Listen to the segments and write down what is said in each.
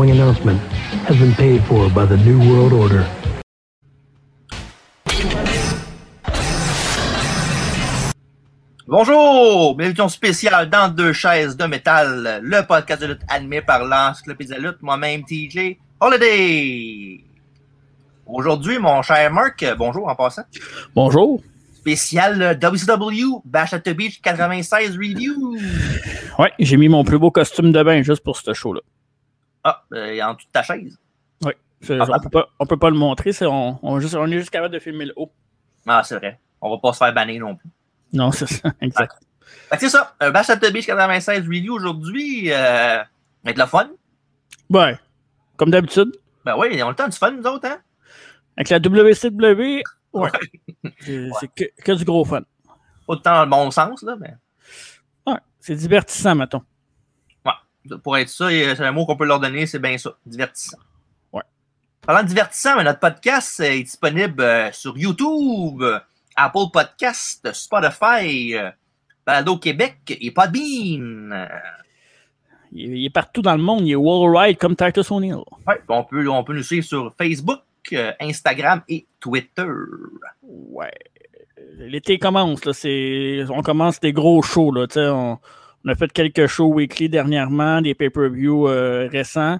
following announcement has been paid for by the New World Order. Bonjour! Bienvenue spéciale dans deux chaises de métal, le podcast de lutte animé par l'Encyclopédie de lutte, moi-même TJ Holiday. Aujourd'hui, mon cher Marc, bonjour en passant. Bonjour. Spécial WCW Bash at the Beach 96 Review. Ouais, j'ai mis mon plus beau costume de bain juste pour ce show-là. Ah, euh, en dessous de ta chaise. Oui, on, peut pas, on peut pas le montrer, on, on, juste, on est juste capable de filmer le haut. Ah, c'est vrai. On va pas se faire bannir non plus. Non, c'est ça, exact. C'est ça, un Bash at the Beach 96 Review aujourd'hui, euh, avec le fun. Ouais, comme d'habitude. Ben oui, on a le temps du fun, nous autres, hein? Avec la WCW, ouais. c'est, que, que, du gros fun. Pas de temps dans le bon sens, là, mais. Ouais, c'est divertissant, mettons. Pour être ça, c'est un mot qu'on peut leur donner, c'est bien ça, divertissant. Ouais. Parlant de divertissant, notre podcast est disponible euh, sur YouTube, Apple Podcast, Spotify, euh, Balado Québec et Podbean. Il est partout dans le monde. Il est worldwide comme Titus O'Neill. Ouais, on peut, on peut nous suivre sur Facebook, euh, Instagram et Twitter. Ouais. L'été commence. Là, on commence des gros shows. Là, on, on, a fait quelques shows weekly dernièrement, des pay-per-view euh, récents.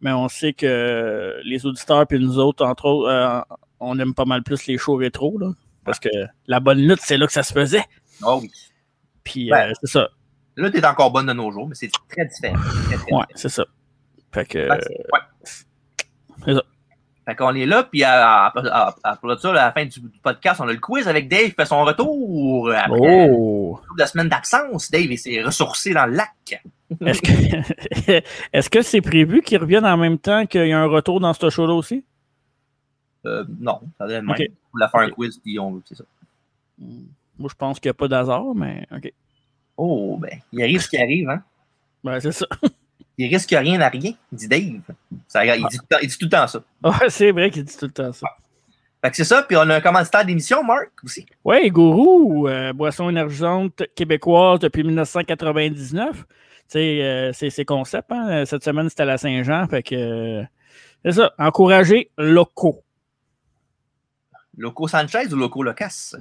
Mais on sait que les auditeurs et nous autres, entre autres, euh, on aime pas mal plus les shows rétro. Là, parce que la bonne lutte, c'est là que ça se faisait. Oh oui. Puis ouais. c'est ça. Là, tu es encore bonne de nos jours, mais c'est très différent. Très, très ouais, c'est ça. Fait que. Ouais. C'est ça. Fait qu'on est là, puis après ça, à la fin du podcast, on a le quiz avec Dave qui fait son retour. Après oh! la semaine d'absence, Dave s'est ressourcé dans le lac. Est-ce que c'est prévu qu'il revienne en même temps qu'il y a un retour dans ce show-là aussi? Euh, non, ça être okay. On faire un quiz, puis on c'est ça. Moi, je pense qu'il n'y a pas d'hasard, mais OK. Oh, ben, il arrive ce qui arrive, hein? Ben, c'est ça. Il risque rien à rien, dit Dave. Ça, il, dit, il, dit, tout le temps ça. Ouais, c'est vrai qu'il dit tout le temps ça. Fait que c'est ça, puis on a un commanditaire d'émission, Marc, aussi. Oui, Gourou, euh, boisson énergisante québécoise depuis 1999. Tu sais, euh, c'est ses concepts. Hein? Cette semaine, c'était à la Saint-Jean. Fait que euh, c'est ça, encourager locaux. Loco Sanchez ou Loco Locas?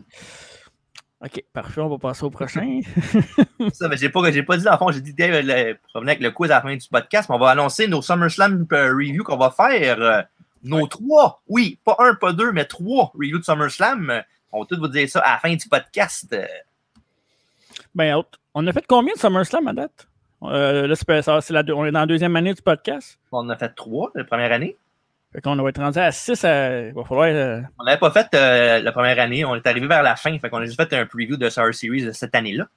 OK, parfait, on va passer au prochain. ça, mais j'ai pas, j'ai pas dit en fond, j'ai dit Dave revenait avec le quiz à la fin du podcast, mais on va annoncer nos SummerSlam reviews qu'on va faire. Euh, nos ouais. trois, oui, pas un, pas deux, mais trois reviews de SummerSlam. On va tous vous dire ça à la fin du podcast. Ben, on a fait combien de SummerSlam à date? Euh, là, c'est la, on est dans la deuxième année du podcast. On a fait trois la première année. Fait qu'on va être rendu à 6 à... Il va falloir. Euh... On n'avait pas fait euh, la première année. On est arrivé vers la fin. Fait qu'on a juste fait un preview de Summer Series cette année-là.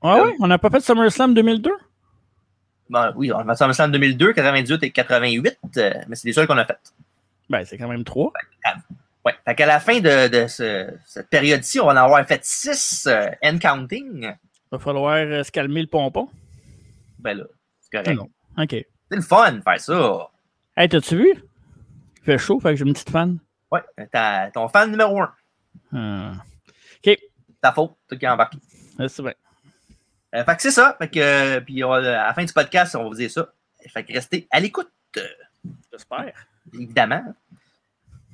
Ah oui? On n'a pas fait SummerSlam 2002? Ben, oui, on a fait SummerSlam 2002, 98 et 88, euh, mais c'est les seuls qu'on a fait. Ben, c'est quand même trois. Fait, ouais. Fait qu'à la fin de, de ce, cette période-ci, on va en avoir fait 6 end counting. Il va falloir se calmer le pompon. Ben là, c'est correct. OK. C'est le fun de faire ça. Hey, t'as-tu vu? Il fait chaud, fait que j'ai une petite fan. Ouais, t'as ton fan numéro un. Euh... OK. Ta faute, toi qui embarque. C'est vrai. Euh, fait que c'est ça. Fait que, euh, puis on, à la fin du podcast, on va vous dire ça. Fait que restez à l'écoute. J'espère. Évidemment.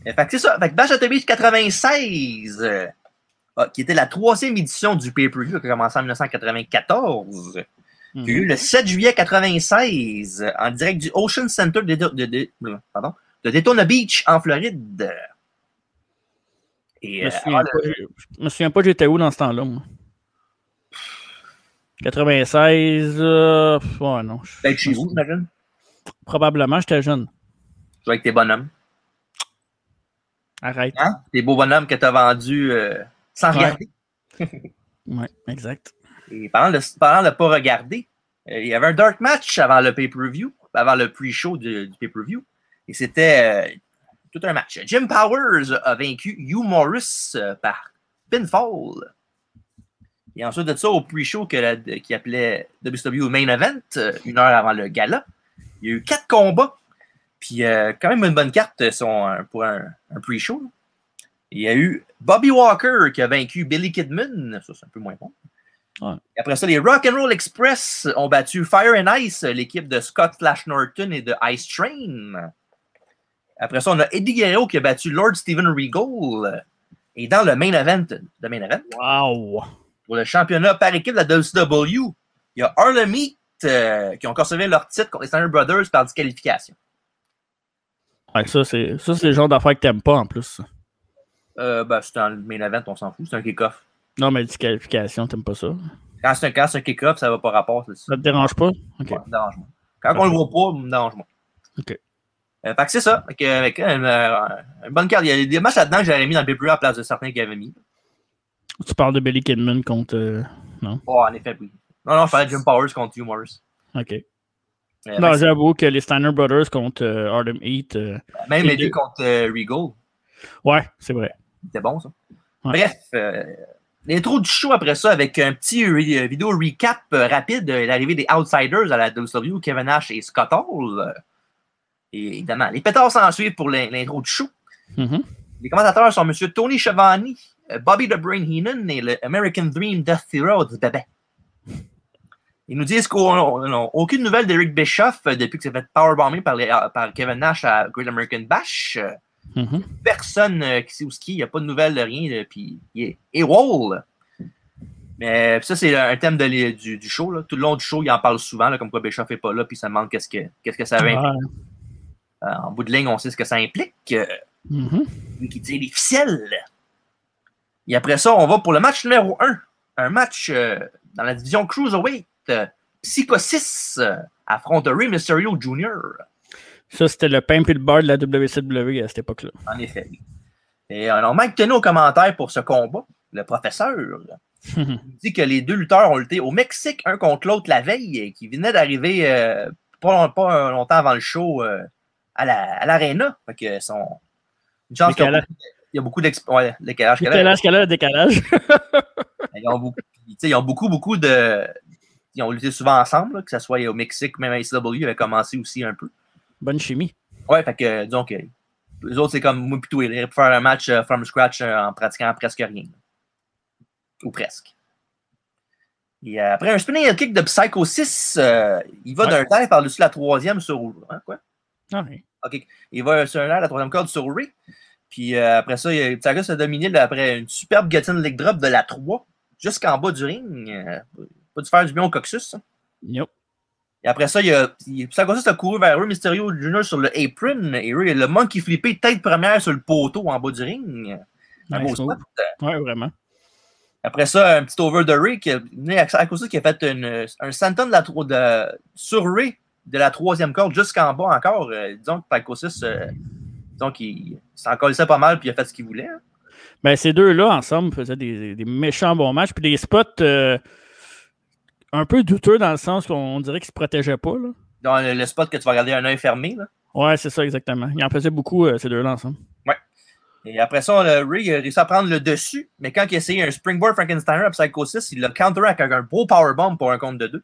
Euh, fait que c'est ça. Fait que Bash at the Beach 96, euh, qui était la troisième édition du pay-per-view qui a commencé en 1994. Mm Mhm. -hmm. Qui a eu le 7 juillet 96 en direct du Ocean Center de, de, de, de pardon, de Daytona Beach en Floride. Et, je, me souviens, euh, pas, je me souviens pas j'étais où dans ce temps-là, moi. 96, euh, ouais, non. Peut-être chez vous, j'imagine? Probablement, j'étais jeune. Tu avec tes bonhommes. Arrête. Hein? Tes beaux bonhommes que tu as vendus euh, sans ouais. regarder. oui, exact. Et parlant de parlant de pas regarder, euh, il y avait un dark match avant le pay-per-view, avant le pre-show du, du pay-per-view. Et c'était euh, tout un match. Jim Powers a vaincu Hugh Morris euh, par pinfall. Et ensuite de ça, au pre-show qui appelait WCW Main Event, euh, une heure avant le gala, il y a eu quatre combats. Puis euh, quand même une bonne carte son, pour un, un pre-show. Il y a eu Bobby Walker qui a vaincu Billy Kidman. Ça, c'est un peu moins bon. Ouais. Après ça, les Rock'n'Roll Express ont battu Fire and Ice, l'équipe de Scott Flash Norton et de Ice Train. Après ça, on a Eddie Guerrero qui a battu Lord Steven Regal. Et dans le main event, le main event Wow! pour le championnat par équipe de la WCW, il y a Harlem Heat euh, qui ont conservé leur titre contre les Steiner Brothers par disqualification. Ouais, ça, c'est ça, c'est le genre d'affaire que t'aimes pas en plus. Euh, ben, c'est le main event, on s'en fout, c'est un kick-off. Non, mais disqualification, t'aimes pas ça? Quand c'est un, quand c'est un kick-off, ça va pas rapport. ça. Ça te dérange pas? Ok. Ouais, me dérange moins. Quand on le voit pas, me dérange moins. Ok. Euh, fait que c'est ça. Fait que, avec euh, une bonne carte. Il y a des matchs là-dedans que j'avais mis dans le à la place de certains qu'il avait mis. Tu parles de Billy Kidman contre. euh, Oh, en effet, oui. Non, non, il fallait Jim Powers contre Hugh Morris. Ok. Euh, Non, j'avoue que les Steiner Brothers contre euh, Harlem Heat. euh, c'est- même les deux contre euh, Regal. Ouais, c'est vrai. C'était bon, ça. Ouais. Bref, euh, l'intro du show après ça, avec un petit euh, vidéo recap euh, rapide de l'arrivée des Outsiders à la WCW, Kevin Nash et Scott Hall. Et évidemment, les pétards s'en suivent pour l'in- l'intro du show. Mhm. Les commentateurs sont M. Tony Schiavone, euh, Bobby the Brain Heenan et le American Dream Death Hero du bébé. Ils nous disent qu'on n'a aucune nouvelle d'Eric Bischoff euh, depuis que c'est fait powerbomber par, les- euh, par Kevin Nash à Great American Bash. Mhm. Personne qui sait où ski, il n'y a pas de nouvelles de rien, puis il est AWOL. Mais ça, c'est un thème de les- du, du show. là. Tout le long du show, il en parle souvent, là, comme quoi Bischoff n'est pas là, puis ça demande qu'est-ce que, qu'est-ce que ça va en bout de ligne, on sait ce que ça implique. euh, Mhm. lui qui tire les ficelles. Et après ça, on va pour le match numéro 1. Un match euh, dans la division Cruiserweight. Euh, Psycho 6 euh, affronte Rey Mysterio Jr. Ça, c'était le pain puis le beurre de la WCW à cette époque-là. En effet. Et alors, Mike Tenno au commentaire pour ce combat, le professeur, il dit que les deux lutteurs ont lutté au Mexique, un contre l'autre la veille, et qui venaient d'arriver euh, pas longtemps avant le show à la- à l'Arena. fait que sont. Une chance qu'il y a beaucoup- il y a beaucoup d'expérience. Ouais, décalage. Décalage, le décalage? Ils ont beaucoup, ils ont beaucoup, beaucoup de. Ils ont lutté souvent ensemble, là, que ce soit au Mexique, même à ICW, avait commencé aussi un peu. Bonne chimie. Ouais, fait que, disons que les autres, c'est comme moi plutôt, ils faire un match euh, from scratch euh, en pratiquant presque rien. Ou presque. Et euh, après un spinning kick de Psycho 6, euh, il va Ouais. d'un terre par-dessus la troisième sur. Hein, quoi? Ah, oui. Il va sur un air, la troisième corde sur Ray. Puis euh, après ça, Psycho s'est dominé là, après une superbe Gattin leg drop de la 3 jusqu'en bas du ring. Euh, pas dû faire du bien au coccyx. ça. Yup. Et après ça, il a, il, Psycho 6 a couru vers Ray Mysterio Jr. sur le apron. Et Ray, le monkey flippé tête première sur le poteau en bas du ring. Un beau spot. Ouais, vraiment. Après ça, un petit over de Ray qui a, à Psycho 6 qui a fait une- un senton de la, de, sur Ray de la troisième corde jusqu'en bas encore. Euh, disons que 6, euh, disons qu'il s'en collait pas mal puis il a fait ce qu'il voulait. hein. Ben, ces deux-là, ensemble, faisaient des, des méchants bons matchs. Puis des spots euh, un peu douteux dans le sens qu'on dirait qu'ils se protégeaient pas. Là. Dans le, le spot que tu vas regarder un œil fermé. Là. Ouais, c'est ça, exactement. Ils en faisaient beaucoup, euh, ces deux-là, ensemble. Et après ça, le Ray a réussi à prendre le dessus, mais quand il a essayé un Springboard Frankensteiner à Psycho 6, il l'a counter avec un beau powerbomb pour un compte de deux.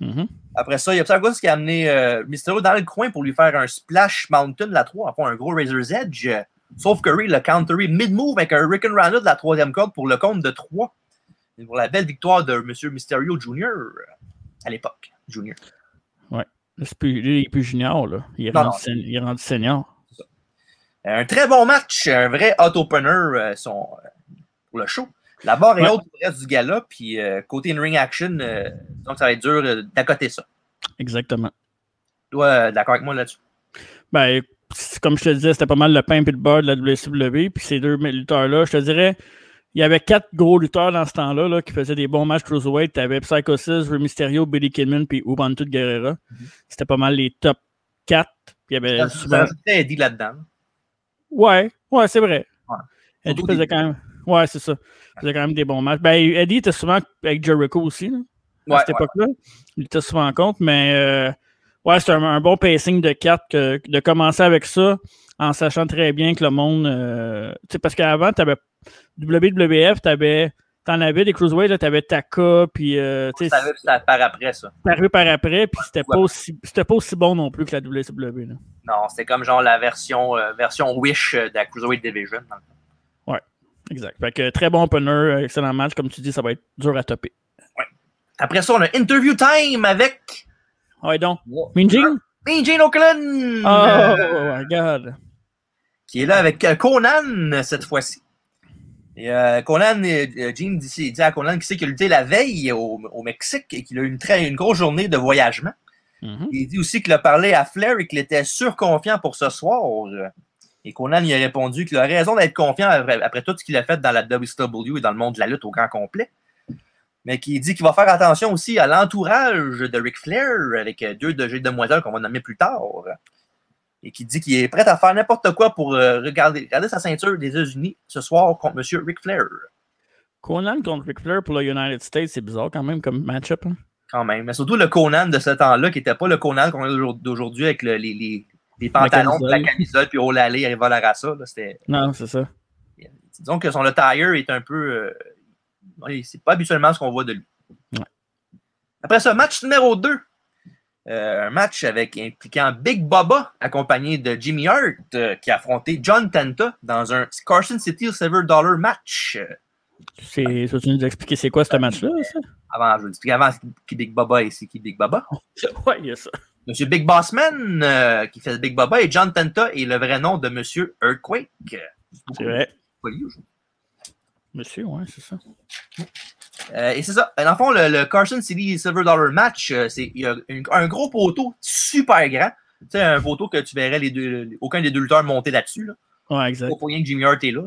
Mhm. Après ça, il y a Psycho 6 qui a amené euh, Mysterio dans le coin pour lui faire un Splash Mountain, la 3, enfin un gros Razor's Edge. Euh, Sauf que Ray l'a counteré mid-move avec un Rick and Rana de la troisième corde pour le compte de 3. Et pour la belle victoire de M. Mysterio Jr. euh, à l'époque. Junior. Là, c'est plus, lui, il est plus junior, là. Il est, Non, rendu, non. il est rendu senior. Un très bon match, un vrai hot-opener euh, son, euh, pour le show. La barre est Ouais. haute pour le reste du gala, puis euh, côté in-ring action, euh, donc ça va être dur d'accoter ça. Exactement. Toi, euh, d'accord avec moi là-dessus? Ben, comme je te disais, c'était pas mal le pain et le beurre de la WCW. Puis ces deux lutteurs-là, je te dirais, il y avait quatre gros lutteurs dans ce temps-là là, qui faisaient des bons matchs cruiserweight. Tu avais Psychosis, Rey Mysterio, Billy Kidman puis Ubuntu Guerrera. C'était pas mal les top 4. Puis il y avait souvent... Eddie là-dedans. Ouais, ouais, c'est vrai. Ouais. Eddie faisait quand même. Ouais, c'est ça. Il faisait quand même des bons matchs. Ben, Eddie était souvent avec Jericho aussi, là, à Ouais, cette ouais. époque-là. Il était souvent en compte, mais euh, ouais, c'était un, un bon pacing de cartes que, de commencer avec ça en sachant très bien que le monde. euh, tu sais, parce qu'avant, tu avais WWF, tu avais. T'en avais des cruiserweights, tu avais Taka, puis euh, tu Ça arrive ça part après ça. c'est arrivé par après, puis c'était pas Ouais. aussi pas aussi bon non plus que la WCW. Là. Non, c'était comme genre la version, euh, version Wish euh, de la Cruiserweight Division. dans le fond. Exact. Fait que très bon opener, excellent match. Comme tu dis, ça va être dur à topper. Après ça, on a Interview Time avec Ouais, donc. Mean Gene Oakland! Oh, my God. Qui est là avec euh, Conan cette fois-ci. Et euh, Conan, euh, Gene dit, il dit à Conan qu'il sait qu'il a lutté la veille au, au Mexique et qu'il a eu une, très, une grosse journée de voyagement. Mhm. Il dit aussi qu'il a parlé à Flair et qu'il était surconfiant pour ce soir. Et Conan y a répondu qu'il a raison d'être confiant après, après tout ce qu'il a fait dans la WCW et dans le monde de la lutte au grand complet. Mais qu'il dit qu'il va faire attention aussi à l'entourage de Ric Flair avec euh, deux de jeux de demoiselles qu'on va nommer plus tard. Et qui dit qu'il est prêt à faire n'importe quoi pour euh, regarder, regarder sa ceinture des États-Unis ce soir contre M. Ric Flair. Conan contre Ric Flair pour le United States, c'est bizarre quand même comme match-up. hein. Quand même. Mais surtout le Conan de ce temps-là, qui n'était pas le Conan qu'on a d'aujourd'hui avec le- les, les- les pantalons, camisole. la camisole, puis oh l'allée, il arrive à la raça. là, C'était Non, c'est ça. disons que son attire est un peu. euh, c'est pas habituellement ce qu'on voit de lui. Ouais. Après ça, match numéro 2. un match avec impliquant Big Baba, accompagné de Jimmy Hart, euh, qui a affronté John Tenta dans un Carson City Silver Dollar match. Euh, C'est, tu nous expliquer c'est quoi ce match-là, ça? avant, je vais expliquer avant qui Big Baba et c'est qui Big Baba. Ouais, il y a ça. Monsieur Big Bossman, euh, qui fait Big Baba, et John Tenta est le vrai nom de Monsieur Earthquake. C'est vrai. Monsieur, ouais, c'est ça. Euh, et c'est ça. Dans le fond, le, le Carson City Silver Dollar Match, euh, c'est il y a une- un gros poteau super grand. Tu sais, un poteau que tu verrais les deux, aucun des deux lutteurs monter là-dessus. Là. Ouais, exact. Pas pour rien que Jimmy Hart est là.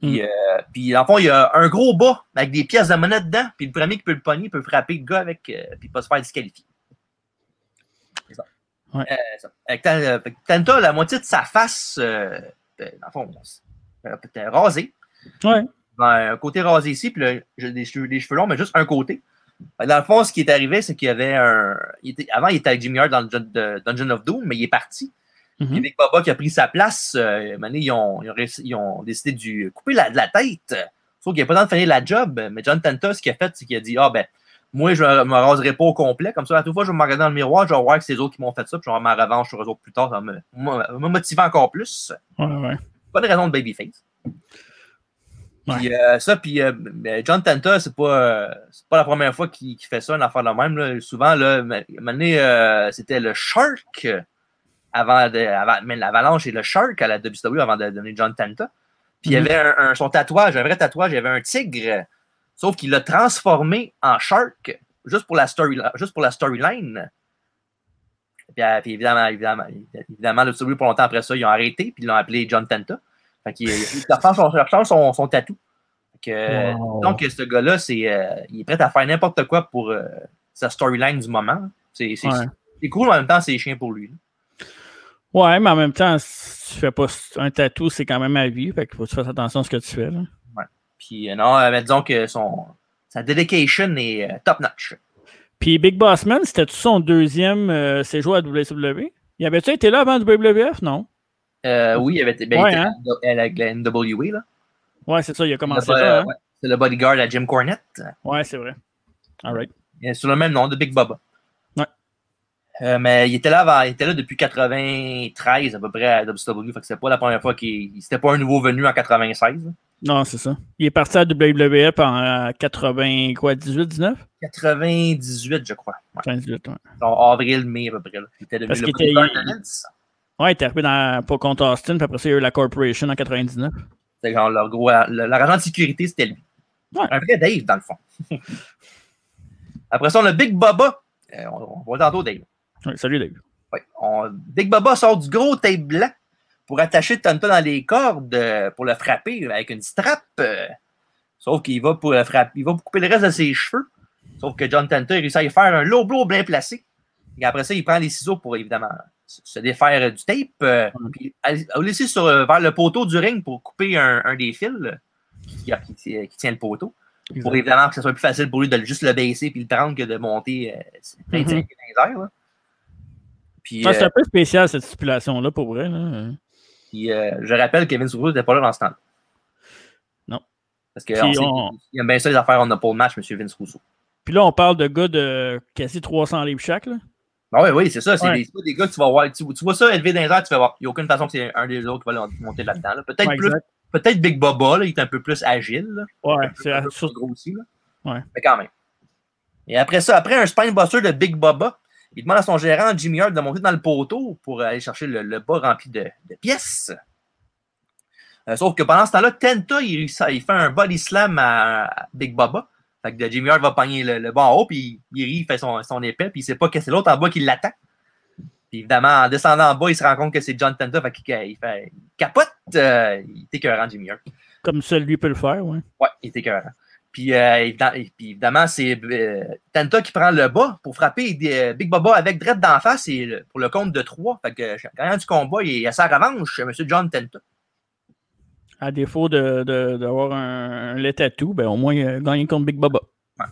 Puis, Mm. euh, puis, dans le fond, il y a un gros bas avec des pièces de monnaie dedans. Puis le premier qui peut le pogner peut frapper le gars avec, euh, puis pas se faire disqualifier. C'est ça. Ouais. Ça. Avec Tanta, la moitié de sa face, euh, dans le fond, peut-être rasée. Ouais. Ben, un côté rasé ici, puis le- j'ai des cheveux, des cheveux longs, mais juste un côté. Dans le fond, ce qui est arrivé, c'est qu'il y avait un. il était- avant, il était avec Jimmy Hart dans le de- Dungeon of Doom, mais il est parti. Mhm. Puis Big Baba qui a pris sa place, euh, ils, ont, ils, ont, réussi- ils ont décidé de couper la, de la tête. Sauf qu'il n'y a pas le temps de finir la job. Mais John Tenta, ce qu'il a fait, c'est qu'il a dit Ah ben, moi, je ne me raserai pas au complet. Comme ça, à toute fois, je vais me regarder dans le miroir, je vais voir que c'est les autres qui m'ont fait ça, puis je vais avoir ma revanche sur eux autres plus tard. Ça va me, me- me motiver encore plus. Ouais, ouais. Pas de raison de babyface. Puis euh, ça, puis euh, ben, John Tenta, c'est pas, euh, pas la première fois qu'il fait ça, une affaire de même. Là. Souvent, là, euh, c'était le Shark avant, de, avant mais l'Avalanche et le Shark à la WCW avant de donner John Tenta. Puis il y Mhm. avait un, un- son tatouage, un vrai tatouage, il y avait un tigre, sauf qu'il l'a transformé en Shark juste pour la story, juste pour la storyline. Puis, puis évidemment, évidemment, évidemment, le WCW, pour longtemps après ça, ils ont arrêté, puis ils l'ont appelé John Tenta. Fait qu'il il rechange son, son, tatou. Que, Wow. Donc, ce gars-là, c'est, euh, il est prêt à faire n'importe quoi pour euh, sa storyline du moment. C'est, Ouais. cool, mais en même temps, c'est chien pour lui. Ouais, mais en même temps, si tu fais pas un tatou, c'est quand même à vie. Fait qu'il faut que tu fasses attention à ce que tu fais. Là. Puis, euh, non, euh, mais disons que son, sa dedication est euh, top-notch. Puis Big Boss Man, c'était-tu son deuxième euh, séjour à WCW? Il avait-tu été là avant WWF? Non. Euh, oui, il avait été ben, Ouais, hein? la, la NWA. Là. Ouais, c'est ça, il a commencé Le- là. hein? ouais, c'est le bodyguard à Jim Cornette. Ouais, c'est vrai. All right. Il est sur le même nom de Big Baba. Ouais. Euh, mais il était là avant, il était là depuis 93 à peu près à WCW. Fait que c'était pas la première fois qu'il. C'était pas un nouveau venu en 96. là. Non, c'est ça. Il est parti à WWF en euh, 80, quoi, 18, 19? 98, je crois. Ouais. 18, ouais. Genre avril, mai à peu près. Là. Il était devenu Parce le était-. Ouais, il était arrivé dans, pas contre Austin, puis après ça, il y a eu la Corporation en 99. C'était genre leur gros. Leur agent de sécurité, c'était lui. Ouais. Un vrai Dave, dans le fond. Après ça, on a Big Baba. Euh, on, on va tantôt, Dave. Ouais, salut, Dave. Ouais. On- Big Baba sort du gros tape blanc pour attacher Tonta dans les cordes euh, pour le frapper avec une strap. euh. sauf qu'il va pour le frapper, il va pour couper le reste de ses cheveux. Sauf que John Tenta il réussit à y faire un low blow bien placé. Et après ça, il prend les ciseaux pour évidemment se défaire euh, du tape. euh, puis laisser sur, euh, vers le poteau du ring pour couper un, un des fils euh, qui, qui- qui tient le poteau. Pour évidemment que ce soit plus facile pour lui de le- juste le baisser puis le prendre que de monter euh, de Mhm. dans les airs. Puis, c'est euh, un peu spécial, cette stipulation-là, pour vrai. Là. puis, euh, je rappelle que Vince n'était pas là dans ce temps Non. Parce Puis on on- qu'il- il aime bien ça les affaires on a pas le match, M. Vince Russo. Puis là, on parle de gars de quasi 300 livres chaque. Là. Ah oui, oui, c'est ça. C'est Ouais. des, des gars que tu vas voir. Tu, tu vois ça élevé dans les airs, tu vas voir. Il n'y a aucune façon que c'est un des autres qui va monter là-dedans. là. Peut-être Ouais, plus, peut-être Big Baba, là, il est un peu plus agile. là. Ouais, c'est un peu plus gros aussi. Là. Ouais. Mais quand même. Et après ça, après un spinebuster de Big Baba, il demande à son gérant, Jimmy Hart, de monter dans le poteau pour aller chercher le, le bas rempli de, de pièces. Euh, sauf que pendant ce temps-là, Tenta, il, il, fait un body slam à, à Big Baba. Fait que Jimmy Hart va pogner le, le bas en haut, puis il rit, il fait son, son épée, puis il sait pas que c'est l'autre en bas qui l'attend. Puis évidemment, en descendant en bas, il se rend compte que c'est John Tenta, fait qu'il il fait, il capote. Euh, il est écœurant, Jimmy Hart. Comme seul lui peut le faire, oui. Ouais, il est écœurant. Puis, euh, évidemment, puis évidemment, c'est euh, Tenta qui prend le bas pour frapper Big Baba avec Dredd d'en face et pour le compte de 3. Fait que gagnant du combat, il a sa revanche, M. John Tenta. À défaut d'avoir de, de, un, un lait tattoo, ben, au moins il a gagné contre Big Baba. Ouais.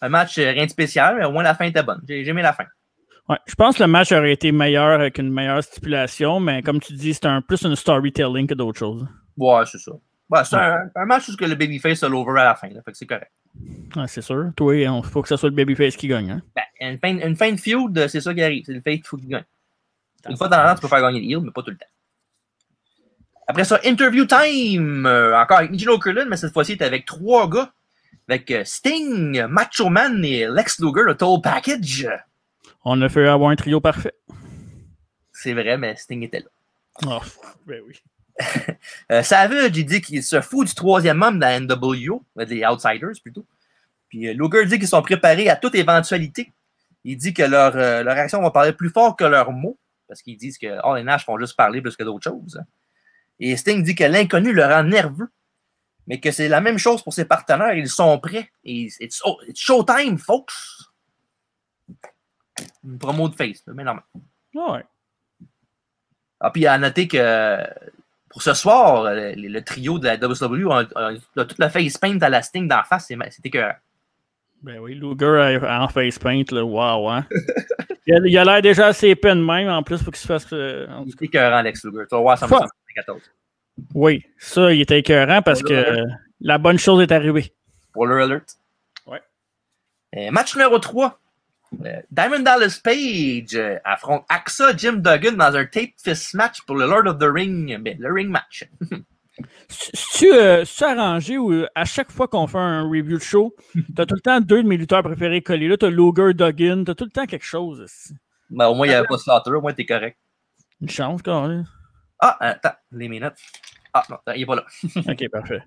Un match rien de spécial, mais au moins la fin était bonne. J'ai aimé la fin. Ouais, je pense que le match aurait été meilleur avec une meilleure stipulation, mais comme tu dis, c'est un, plus un storytelling que d'autres choses. Ouais, c'est ça. Ouais, c'est un, un, match où le babyface a l'over à la fin. Là, fait que c'est correct. Ouais, c'est sûr. Toi, il faut que ce soit le babyface qui gagne. Hein? Ben, une, fin, une fin de feud, c'est ça qui arrive. C'est le face qu'il faut qu'il gagne. Une fois dans l'an, tu peux faire gagner le heel, mais pas tout le temps. Après ça, interview time. Euh, encore avec Nigel Curlin, mais cette fois-ci, il était avec trois gars. Avec euh, Sting, Macho Man et Lex Luger, le Toll Package. On a fait avoir un trio parfait. C'est vrai, mais Sting était là. Oh, ben oui. euh, Savage, il dit qu'il se fout du troisième homme de la NWO, des Outsiders plutôt. Puis euh, Luger dit qu'ils sont préparés à toute éventualité. Il dit que leur, euh, leur action va parler plus fort que leurs mots, parce qu'ils disent que oh, les Nash font juste parler plus que d'autres choses. Et Sting dit que l'inconnu le rend nerveux, mais que c'est la même chose pour ses partenaires, ils sont prêts. Et it's, oh, it's showtime, folks! Une promo de face, mais normal. Ouais. Ah, puis à noter que pour ce soir, le, le trio de la WCW a, a, a toute le face paint à la Sting d'en face, c'était que. Ben oui, Luger en face paint, là, wow, hein. il a l'air déjà assez peine même, en plus, pour qu'il se fasse. Euh, il était écœurant, Alex Luger. Tu vas voir, ça me 14. Oui, ça, il était écœurant parce que la bonne chose est arrivée. Spoiler alert. Ouais. Et match numéro 3. Euh, Diamond Dallas Page euh, affronte Axa Jim Duggan dans un tape fist match pour le Lord of the Ring, ben, le ring match. tu euh, arrangé ou à chaque fois qu'on fait un review de show, t'as tout le temps deux de mes lutteurs préférés collés là, t'as Luger, Duggan, t'as tout le temps quelque chose. Aussi. Ben, au moins, il n'y avait pas Slaughter, au moins, t'es correct. Une chance, quand même. Ah, attends, les minutes. Ah, non, il n'est pas là. ok, parfait.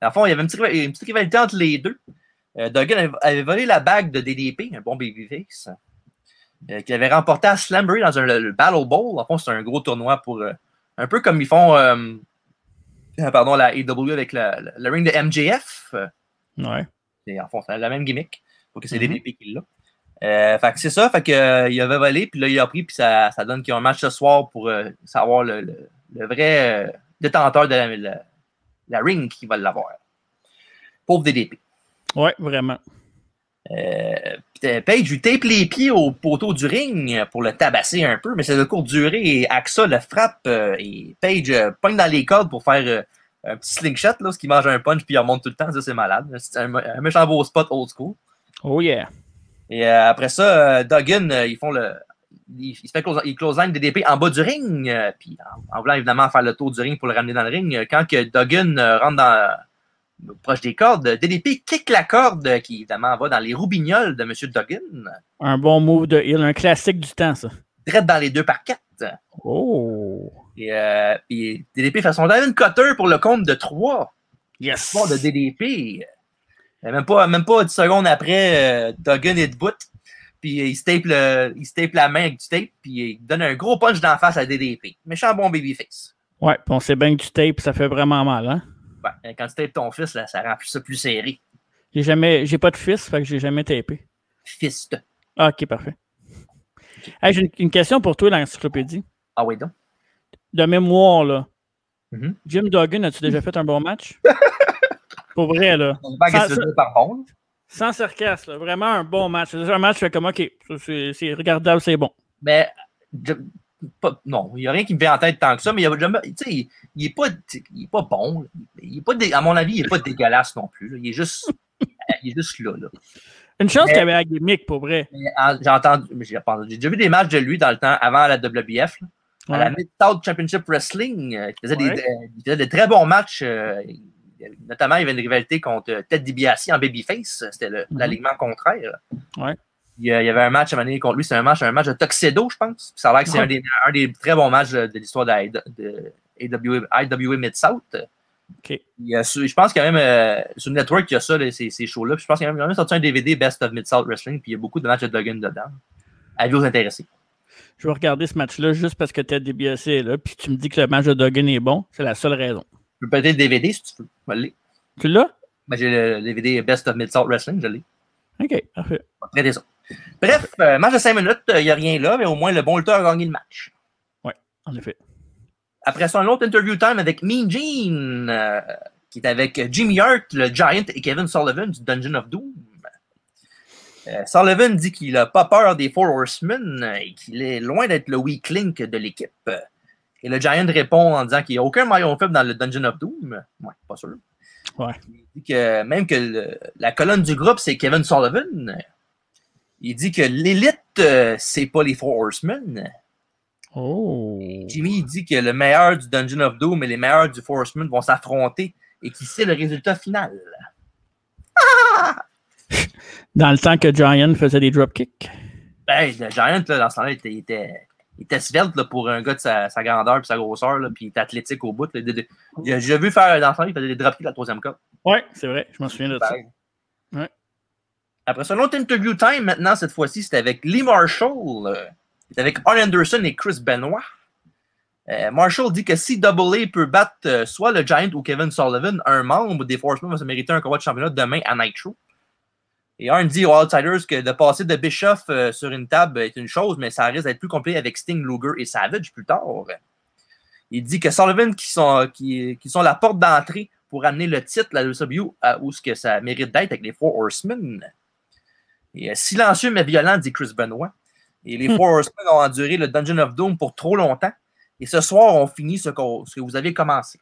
À fond, il y avait une petite, une petite rivalité entre les deux. Euh, Duggan avait, avait, volé la bague de DDP, un bon babyface, euh, qu'il avait remporté à Slambury dans un, le, le Battle Bowl. En fond, c'est un gros tournoi pour. Euh, un peu comme ils font. Euh, pardon, la AEW avec le, le, le, ring de MJF. Ouais. Et en fond, c'est la même gimmick. Faut que c'est mm -hmm. DDP qui l'a. Euh, fait que c'est ça, fait que euh, il avait volé, puis là il a pris, puis ça, ça donne qu'il y a un match ce soir pour euh, savoir le, le, le vrai détenteur de la, la, la ring qui va l'avoir. Pauvre DDP. Ouais, vraiment. Euh, Page lui tape les pieds au poteau du ring pour le tabasser un peu, mais c'est de courte durée et Axa le frappe euh, et Page euh, pogne dans les cordes pour faire euh, un petit slingshot, là, ce qui mange un punch puis il remonte tout le temps, ça c'est malade. C'est un, un, méchant beau spot old school. Oh yeah. Et après ça, Duggan, ils font le. Il, il se fait close, il close line DDP en bas du ring, puis en, en, voulant évidemment faire le tour du ring pour le ramener dans le ring. Quand que Duggan rentre dans proche des cordes. DDP kick la corde qui, évidemment, va dans les roubignoles de M. Duggan. Un bon move de heal, un classique du temps, ça. Direct dans les deux par quatre. Oh! Et, euh, et DDP fait son Diamond Cutter pour le compte de 3. Yes! Bon, de DDP. Même pas, même pas 10 secondes après, euh, Duggan est debout. Puis il se, tape le, il se tape la main avec du tape, puis il donne un gros punch d'en face à DDP. Méchant bon babyface. Ouais, puis on sait bien que du tape, ça fait vraiment mal, hein? Ben, quand tu tapes ton fils, là, ça rend ça plus serré. J'ai jamais, j'ai pas de fils, fait que j'ai jamais tapé. Fist. Ah, ok, parfait. Okay. Hey, j'ai une, une, question pour toi, l'encyclopédie. Ah oui, donc. De mémoire, là. Mm -hmm. Jim Duggan, as-tu déjà fait un bon match? pour vrai, là. Sans, sans, par sans sarcasme, là. vraiment un bon match. C'est un match, je fais comme, ok, c'est regardable, c'est bon. Mais, pas, non, il n'y a rien qui me vient en tête tant que ça, mais il, il, est, pas, il est pas bon. Il est pas dé, à mon avis, il n'est pas dégueulasse non plus. Là. Il, est juste, il est juste là. là. Une chance qu'il y avait la gimmick, pour vrai. J'ai entendu, j'ai déjà vu des matchs de lui dans le temps, avant la WBF, là, ouais. à la Mid-South Championship Wrestling. Euh, il, faisait ouais. des, il, faisait des, très bons matchs, euh, notamment, il y avait une rivalité contre Ted DiBiase en babyface. C'était Mhm. l'alignement contraire. Ouais. Il y, a- il y avait un match à un moment donné contre lui. C'est un match, un match de Tuxedo, je pense. Ça a l'air que c'est Ouais. un, des, un des très bons matchs de, de l'histoire de, de IWA Mid-South. OK. Il y a sur- je pense qu'il y a même euh, sur Network, il y a ça, ces, ces shows-là. Je pense qu'il y a même, sorti un DVD Best of Mid-South Wrestling. Puis il y a beaucoup de matchs de Duggan dedans. Avis aux intéressés. Je vais regarder ce match-là juste parce que Ted DiBiase est là, puis tu me dis que le match de Duggan est bon. C'est la seule raison. Je peux peut-être le DVD si tu veux. Tu l'as? Ben, J'ai le DVD Best of Mid-South Wrestling, je l'ai. OK, parfait. Traiter ça. Bref, euh, match de 5 minutes, il n'y a rien là, mais au moins le bon lutteur a gagné le match. En effet. Après ça, un autre interview time avec Mean Gene, euh, qui est avec Jimmy Hart, le Giant et Kevin Sullivan du Dungeon of Doom. Euh, Sullivan dit qu'il n'a pas peur des Four Horsemen euh, et qu'il est loin d'être le weak link de l'équipe. Et le Giant répond en disant qu'il n'y a aucun maillon faible dans le Dungeon of Doom. Ouais, pas sûr. Ouais. Il dit que même que le- la colonne du groupe, c'est Kevin Sullivan. Il dit que l'élite, euh, c'est pas les Four Horsemen. Oh. Jimmy il dit que le meilleur du Dungeon of Doom et les meilleurs du Four Horsemen vont s'affronter et qui sait le résultat final. Dans le temps que Giant faisait des dropkicks. Ben, le Giant, là, dans ce temps-là, il était, il était, il était svelte là, pour un gars de sa, sa grandeur et sa grosseur, là, puis il était athlétique au bout. là. Il a- J'ai vu faire dans ce temps-là, il faisait des dropkicks à la troisième corde. Ouais, c'est vrai. Je m'en souviens de ça. Pareil. Ouais. Après ça, l'autre interview time, maintenant, cette fois-ci, c'était avec Lee Marshall. euh, C'était avec Arn Anderson et Chris Benoit. Euh, Marshall dit que si Double A peut battre euh, soit le Giant ou Kevin Sullivan, un membre des Forcemen va se mériter un combat de championnat demain à Nitro. Et Arn dit aux Outsiders que de passer de Bischoff sur une table est une chose, mais ça risque d'être plus compliqué avec Sting, Luger et Savage plus tard. Il dit que Sullivan qui sont, qui, qui sont la porte d'entrée pour amener le titre, la WCW, à où ce que ça mérite d'être avec les Four Horsemen. Et euh, silencieux mais violent, dit Chris Benoit. Et les. Four Horsemen ont enduré le Dungeon of Doom pour trop longtemps. Et ce soir, on finit ce, ce que vous avez commencé.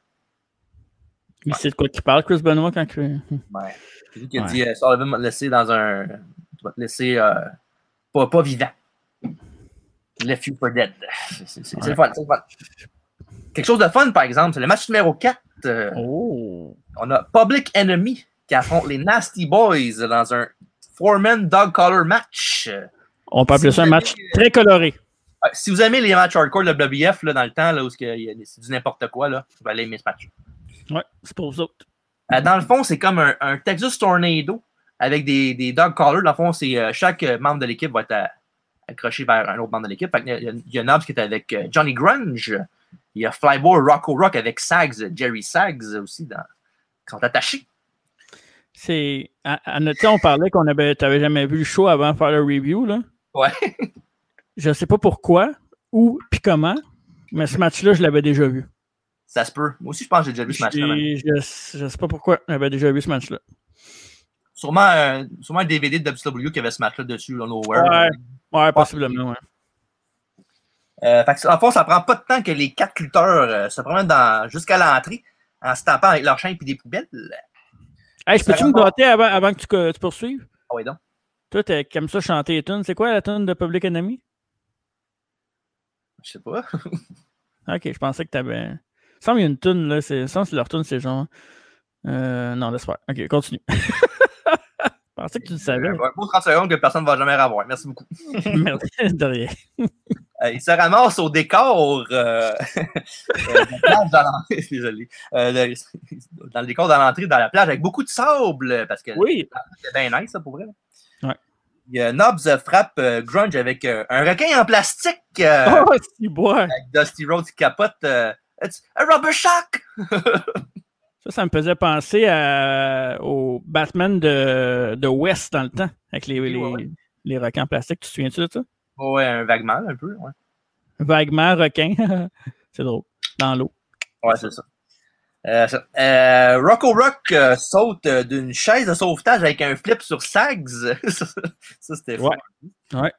Il sait de quoi tu parles, Chris Benoit, quand que. Ouais. C'est lui qui a Ouais. dit euh, Sullivan va te laisser dans un. Tu vas te laisser euh, pas, pas vivant. Left you for dead. C'est Ouais. le fun, c'est le fun. Quelque chose de fun, par exemple, c'est le match numéro 4. euh, Oh. On a Public Enemy qui affronte les Nasty Boys dans un four-man dog collar match. On peut appeler Si ça un match très coloré. Si vous aimez les matchs hardcore de WWF là, dans le temps, là, où c'est du n'importe quoi, là, vous allez aimer ce match. Ouais, c'est pour vous autres. Euh, dans le fond, c'est comme un, un Texas Tornado avec des, des dog collars. Dans le fond, c'est euh, chaque euh, membre de l'équipe va être accroché vers un autre membre de l'équipe. Il y a, il y a Nobs qui est avec Johnny Grunge. Il y a Flyboy Rocco Rock avec Sags, Jerry Sags aussi, dans, qui sont attachés. C'est. À, on parlait qu'on avait. T'avais jamais vu le show avant de faire le review, là. Ouais. Je sais pas pourquoi, où, puis comment, mais ce match-là, je l'avais déjà vu. Ça se peut. Moi aussi, je pense que j'ai déjà vu ce match-là. Je, je sais pas pourquoi, j'avais déjà vu ce match-là. Sûrement, un- sûrement un DVD de WCW qui avait ce match-là dessus, là, Nowhere. Ouais. Ouais, possiblement, ouais. Euh, fait que, en fond, ça prend pas de temps que les quatre lutteurs euh, se promènent jusqu'à l'entrée en se tapant avec leurs chaînes et des poubelles. Hey, je peux-tu me gratter avant, avant que tu, que tu poursuives? Ah oui, donc. Toi, t'es comme ça chanter les tunes? C'est quoi la tune de Public Enemy? Je sais pas. Ok, je pensais que t'avais. Il semble qu'il y a une tune, là. C'est... Il me semble que leur tune, c'est genre. Euh, non, laisse faire. Ok, continue. je pensais que tu le savais. Un beau 30 secondes que personne ne va jamais avoir. Merci beaucoup. Merci de rien. Euh, il se ramasse au décor euh, euh, dans. Désolé. Euh, le- dans le décor dans l'entrée, dans la plage, avec beaucoup de sable, parce que Oui. c'est bien nice, ça, pour vrai. Ouais. A Nobs euh, frappe euh, Grunge avec euh, un requin en plastique. euh, Oh, c'est bois. avec Dusty Rhodes qui capote. euh, It's a rubber shock! Ça, ça me faisait penser à- au Batman de, de West dans le temps, avec les, les, ouais, les requins en plastique. Tu te souviens-tu de ça? Ouais, un vaguement, un peu. Ouais, Vaguement requin. c'est drôle. Dans l'eau. ouais c'est ça. Euh, ça. Euh, Rocco Rock euh, saute euh, d'une chaise de sauvetage avec un flip sur Sags. ça, ça, c'était fou. Ouais.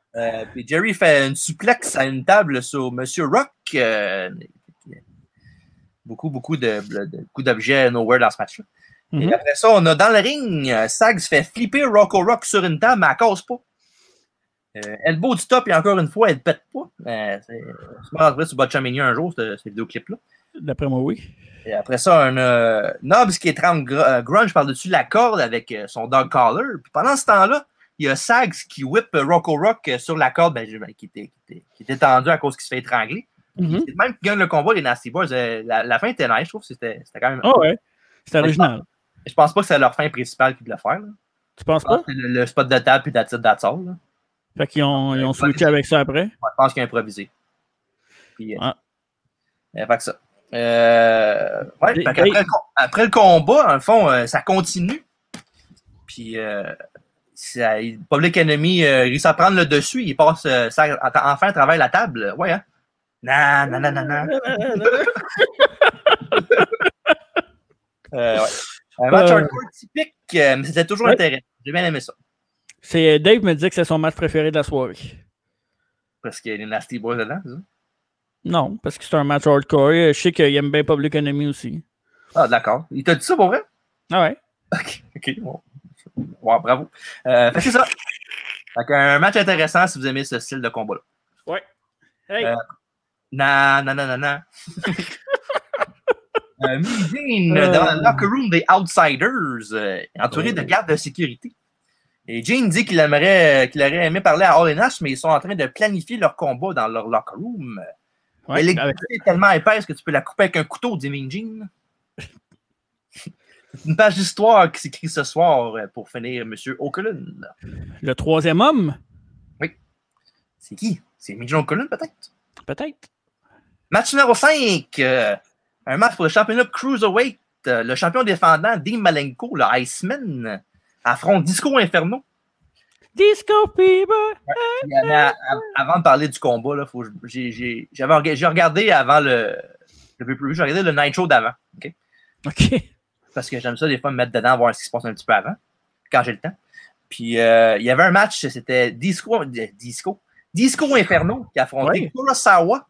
Puis Jerry fait une suplex à une table sur Monsieur Rock. Euh, beaucoup, beaucoup de, de- beaucoup d'objets nowhere dans ce match-là. Mhm. Et après ça, on a dans le ring, euh, Sags fait flipper Rocco Rock sur une table, mais elle casse pas. Euh, elbow du top, et encore une fois, elle pète pas. Euh, c'est- rentrerai sur Botchamania un jour, ce, ce vidéoclip-là. D'après moi, oui. Et après ça, un euh, Nobs qui étrangle Gr- euh, Grunge par-dessus la corde avec euh, son dog collar. Puis pendant ce temps-là, il y a Sags qui whip euh, Rocco Rock euh, sur la corde, ben, je- ben, qui, était, qui, était, qui était tendu à cause qu'il se fait étrangler. Mhm. C'est même qui gagne le combat, les Nasty Boys. Euh, la, la fin était nice, je trouve c'était c'était quand même. Ah ouais. C'est original. Je pense pas que c'est leur fin principale qu'ils voulaient faire. là. Tu penses pense pas? le, le spot de table puis that's it, that's all, là. Fait qu'ils ont, ils ont switché avec ça après? Ouais, je pense qu'il a improvisé. Puis, euh, Ah. euh, fait que ça. Euh, ouais, fait qu'après, le, après le combat, en fond, euh, ça continue. Puis, ça- Public Enemy réussit à prendre le dessus. Il passe ça, enfin à travers la table. Ouais, hein? Non, non, non, non, non. Euh, ouais. Un match Euh. hardcore typique, euh, mais c'était toujours Ouais. intéressant. J'ai bien aimé ça. C'est Dave me dit que c'est son match préféré de la soirée. Parce qu'il y a les Nasty Boys dedans, ça? Non, parce que c'est un match hardcore. Je sais qu'il aime bien Public Enemy aussi. Ah, d'accord. Il t'a dit ça pour vrai? Ah ouais. Ok, ok, bon. Ouais, bravo. Euh, fait c'est ça. Fait qu'un match intéressant si vous aimez ce style de combat-là. Ouais. Hey. Euh, Non, non, non, non, non. euh, Euh. dans le locker room des Outsiders, euh, entouré de gardes de sécurité. Et Jane dit qu'il aimerait, qu'il aurait aimé parler à All Nash, mais ils sont en train de planifier leur combat dans leur locker room. Ouais, L'électricité avec- est tellement épaisse que tu peux la couper avec un couteau, dit. C'est une page d'histoire qui s'écrit ce soir euh, pour finir M. O'Cullen. Le troisième homme, C'est qui? C'est Gene O'Cullen, peut-être? peut-être. Match numéro 5. un match pour le championnat Cruiserweight. Euh, le champion défendant, Dean Malenko, le Iceman, affronte Disco Inferno. Disco Fever. Avant de parler du combat, là, faut j'ai- j'ai j'avais j'ai regardé avant le, le j'ai regardé le Night Show d'avant. ok? OK. Parce que j'aime ça des fois me mettre dedans, voir ce qui se passe un petit peu avant, quand j'ai le temps. Puis euh, il y avait un match, c'était Disco, euh, Disco, Disco Inferno qui affrontait Ouais. Kurosawa.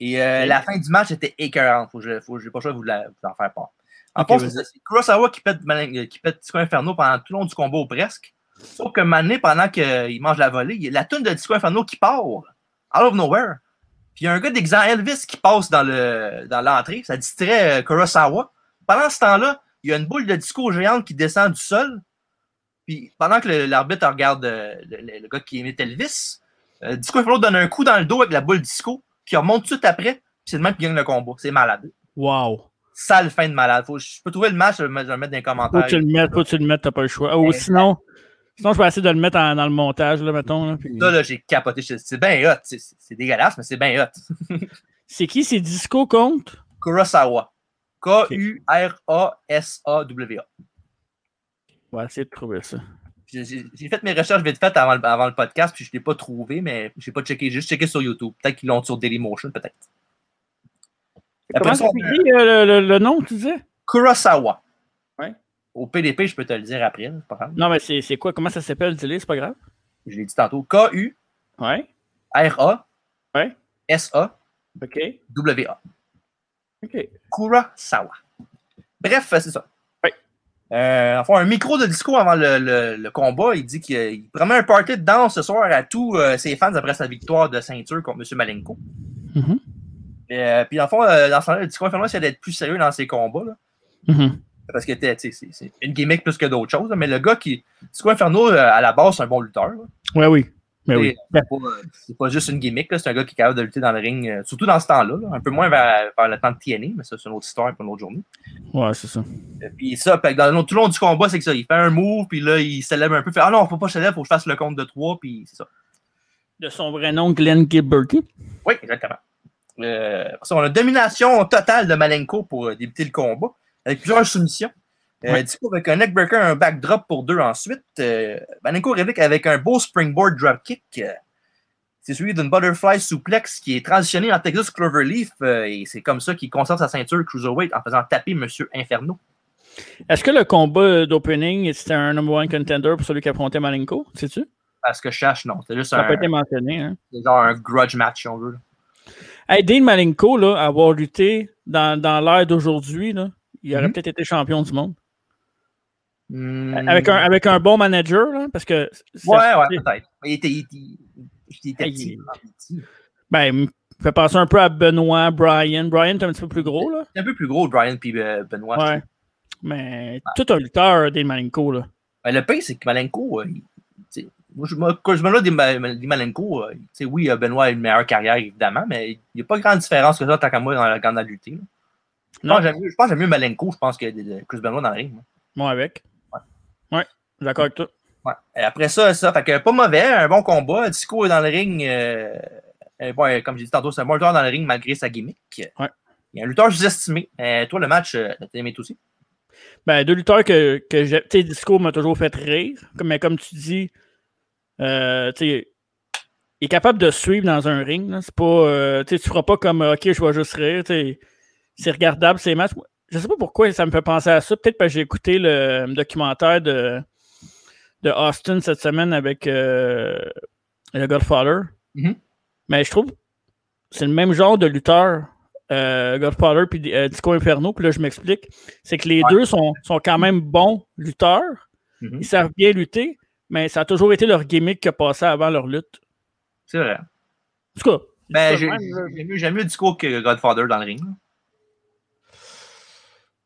Et euh, la fin du match était écœurante. Faut je, faut, j'ai pas le choix de vous, la- vous en faire part. En vas-y. c'est Kurosawa qui pète, Malin- qui pète Disco Inferno pendant tout le long du combat ou presque. Sauf que Mané, pendant qu'il mange la volée, il y a la tune de Disco Inferno qui part, out of nowhere. Puis il y a un gars d'exemple Elvis qui passe dans le dans l'entrée. Ça distrait euh, Kurosawa. Pendant ce temps-là, il y a une boule de disco géante qui descend du sol. Puis pendant que le- l'arbitre regarde euh, le, le- le gars qui imite Elvis, euh, Disco Inferno donne un coup dans le dos avec la boule disco, qui remonte tout de suite après. Puis c'est le même qui gagne le combat. C'est malade. Wow. Sale fin de malade. Faut, je peux trouver le match, je vais le mettre dans les Faut commentaires. que tu le mettes, faut que tu le mettes, t'as pas le choix. Ou sinon, sinon, je vais essayer de le mettre en- dans le montage, là, mettons. là, puis- Ça, là, j'ai capoté. C'est bien hot. C'est- dégueulasse, mais c'est bien hot. C'est qui? C'est Disco contre? Kurosawa. K-U-R-A-S-A-W-A. On va essayer de trouver ça. J'ai fait mes recherches vite faites avant, le- avant le podcast, puis je ne l'ai pas trouvé, mais je n'ai pas checké. J'ai juste checké sur YouTube. Peut-être qu'ils l'ont sur Dailymotion, peut-être. Comment a s'écrit euh, le, le- le nom, tu disais? Kurosawa. Ouais. Au PDP, je peux te le dire après, c'est pas grave. Non, mais c'est quoi? Comment ça s'appelle, dis-le, c'est pas grave. Je l'ai dit tantôt. K-U-R-A-S-A-W-A. Ouais. Ouais. OK. OK. Kurosawa. Bref, c'est ça. Euh, enfin, un micro de disco avant le, le- le combat. Il dit qu'il promet un party de danse ce soir à tous euh, ses fans après sa victoire de ceinture contre M. Malenko. Euh, puis, en fond, dans ce le Disco Inferno essaie d'être plus sérieux dans ses combats. Là, Mhm. parce que c'est c'est une gimmick plus que d'autres choses. là, mais le gars qui. Disco Inferno, à la base, c'est un bon lutteur. là. Ouais, oui. Mais oui. C'est pas, c'est pas juste une gimmick, là, c'est un gars qui est capable de lutter dans le ring, euh, surtout dans ce temps-là. là, un peu moins vers, vers le temps de TNA, mais ça, c'est une autre histoire pour une autre journée. Ouais, c'est ça. Euh, Puis ça, dans le- tout le long du combat, c'est que ça. Il fait un move, puis là, il s'élève un peu. Fait Ah non, faut pas s'élève, faut que je fasse le compte de trois, puis c'est ça. De son vrai nom, Glenn Gilbert. Oui, exactement. Euh, on a une domination totale de Malenko pour euh, débuter le combat, avec plusieurs soumissions. Euh. Du coup, avec un neckbreaker, un backdrop pour deux ensuite. Euh, Malenko réplique avec un beau springboard dropkick. Euh, c'est celui d'une butterfly suplex qui est transitionné en Texas Cloverleaf. euh, et c'est comme ça qu'il conserve sa ceinture cruiserweight en faisant taper Monsieur Inferno. Est-ce que le combat d'opening, c'était un number one contender pour celui qui affrontait Malenko? Sais-tu? Parce que je cherche, non. C'est juste Ça un, pas été mentionné. Hein? c'est genre un grudge match, si on veut. Hey, Dean Malenko, là, avoir lutté dans, dans l'ère d'aujourd'hui, il aurait Mhm. peut-être été champion du monde. Hmm. Avec, un, avec un bon manager, là, parce que. Ouais, ouais, peut-être. Il était, il, il- il était petit. il- Ben, m- fait penser un peu à Benoît, Brian. Brian, t'es un petit peu plus gros, là. C'est un peu plus gros, Brian puis euh, Benoît. Ouais. Mais tout un lutteur, des Malenko, là. Ben, le pire, c'est que Malenko, euh, il- moi, je, moi, quand je me des, des Malenko, euh, oui, Benoît a une meilleure carrière, évidemment, mais il n'y a pas grande différence que ça, tant qu'à moi, dans la, la lutte. Je Non. pense que j'aime mieux- je pense que j'aime mieux Malenko, je pense, que Chris Benoit dans le ring. Moi avec. Ouais. D'accord avec toi. Ouais. Et après ça, ça, fait que pas mauvais, un bon combat. Disco est dans le ring. Euh, euh, bon, comme j'ai dit tantôt, c'est un bon lutteur dans le ring malgré sa gimmick. Ouais. Il y a un lutteur sous-estimé. Euh, toi, le match, t'as aimé aussi? Ben, deux lutteurs que, que j'ai. Tu sais, Disco m'a toujours fait rire. Comme- Mais comme tu dis, euh, tu sais, il est capable de suivre dans un ring. C'est pas. euh, tu feras pas comme OK, je vais juste rire. C'est regardable ces matchs. Je sais pas pourquoi ça me fait penser à ça. Peut-être parce que j'ai écouté le documentaire de, de Austin cette semaine avec euh, le Godfather. Mhm. Mais je trouve que c'est le même genre de lutteur. Euh, Godfather puis euh, Disco Inferno, puis là je m'explique, c'est que les Ouais. deux sont, sont quand même bons lutteurs, Mhm. ils savent bien lutter, mais ça a toujours été leur gimmick qui a passé avant leur lutte. C'est vrai. En tout cas, Ben, j'aime mieux, mieux Disco que Godfather dans le ring.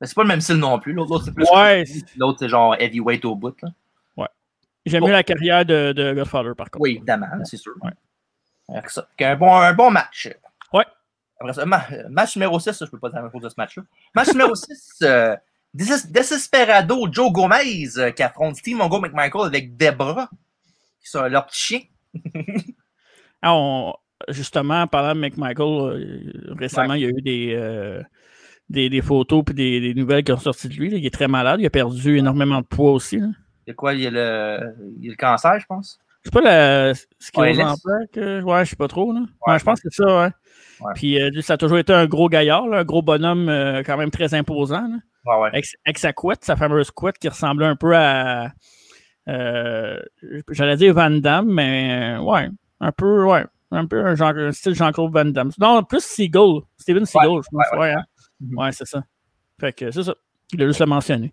Mais c'est pas le même style non plus. L'autre, c'est plus. Ouais. L'autre, c'est genre heavyweight au bout. là. j'aime Bon. mieux la carrière de, de Godfather par contre. Oui, évidemment, c'est sûr. Ouais. Avec ça. Fait qu'un bon, un bon match. Ouais. Après ça, ma- match numéro 6, je ne peux pas dire la chose de ce match-là. Match numéro 6, euh, Des- Desesperado Joe Gomez euh, qui affronte Steve Mongo McMichael avec Debra, qui sont leur petit chien. Ah, on- justement, en parlant de McMichael, euh, récemment, il y a eu des, euh, des, des photos et des, des nouvelles qui ont sorti de lui. là. Il est très malade. Il a perdu énormément de poids aussi. là. Il y a quoi? Il y a le, il y a le cancer, je pense? C'est pas la, laisse. en plaque, euh, Ouais, je sais pas trop. Là. Ouais, Ouais, je pense que c'est ça, ouais. Ouais. Puis euh, ça a toujours été un gros gaillard, là, un gros bonhomme euh, quand même très imposant. là. Avec, avec sa couette, sa fameuse couette qui ressemblait un peu à. euh, J'allais dire Van Damme, mais euh, ouais, un peu, ouais, un peu un, genre, un style Jean-Claude Van Damme. Non, plus Seagull, Steven Seagull, je pense. ouais, Ouais, ouais. Ouais, c'est ça. Fait que c'est ça. Il a juste le mentionné.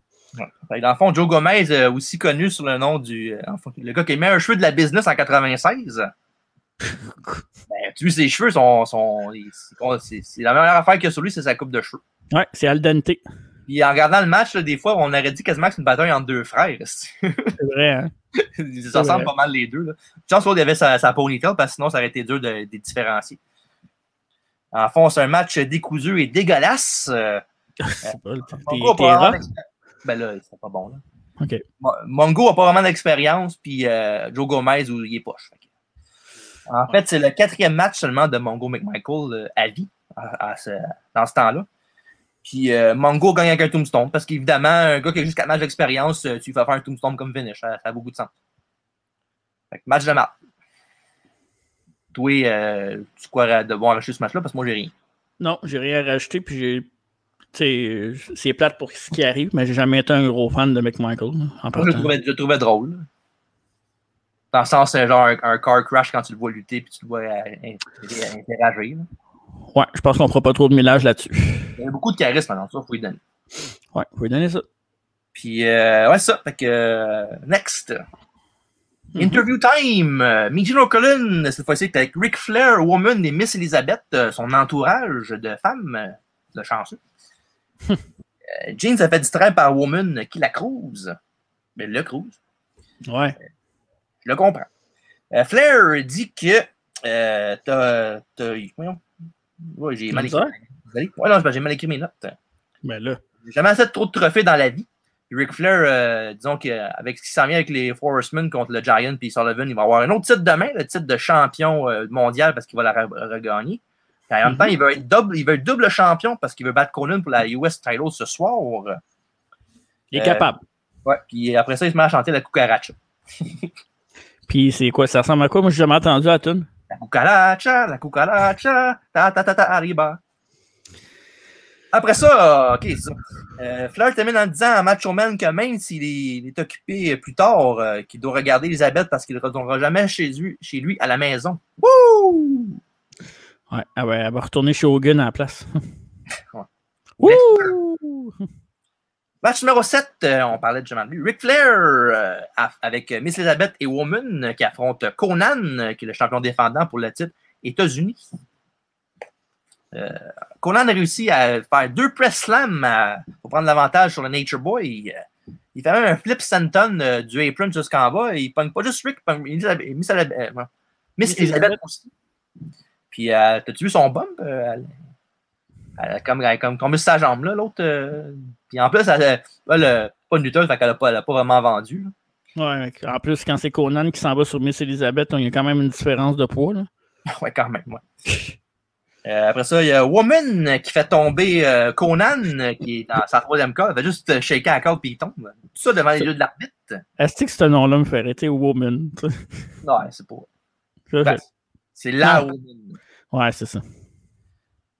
Fait que Dans le fond, Joe Gomez, euh, aussi connu sous le nom du. euh, le gars qui a mis un cheveu de la business en 96. Ben, tu vois, ses cheveux sont. sont c'est la meilleure affaire qu'il y a sur lui, c'est sa coupe de cheveux. Ouais, c'est Al dente. Puis en regardant le match, là, des fois, on aurait dit quasiment que c'est une bataille entre deux frères. C'est vrai, hein? Ils se ressemblent pas mal les deux. Là. Chance qu'il y avait sa, sa ponytail, parce que sinon, ça aurait été dur de, de les différencier. En fond, c'est un match décousu et dégueulasse. Euh, C'est pas Ben là, c'est pas bon. Là. Mongo n'a pas vraiment d'expérience, puis euh, Joe Gomez, où il est poche. En fait, c'est le quatrième match seulement de Mongo McMichael euh, à vie, à- à ce- dans ce temps-là. Puis euh, Mongo gagne avec un tombstone, parce qu'évidemment, un gars qui a juste 4 matchs d'expérience, tu lui fais faire un tombstone comme finish. Ça, ça a beaucoup de sens. Fait que match de match. Toi, euh, tu crois devoir arracher ce match-là, parce que moi, j'ai rien. Non, j'ai rien rajouté, puis j'ai. C'est plate pour ce qui arrive, mais j'ai jamais été un gros fan de McMichael. En Moi, je le trouvais, je le trouvais drôle. Dans le sens, c'est genre un, un car crash quand tu le vois lutter puis tu le vois euh, in- interagir. Ouais, je pense qu'on fera pas trop de mélange là-dessus. Il y a beaucoup de charisme dans ça, il faut lui donner. Ouais, faut lui donner ça. Puis, euh, ouais, ça. Fait que, euh, next. Mhm. Interview time. Euh, Mijino Cullen, cette fois-ci, avec Ric Flair, Woman et Miss Elizabeth, euh, son entourage de femmes, euh, de chanceux. Euh, Jean s'est fait distraire par Woman qui la cruise. Mais le cruise. Ouais. Je le comprends. Euh, Flair dit que t'as. Ouais, j'ai mal écrit. Ouais, non, j'ai mal écrit mes notes. Ben là. J'ai jamais assez de trop de trophées dans la vie. Ric Flair, euh, disons qu'avec ce qui s'en vient avec les Four Horsemen contre le Giant puis Sullivan, il va avoir un autre titre demain, le titre de champion euh, mondial parce qu'il va la re- regagner. Puis en même temps, il veut, être double, il veut être double champion parce qu'il veut battre Conan pour la US title ce soir. Il est Euh, capable. Ouais, puis après ça, il se met à chanter la cucaracha. Puis c'est quoi? Ça ressemble à quoi? Moi, j'ai jamais entendu la tune. La cucaracha, la cucaracha, ta ta ta ta arriba. Après ça, ok, c'est ça. Euh, Flair termine en disant à Macho Man que même s'il est, il est occupé plus tard, euh, qu'il doit regarder Elisabeth parce qu'il ne retournera jamais chez lui, chez lui à la maison. Wouh! Ouais, ah ouais, elle va retourner chez Hogan à la place. Ouais. Wouh! Match numéro 7, euh, on parlait de lui. Ric Flair euh, avec Miss Elizabeth et Woman qui affrontent Conan, qui est le champion défendant pour le titre États-Unis. Euh, Conan a réussi à faire deux press slams à- pour prendre l'avantage sur le Nature Boy. Il, euh, il fait même un flip senton euh, du apron jusqu'en bas. Il pogne pas juste Rick, il pogne Miss, Elizabeth- euh. Miss Elizabeth aussi. Puis, euh, t'as-tu vu son bump? Euh, elle, elle a comme, elle comme sur sa jambe, là, l'autre. euh, puis en plus, elle, elle pas de lutteuse, fait qu'elle a pas, elle a pas vraiment vendu. là. Ouais, en plus, quand c'est Conan qui s'en va sur Miss Elizabeth, il y a quand même une différence de poids. Là. Ouais, quand même, ouais. Euh, après ça, il y a Woman qui fait tomber euh, Conan, qui est dans sa troisième corde. Elle fait juste euh, shaker la corde puis il tombe. Tout ça devant les yeux de l'arbitre. Est-ce que ce nom-là me fait arrêter Woman? Non, c'est pas. Ben, c'est- la Non. Woman. Ouais, c'est ça.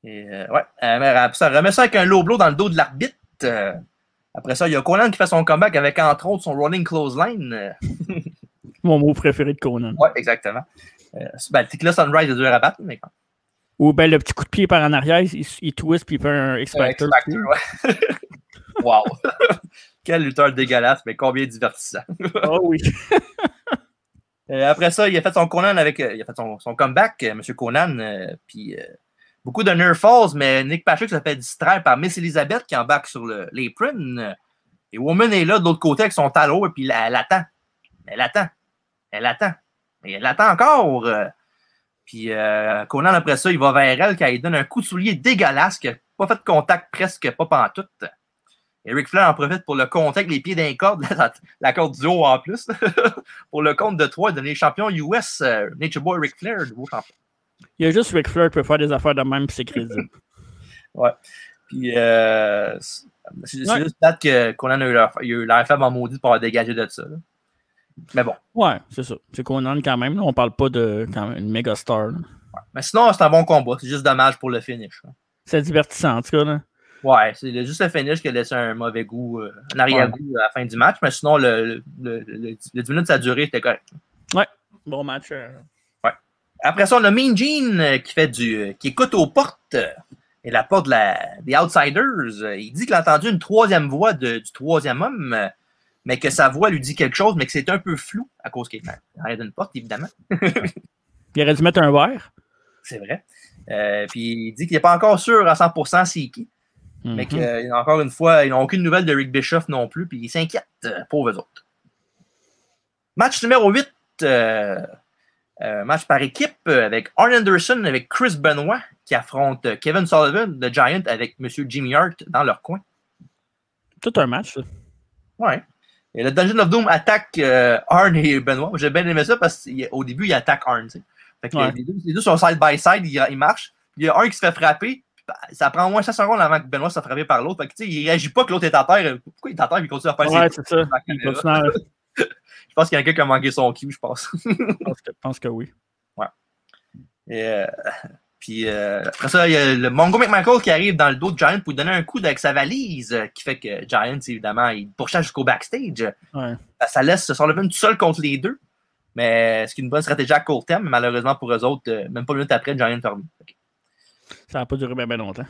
Et, euh, ouais. Mais après ça, remet ça avec un low blow dans le dos de l'arbitre. Après ça, il y a Conan qui fait son comeback avec, entre autres, son rolling clothesline. Mon mot préféré de Conan. ouais, exactement. Euh, ben, là, Sunrise est dur à battre, mais quand Ou ben le petit coup de pied par en arrière, il, il twist puis il fait un X-Factor. Ouais. wow. Quel lutteur dégueulasse, mais combien divertissant. Ah oui. Euh, après ça, il a fait son Conan avec. euh, il a fait son, son comeback, euh, M. Conan. puis beaucoup de nerf falls, mais Nick Patrick se fait distraire par Miss Elizabeth qui embarque sur l'apron. et Woman est là de l'autre côté avec son talon, et puis elle, elle attend. Elle attend. Elle attend. Et elle attend encore. Puis euh, Conan, après ça, il va vers elle, il donne un coup de soulier dégueulasse, qui n'a pas fait de contact presque pas pantoute. Et Ric Flair en profite pour le contact les pieds d'un corde, la, corde du haut en plus, pour le compte de 3 donner champion US euh, Nature Boy Ric Flair, nouveau champion. Il y a juste Ric Flair qui peut faire des affaires de même puis c'est crédible. Puis euh, c'est Ouais. juste date que Conan a eu l'air- il a eu l'air faible en maudit pour avoir dégagé de ça. là. Mais bon. Ouais, c'est ça. C'est Conan quand même. Là. On parle pas de quand même, une méga star. là. Mais sinon, c'est un bon combat. C'est juste dommage pour le finish. C'est divertissant en tout cas. Là. Ouais, c'est juste le finish qui a laissé un mauvais goût, euh, un arrière-goût à la fin du match. Mais sinon, le, le, le, le- le 10 minutes, ça a duré, c'était correct. Bon match. euh. Après ça, on a Mean Gene euh, qui fait du. euh, qui écoute aux portes et la porte de la, des Outsiders. Il dit qu'il a entendu une troisième voix de- du troisième homme, mais que sa voix lui dit quelque chose, mais que c'est un peu flou à cause qu'il est derrière d'une porte, évidemment. Il aurait dû mettre un verre. C'est vrai. Euh, puis il dit qu'il n'est pas encore sûr à 100% c'est qui, mais Mhm. que, encore une fois, ils n'ont aucune nouvelle de Rick Bischoff non plus, puis ils s'inquiètent, euh, pauvres autres. Match numéro 8. euh, euh, match par équipe euh, avec Arn Anderson avec Chris Benoit qui affronte euh, Kevin Sullivan, le Giant, avec M. Jimmy Hart dans leur coin. Tout un match. ça. Ouais. Et le Dungeon of Doom attaque euh, Arn et Benoit. Moi, J'ai bien aimé ça parce qu'au début, il attaque Arn. Fait que Ouais. les, deux, les deux sont side by side, ils, ils marchent. Puis Il y a un qui se fait frapper. bah, Ça prend au moins 5 secondes avant que Benoit se fasse frapper par l'autre. Fait que, il réagit pas que l'autre est à terre. Pourquoi il est à terre et il continue à faire Ouais, ses c'est ça. Il à- Je pense qu'il y a quelqu'un qui a manqué son cue, je pense. Je pense que, je pense que oui. Et, euh, puis euh, après ça, il y a le Mongo McMichael qui arrive dans le dos de Giant pour lui donner un coup avec sa valise, euh, qui fait que Giant, évidemment, il pourchasse jusqu'au backstage. Ouais. Ben, ça laisse Sullivan tout seul contre les deux. Mais ce qui est une bonne stratégie à court terme, mais malheureusement pour eux autres, euh, même pas une minute après, Giant. Fait que- Ça n'a pas duré bien, bien longtemps.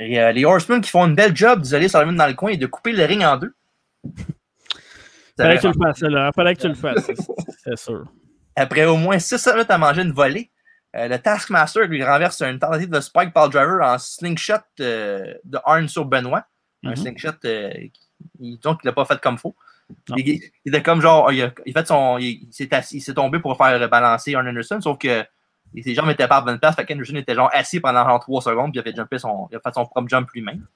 Et les Horsemen qui font une belle job d'isoler Sullivan dans le coin et de couper le ring en deux. Fallait que tu le fasses, là. Fallait que tu le fasses. c'est- C'est sûr. Après au moins 6 minutes à manger une volée, euh, le Taskmaster lui renverse une tentative de Spike Paul Driver en slingshot euh, de Arn sur Benoit. Un Mhm. slingshot, euh, il, donc il l'a pas fait comme faux. Il, il était comme genre, il, a, il fait son, il, s'est tombé pour faire balancer Arn Anderson, sauf que ses jambes étaient pas à bonne place. Fait qu'Anderson était genre assis pendant genre 3 secondes, puis il a fait, jumper son, il a fait son propre jump lui-même.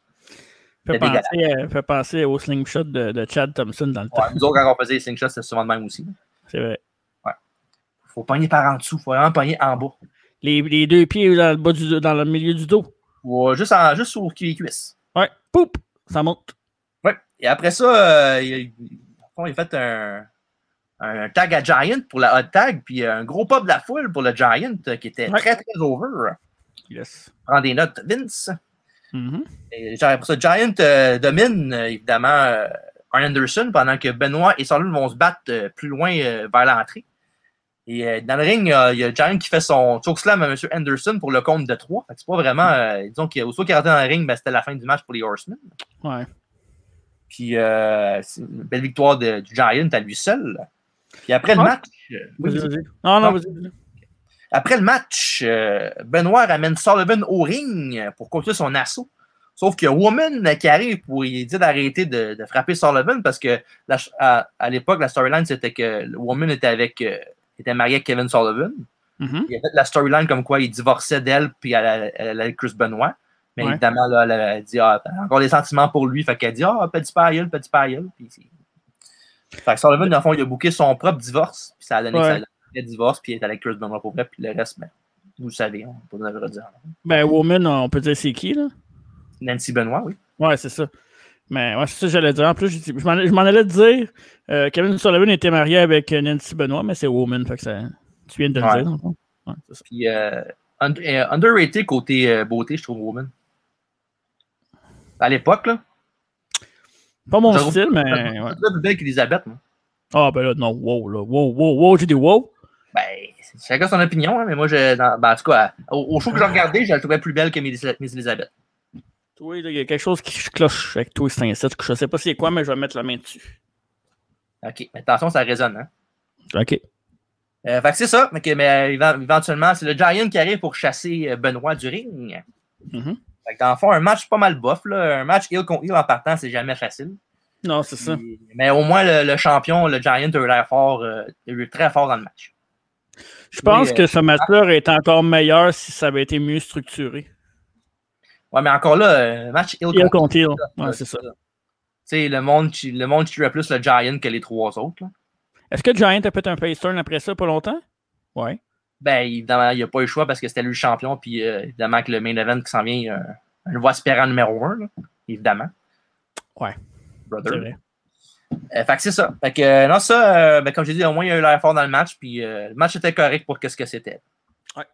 Fait penser, euh, fait penser au slingshot de, de Chad Thompson dans le temps. Nous autres, quand on faisait les slingshots, c'était souvent le même aussi. C'est vrai. Faut pogner par en dessous, faut vraiment pogner en bas. Les, les deux pieds dans le, bas du, dans le milieu du dos. Ou, euh, juste, en, juste sur les cuisses. Ouais. Poup! Ça monte. Ouais. Et après ça, euh, il, a fait un, un tag à Giant pour la hot tag, puis un gros pop de la foule pour le Giant euh, qui était Ouais. très, très over. Yes. Prends des notes, Vince. Mhm. Et après ça, Giant euh, domine évidemment Anderson pendant que Benoit et Sullivan vont se battre euh, plus loin vers l'entrée. Et euh, dans le ring, euh, il y a Giant qui fait son chokeslam à M. Anderson pour le compte de 3. C'est pas vraiment, euh, disons qu'au soit qu'il est rentré dans le ring, ben, c'était la fin du match pour les Horsemen. Ouais. Puis euh, c'est une belle victoire de- du Giant à lui seul. Puis après le match, euh. Non, non, vas-y. Après le match, Benoit ramène Sullivan au ring pour continuer son assaut. Sauf qu'il y a Woman qui arrive pour lui dire d'arrêter de, de, frapper Sullivan parce que la, à, à l'époque, la storyline, c'était que Woman était avec euh, était marié avec Kevin Sullivan. Mm -hmm. Il y avait la storyline comme quoi il divorçait d'elle puis elle, elle, elle, Chris Benoit. Mais Ouais. évidemment, là, elle a dit ah, encore des sentiments pour lui. Fait qu'elle dit Ah, petit pailleul, petit pailleul. Puis fait que Sullivan, dans le fond, il a booké son propre divorce. Puis ça a donné que ça a Ouais. un divorce. Puis il est avec Chris Benoit pour vrai. Puis le reste, ben, vous le savez, on peut pas le redire. Ben, Woman, on peut dire c'est qui, là? Nancy Benoit, oui. Ouais, c'est ça. Mais ouais, c'est ça que j'allais dire. En plus, je m'en je m'en allais te dire, euh, Kevin Sullivan était marié avec Nancy Benoit, mais c'est Woman, fait que ça, tu viens de le Ouais. dire. dans le fond. Ouais, c'est ça. Puis euh, euh, underrated côté beauté, je trouve, Woman. À l'époque, là. Pas mon style, mais. Elle ouais. belle qu'Elisabeth, moi. Ah, ben là, non, wow, là. Wow, wow, wow, j'ai dit wow. Ben, chacun son opinion, hein, mais moi, je, dans- ben, en tout cas, au, au show que j'ai regardé, je la trouvais plus belle que Miss Elisabeth. Toi, il y a quelque chose qui cloche avec toi, c'est un site. Je sais pas c'est quoi, mais je vais mettre la main dessus. OK, mais attention, ça résonne. Hein. Ok. Euh, fait que c'est ça, mais, que- mais éve- éventuellement, c'est le Giant qui arrive pour chasser euh, Benoît du ring. Mhm. Fait que dans le fond, un match pas mal bof. Là. Un match heel contre heel en partant, c'est jamais facile. Non, c'est ça. Mais au moins, le, le champion, le Giant, a eu l'air fort, euh, a eu très fort dans le match. Je pense Oui, que ce match-là aurait été encore meilleur si ça avait été mieux structuré. Ouais, mais encore là, euh, match heel Heel contre. Ouais, c'est ça. Tu sais, le monde, le monde cheerait plus le Giant que les trois autres. Est-ce que Giant a fait un face turn après ça, pas longtemps? Ouais. Ben, évidemment, il n'y a pas eu le choix parce que c'était lui le champion. Puis, euh, évidemment, que le main event qui s'en vient, un, un voix aspirant numéro un, là, évidemment. Ouais. Brother. Vrai. Euh, fait que c'est ça. Fait que, euh, non, ça, euh, ben, comme j'ai dit, au moins, il y a eu l'air fort dans le match. Puis, euh, le match était correct pour ce que c'était. Ouais.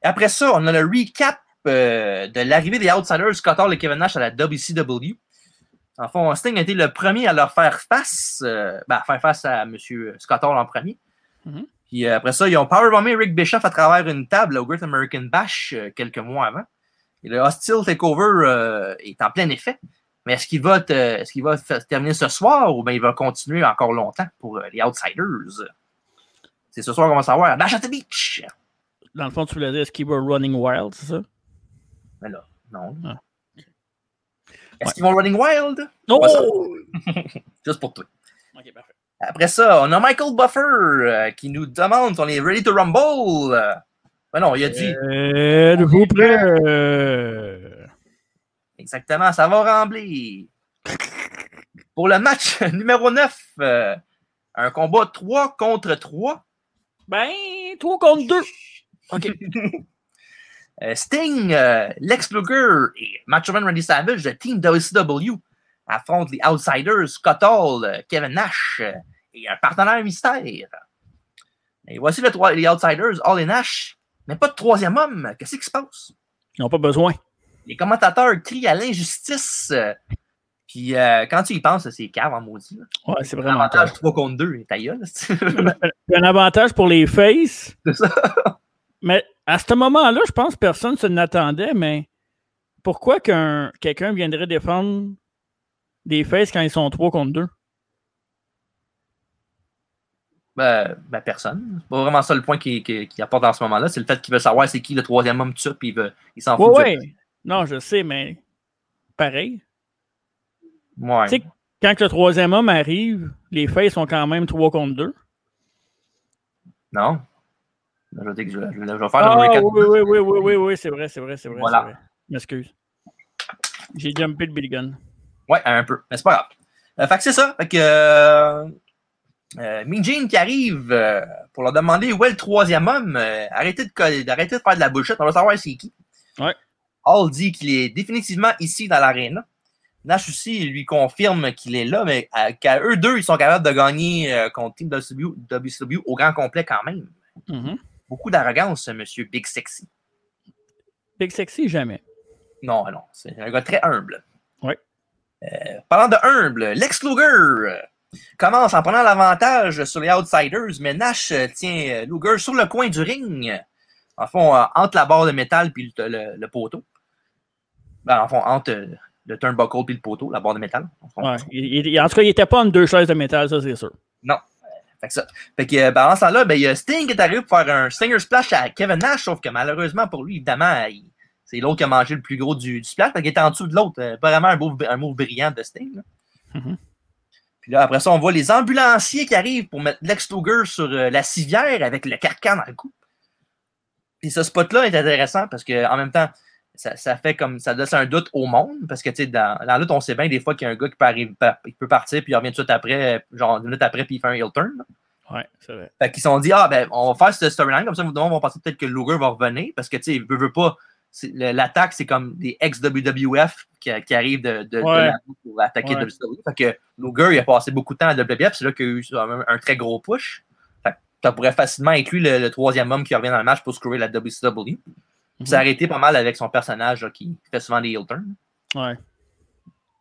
Après ça, on a le recap euh, de l'arrivée des Outsiders, Scott Hall et Kevin Nash à la WCW. En fond, Sting a été le premier à leur faire face, euh, ben, à faire face à M. Scott Hall en premier. Mhm. Puis euh, après ça, ils ont powerbombé Rick Bischoff à travers une table au Great American Bash quelques mois avant. Et le Hostile Takeover est en plein effet. Mais est-ce qu'il va, te- est-ce qu'il va terminer ce soir ou bien il va continuer encore longtemps pour les Outsiders? C'est ce soir qu'on va savoir. Bash at the Beach! Dans le fond, tu voulais dire est-ce qu'il va running wild, c'est ça? Mais là, non. Ah. Est-ce Ouais. qu'ils vont Running Wild? Oh! Juste pour toi. Ok, parfait. Après ça, on a Michael Buffer euh, qui nous demande si on est ready to rumble. Ben non, il a dit Êtes-vous prêt? Euh, exactement, ça va rembler. Pour le match numéro 9, euh, un combat 3 contre 3. Ben, 3 contre 2. OK. Euh, Sting, euh, Lex Luger et Macho Man Randy Savage de Team WCW affrontent les Outsiders, Scott Hall, euh, Kevin Nash et un partenaire mystère. Et voici le trois- les Outsiders, Hall et Nash, mais pas de troisième homme. Qu'est-ce qui se passe? Ils n'ont pas besoin. Les commentateurs crient à l'injustice. puis euh, quand tu y penses, c'est cave en maudit. là. Ouais, c'est Un vraiment avantage top. 3 contre 2, ta gueule. c'est- Un avantage pour les faces. C'est ça. Mais à ce moment-là, je pense que personne ne se n'attendait, mais pourquoi qu'un quelqu'un viendrait défendre des faces quand ils sont 3 contre 2? Ben, ben, personne. C'est pas vraiment ça le point qu'il qu'il apporte dans ce moment-là. C'est le fait qu'il veut savoir c'est qui le troisième homme, ça, puis il, veut- il s'en Ouais, fout. du- ouais. Non, je sais, mais pareil. Ouais. Tu sais, quand le troisième homme arrive, les faces sont quand même 3 contre 2. Non. Je vais, je, je faire Ah, le oui, recap. oui, oui, oui, oui, oui, oui, c'est vrai, c'est vrai, c'est vrai. Voilà. vrai. M'excuse. J'ai jumpé le Billy Gun. Ouais, un peu. Mais c'est pas grave. Euh, fait que c'est ça. Fait que. Euh, euh, qui arrive euh, pour leur demander où est le troisième homme. euh, arrêtez, de, de faire de la bullshit. On va savoir c'est qui. Ouais. Hall dit qu'il est définitivement ici dans l'aréna. Nash aussi lui confirme qu'il est là, mais qu'à eux deux, ils sont capables de gagner contre Team WCW, WCW au grand complet quand même. Mhm. Beaucoup d'arrogance, ce monsieur Big Sexy. Big Sexy, jamais. Non, non, c'est un gars très humble. Ouais. Euh, parlant de humble, Lex Luger commence en prenant l'avantage sur les Outsiders, mais Nash euh, tient euh, Luger sur le coin du ring. En fond, entre la barre de métal puis le, le- le poteau. Ben, en fond, entre le turnbuckle puis le poteau, la barre de métal. En fond, Ouais. Il- il- en tout cas, il n'était pas en deux chaises de métal, ça, c'est sûr. Fait que ça. Fait que euh, pendant ce temps-là, ben, il y a Sting qui est arrivé pour faire un Stinger Splash à Kevin Nash, sauf que malheureusement pour lui, évidemment, il- c'est l'autre qui a mangé le plus gros du, du splash, fait qu'il était en dessous de l'autre. Euh, Pas vraiment un move, un move brillant de Sting. là. Mhm. Puis là, après ça, on voit les ambulanciers qui arrivent pour mettre Lex Luger sur euh, la civière avec le carcan dans le cou. Puis ce spot-là est intéressant parce que en même temps, ça, ça fait comme ça laisse un doute au monde parce que tu sais, dans, dans la lutte, on sait bien des fois qu'il y a un gars qui peut, arriver, il peut partir puis il revient tout de suite après, genre une minute après, puis il fait un heel turn. Ouais, c'est vrai. Fait qu'ils se sont dit, ah, ben, on va faire cette storyline, comme ça, nous on va penser peut-être que Luger va revenir, parce que, tu sais, il veut, veut pas. L'attaque, c'est comme des ex-WWF qui, qui arrivent de, de, de Ouais. la pour attaquer Ouais. WWE. Fait que Luger, il a passé beaucoup de temps à WWF, c'est là qu'il y a eu un, un très gros push. Fait que ça pourrait facilement inclure le, le troisième homme qui revient dans le match pour screwer la WCW. Puis ça a arrêté pas mal avec son personnage là, qui fait souvent des heel turns. Ouais.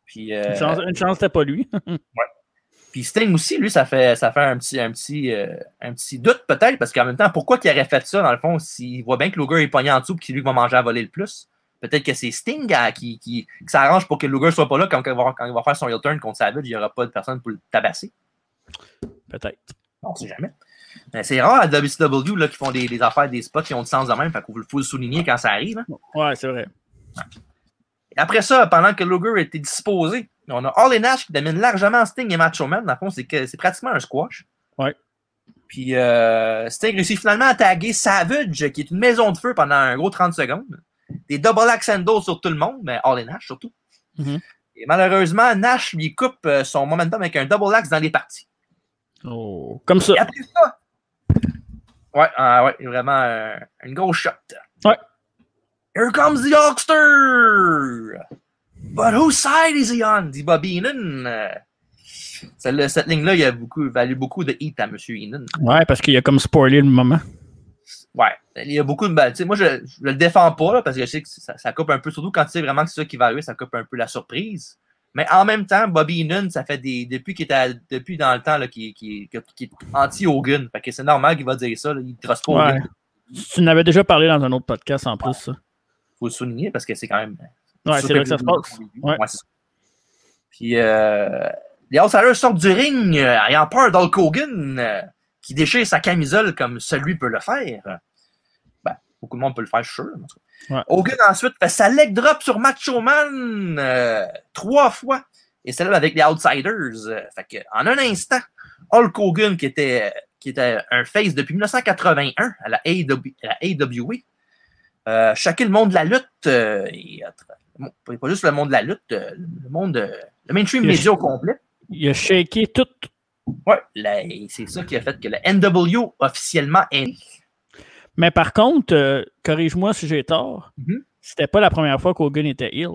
Puis, euh, Une chance, c'était pas lui. Puis Sting aussi, lui, ça fait, ça fait un petit, un petit, euh, un petit doute peut-être, parce qu'en même temps, pourquoi il aurait fait ça, dans le fond, s'il voit bien que Luger est pogné en dessous et c'est lui qui va manger à voler le plus? Peut-être que c'est Sting à- qui, qui, qui s'arrange pour que Luger soit pas là quand, il va, quand il va faire son heel turn contre Savage, il n'y aura pas de personne pour le tabasser. Peut-être. On sait jamais. Mais c'est rare à WCW là, qui font des, des affaires, des spots qui ont du sens de même, fait qu'il faut le souligner quand ça arrive. hein. Ouais, c'est vrai. Après ça, pendant que Luger était disposé, on a All Nash qui domine largement Sting et Macho Man. Dans le fond, c'est que- c'est pratiquement un squash. Ouais. Puis euh, Sting réussit finalement à taguer Savage, qui est une maison de feu pendant un gros 30 secondes. Des double axe handles sur tout le monde, mais All Nash surtout. Mhm. Et malheureusement, Nash lui coupe euh, son momentum avec un double axe dans les parties. Oh. Comme ça. Et après ça, ouais, ah ouais, vraiment euh, une grosse shot. Ouais. Here comes the Hulkster! But whose side is he on? dit Bobby Heenan. Euh, Celle, cette ligne-là, il a beaucoup, valu beaucoup de hit à M. Heenan. Ouais, parce qu'il a comme spoilé le moment. Ouais, il y a beaucoup de. ben, tu sais, moi, je ne le défends pas là, parce que je sais que ça, ça coupe un peu, surtout quand tu sais vraiment que c'est ça qui va arriver, ça coupe un peu la surprise. Mais en même temps, Bobby Heenan, ça fait des. Depuis qu'il était depuis dans le temps qu'il est anti-Hogan. Fait que c'est normal qu'il va dire ça. Là, il ne trosse pas Ouais. Hogan. Tu n'avais déjà parlé dans un autre podcast en plus, ça. faut le souligner parce que c'est quand même. Ouais, c'est là que ça se passe. Ouais. ça. Puis euh, les Outsiders sortent du ring euh, ayant peur d'Hulk Hogan euh, qui déchire sa camisole comme celui peut le faire. Ben, beaucoup de monde peut le faire, je suis sûr. en tout cas. Ouais. Hogan ensuite fait sa leg drop sur Macho Man euh, trois fois. Et celle avec les Outsiders. Euh, fait que, en un instant, Hulk Hogan, qui était, qui était un face depuis 1981 à la, AW, à la AWA, euh, choqué le monde de la lutte, et, bon, pas juste le monde de la lutte, le monde, le mainstream média au complet. Il a shaké tout. Ouais, la- c'est ça qui a fait que le NWO officiellement est. Mais par contre, euh, corrige-moi si j'ai tort, Mhm. c'était pas la première fois qu'Hogan était ill.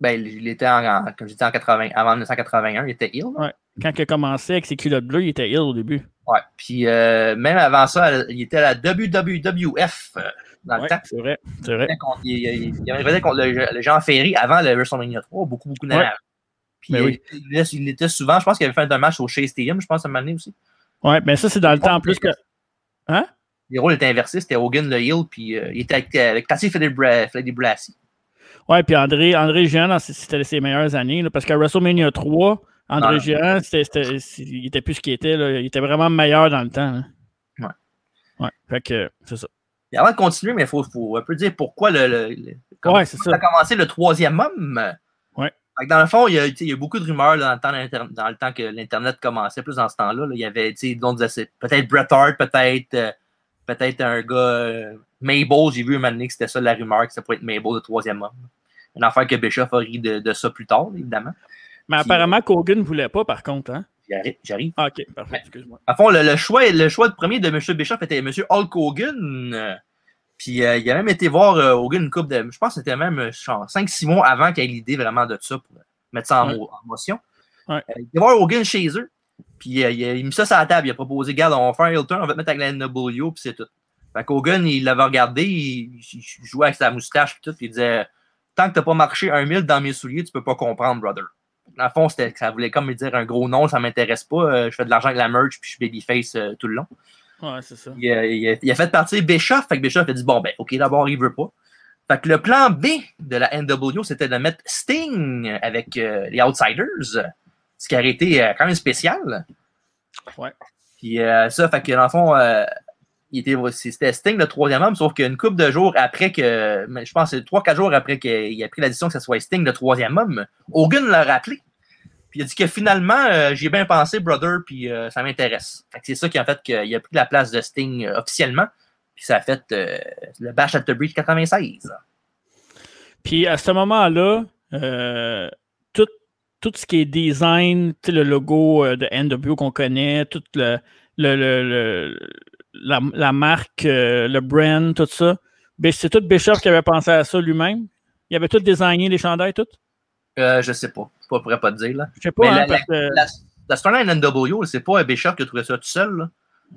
Ben, il était en, en- comme je disais, en 80, avant 1981, il était ill. Ouais. Quand il a commencé avec ses culottes bleues, il était ill au début. Ouais. Puis euh, même avant ça, il était à la WWF euh, dans le temps. c'est vrai. C'est vrai. Il, il, il avait contre le, le Jean Ferry avant le WrestleMania 3, beaucoup, beaucoup d'années Ouais. Puis Ben il, oui. il, il était souvent, je pense qu'il avait fait un match au Shea Stadium, je pense, à un moment donné aussi. Ouais, mais ça, c'est dans le temps en plus que. Hein? Les rôles étaient inversés, c'était Hogan le heel, puis euh, il était avec, avec Patsy Blassie. Ouais, puis André, André Géant, c'était ses meilleures années. là, parce qu'à WrestleMania 3, André Ah. Géant, il était plus ce qu'il était. là. Il était vraiment meilleur dans le temps. là. Ouais. Ouais. Fait que c'est ça. Et avant de continuer, mais il faut, faut un peu dire pourquoi le, le- le- Ouais, ça a commencé le troisième homme? Ouais. Dans le fond, il y a, il y a beaucoup de rumeurs là, dans, le temps dans le temps que l'Internet commençait, plus dans ce temps-là. là. il y avait, tu sais, d'autres essais. peut-être Bret Hart, peut-être euh, peut-être un gars, euh, Mabel, j'ai vu un moment donné que c'était ça la rumeur, que ça pourrait être Mabel, le troisième homme. Une affaire que Bischoff a ri de, de ça plus tard, évidemment. Mais Puis- apparemment, qu'Hogan ne voulait pas, par contre. Hein? J'arrive. Ah, ok, parfait. Excuse-moi. À fond, le, le choix, le choix de premier de M. Bischoff était M. Hulk Hogan. euh, puis euh, il a même été voir euh, Hogan une coupe de. Je pense que c'était même euh, genre 5-6 mois avant qu'il ait l'idée vraiment de ça pour euh, mettre ça en, Ouais. mo- en motion. Ouais. Euh, il est voir Hogan chez eux. Puis il, a, il a mis ça sur la table. Il a proposé, regarde, on va faire un Hilton, on va te mettre avec la NWO, puis c'est tout. Fait qu'Hogan, il l'avait regardé, il, il jouait avec sa moustache, puis tout, puis il disait Tant que t'as pas marché un mille dans mes souliers, tu peux pas comprendre, brother. Dans le fond, c'était- ça voulait comme me dire un gros nom, ça m'intéresse pas. euh, je fais de l'argent avec la merch, puis je suis babyface euh, tout le long. Ouais, c'est ça. Il a, il a- il a fait partir Bischoff, fait que Bischoff a dit bon ben ok d'abord il veut pas. Fait que le plan B de la NWO c'était de mettre Sting avec euh, les Outsiders, ce qui aurait été euh, quand même spécial. Ouais. Puis euh, ça, fait que dans le fond, euh, c'était Sting le troisième homme, sauf qu'une couple de jours après que, je pense que c'est trois, quatre jours après qu'il a pris la décision que ce soit Sting le troisième homme, Hogan l'a rappelé. Puis il a dit que finalement, euh, j'ai bien pensé, brother, puis euh, ça m'intéresse. Fait que c'est ça qui a fait qu'il a pris la place de Sting euh, officiellement. Puis ça a fait le Bash at the Breach 96. Puis à ce moment-là, tout, ce qui est design, le logo euh, de NWO qu'on connaît, tout le, le, le- le- la, la marque, euh, le brand, tout ça, ben, c'est tout Bishop qui avait pensé à ça lui-même. Il avait tout designé les chandails, tout? Euh, je sais pas. Je pourrais pas te dire. Là. Je sais pas, Mais hein, la- parce que- La, la storyline NWO, c'est pas Bishop qui a trouvé ça tout seul. Là.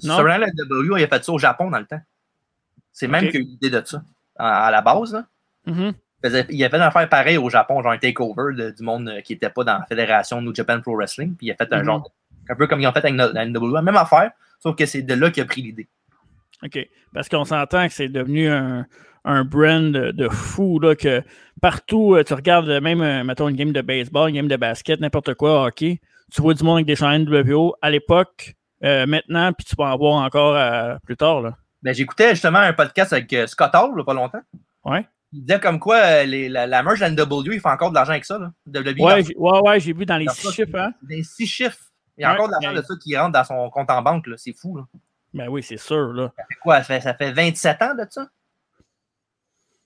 Non. Storyline NWO, il a fait ça au Japon dans le temps. C'est même qu'il a eu l'idée de ça. À, à la base, là. Mhm. Il faisait- il a fait une affaire pareille au Japon, genre un takeover de- du monde euh, qui n'était pas dans la fédération New Japan Pro Wrestling. Puis il a fait un Mhm. genre, un peu comme ils ont fait avec la NWO, même affaire, sauf que c'est de là qu'il a pris l'idée. OK. Parce qu'on s'entend que c'est devenu un, un brand de, de fou, là, que partout, euh, tu regardes euh, même, mettons, une game de baseball, une game de basket, n'importe quoi, hockey, tu vois du monde avec des chandails NWO à l'époque, euh, maintenant, puis tu vas en voir encore euh, plus tard, là. Ben, J'écoutais justement un podcast avec euh, Scott Hall, là, pas longtemps. Ouais. Il disait comme quoi euh, les- la, la merge de la NWO, il fait encore de l'argent avec ça. Là, WWE, Ouais, dans- j'ai- ouais, ouais, j'ai vu dans les dans six ça, chiffres, hein. Des six chiffres. Il y a Ouais, encore de l'argent de ça qui rentre dans son compte en banque. là. C'est fou. Là. Ben oui, c'est sûr, là. Ça fait quoi? Ça fait, ça fait 27 ans de ça?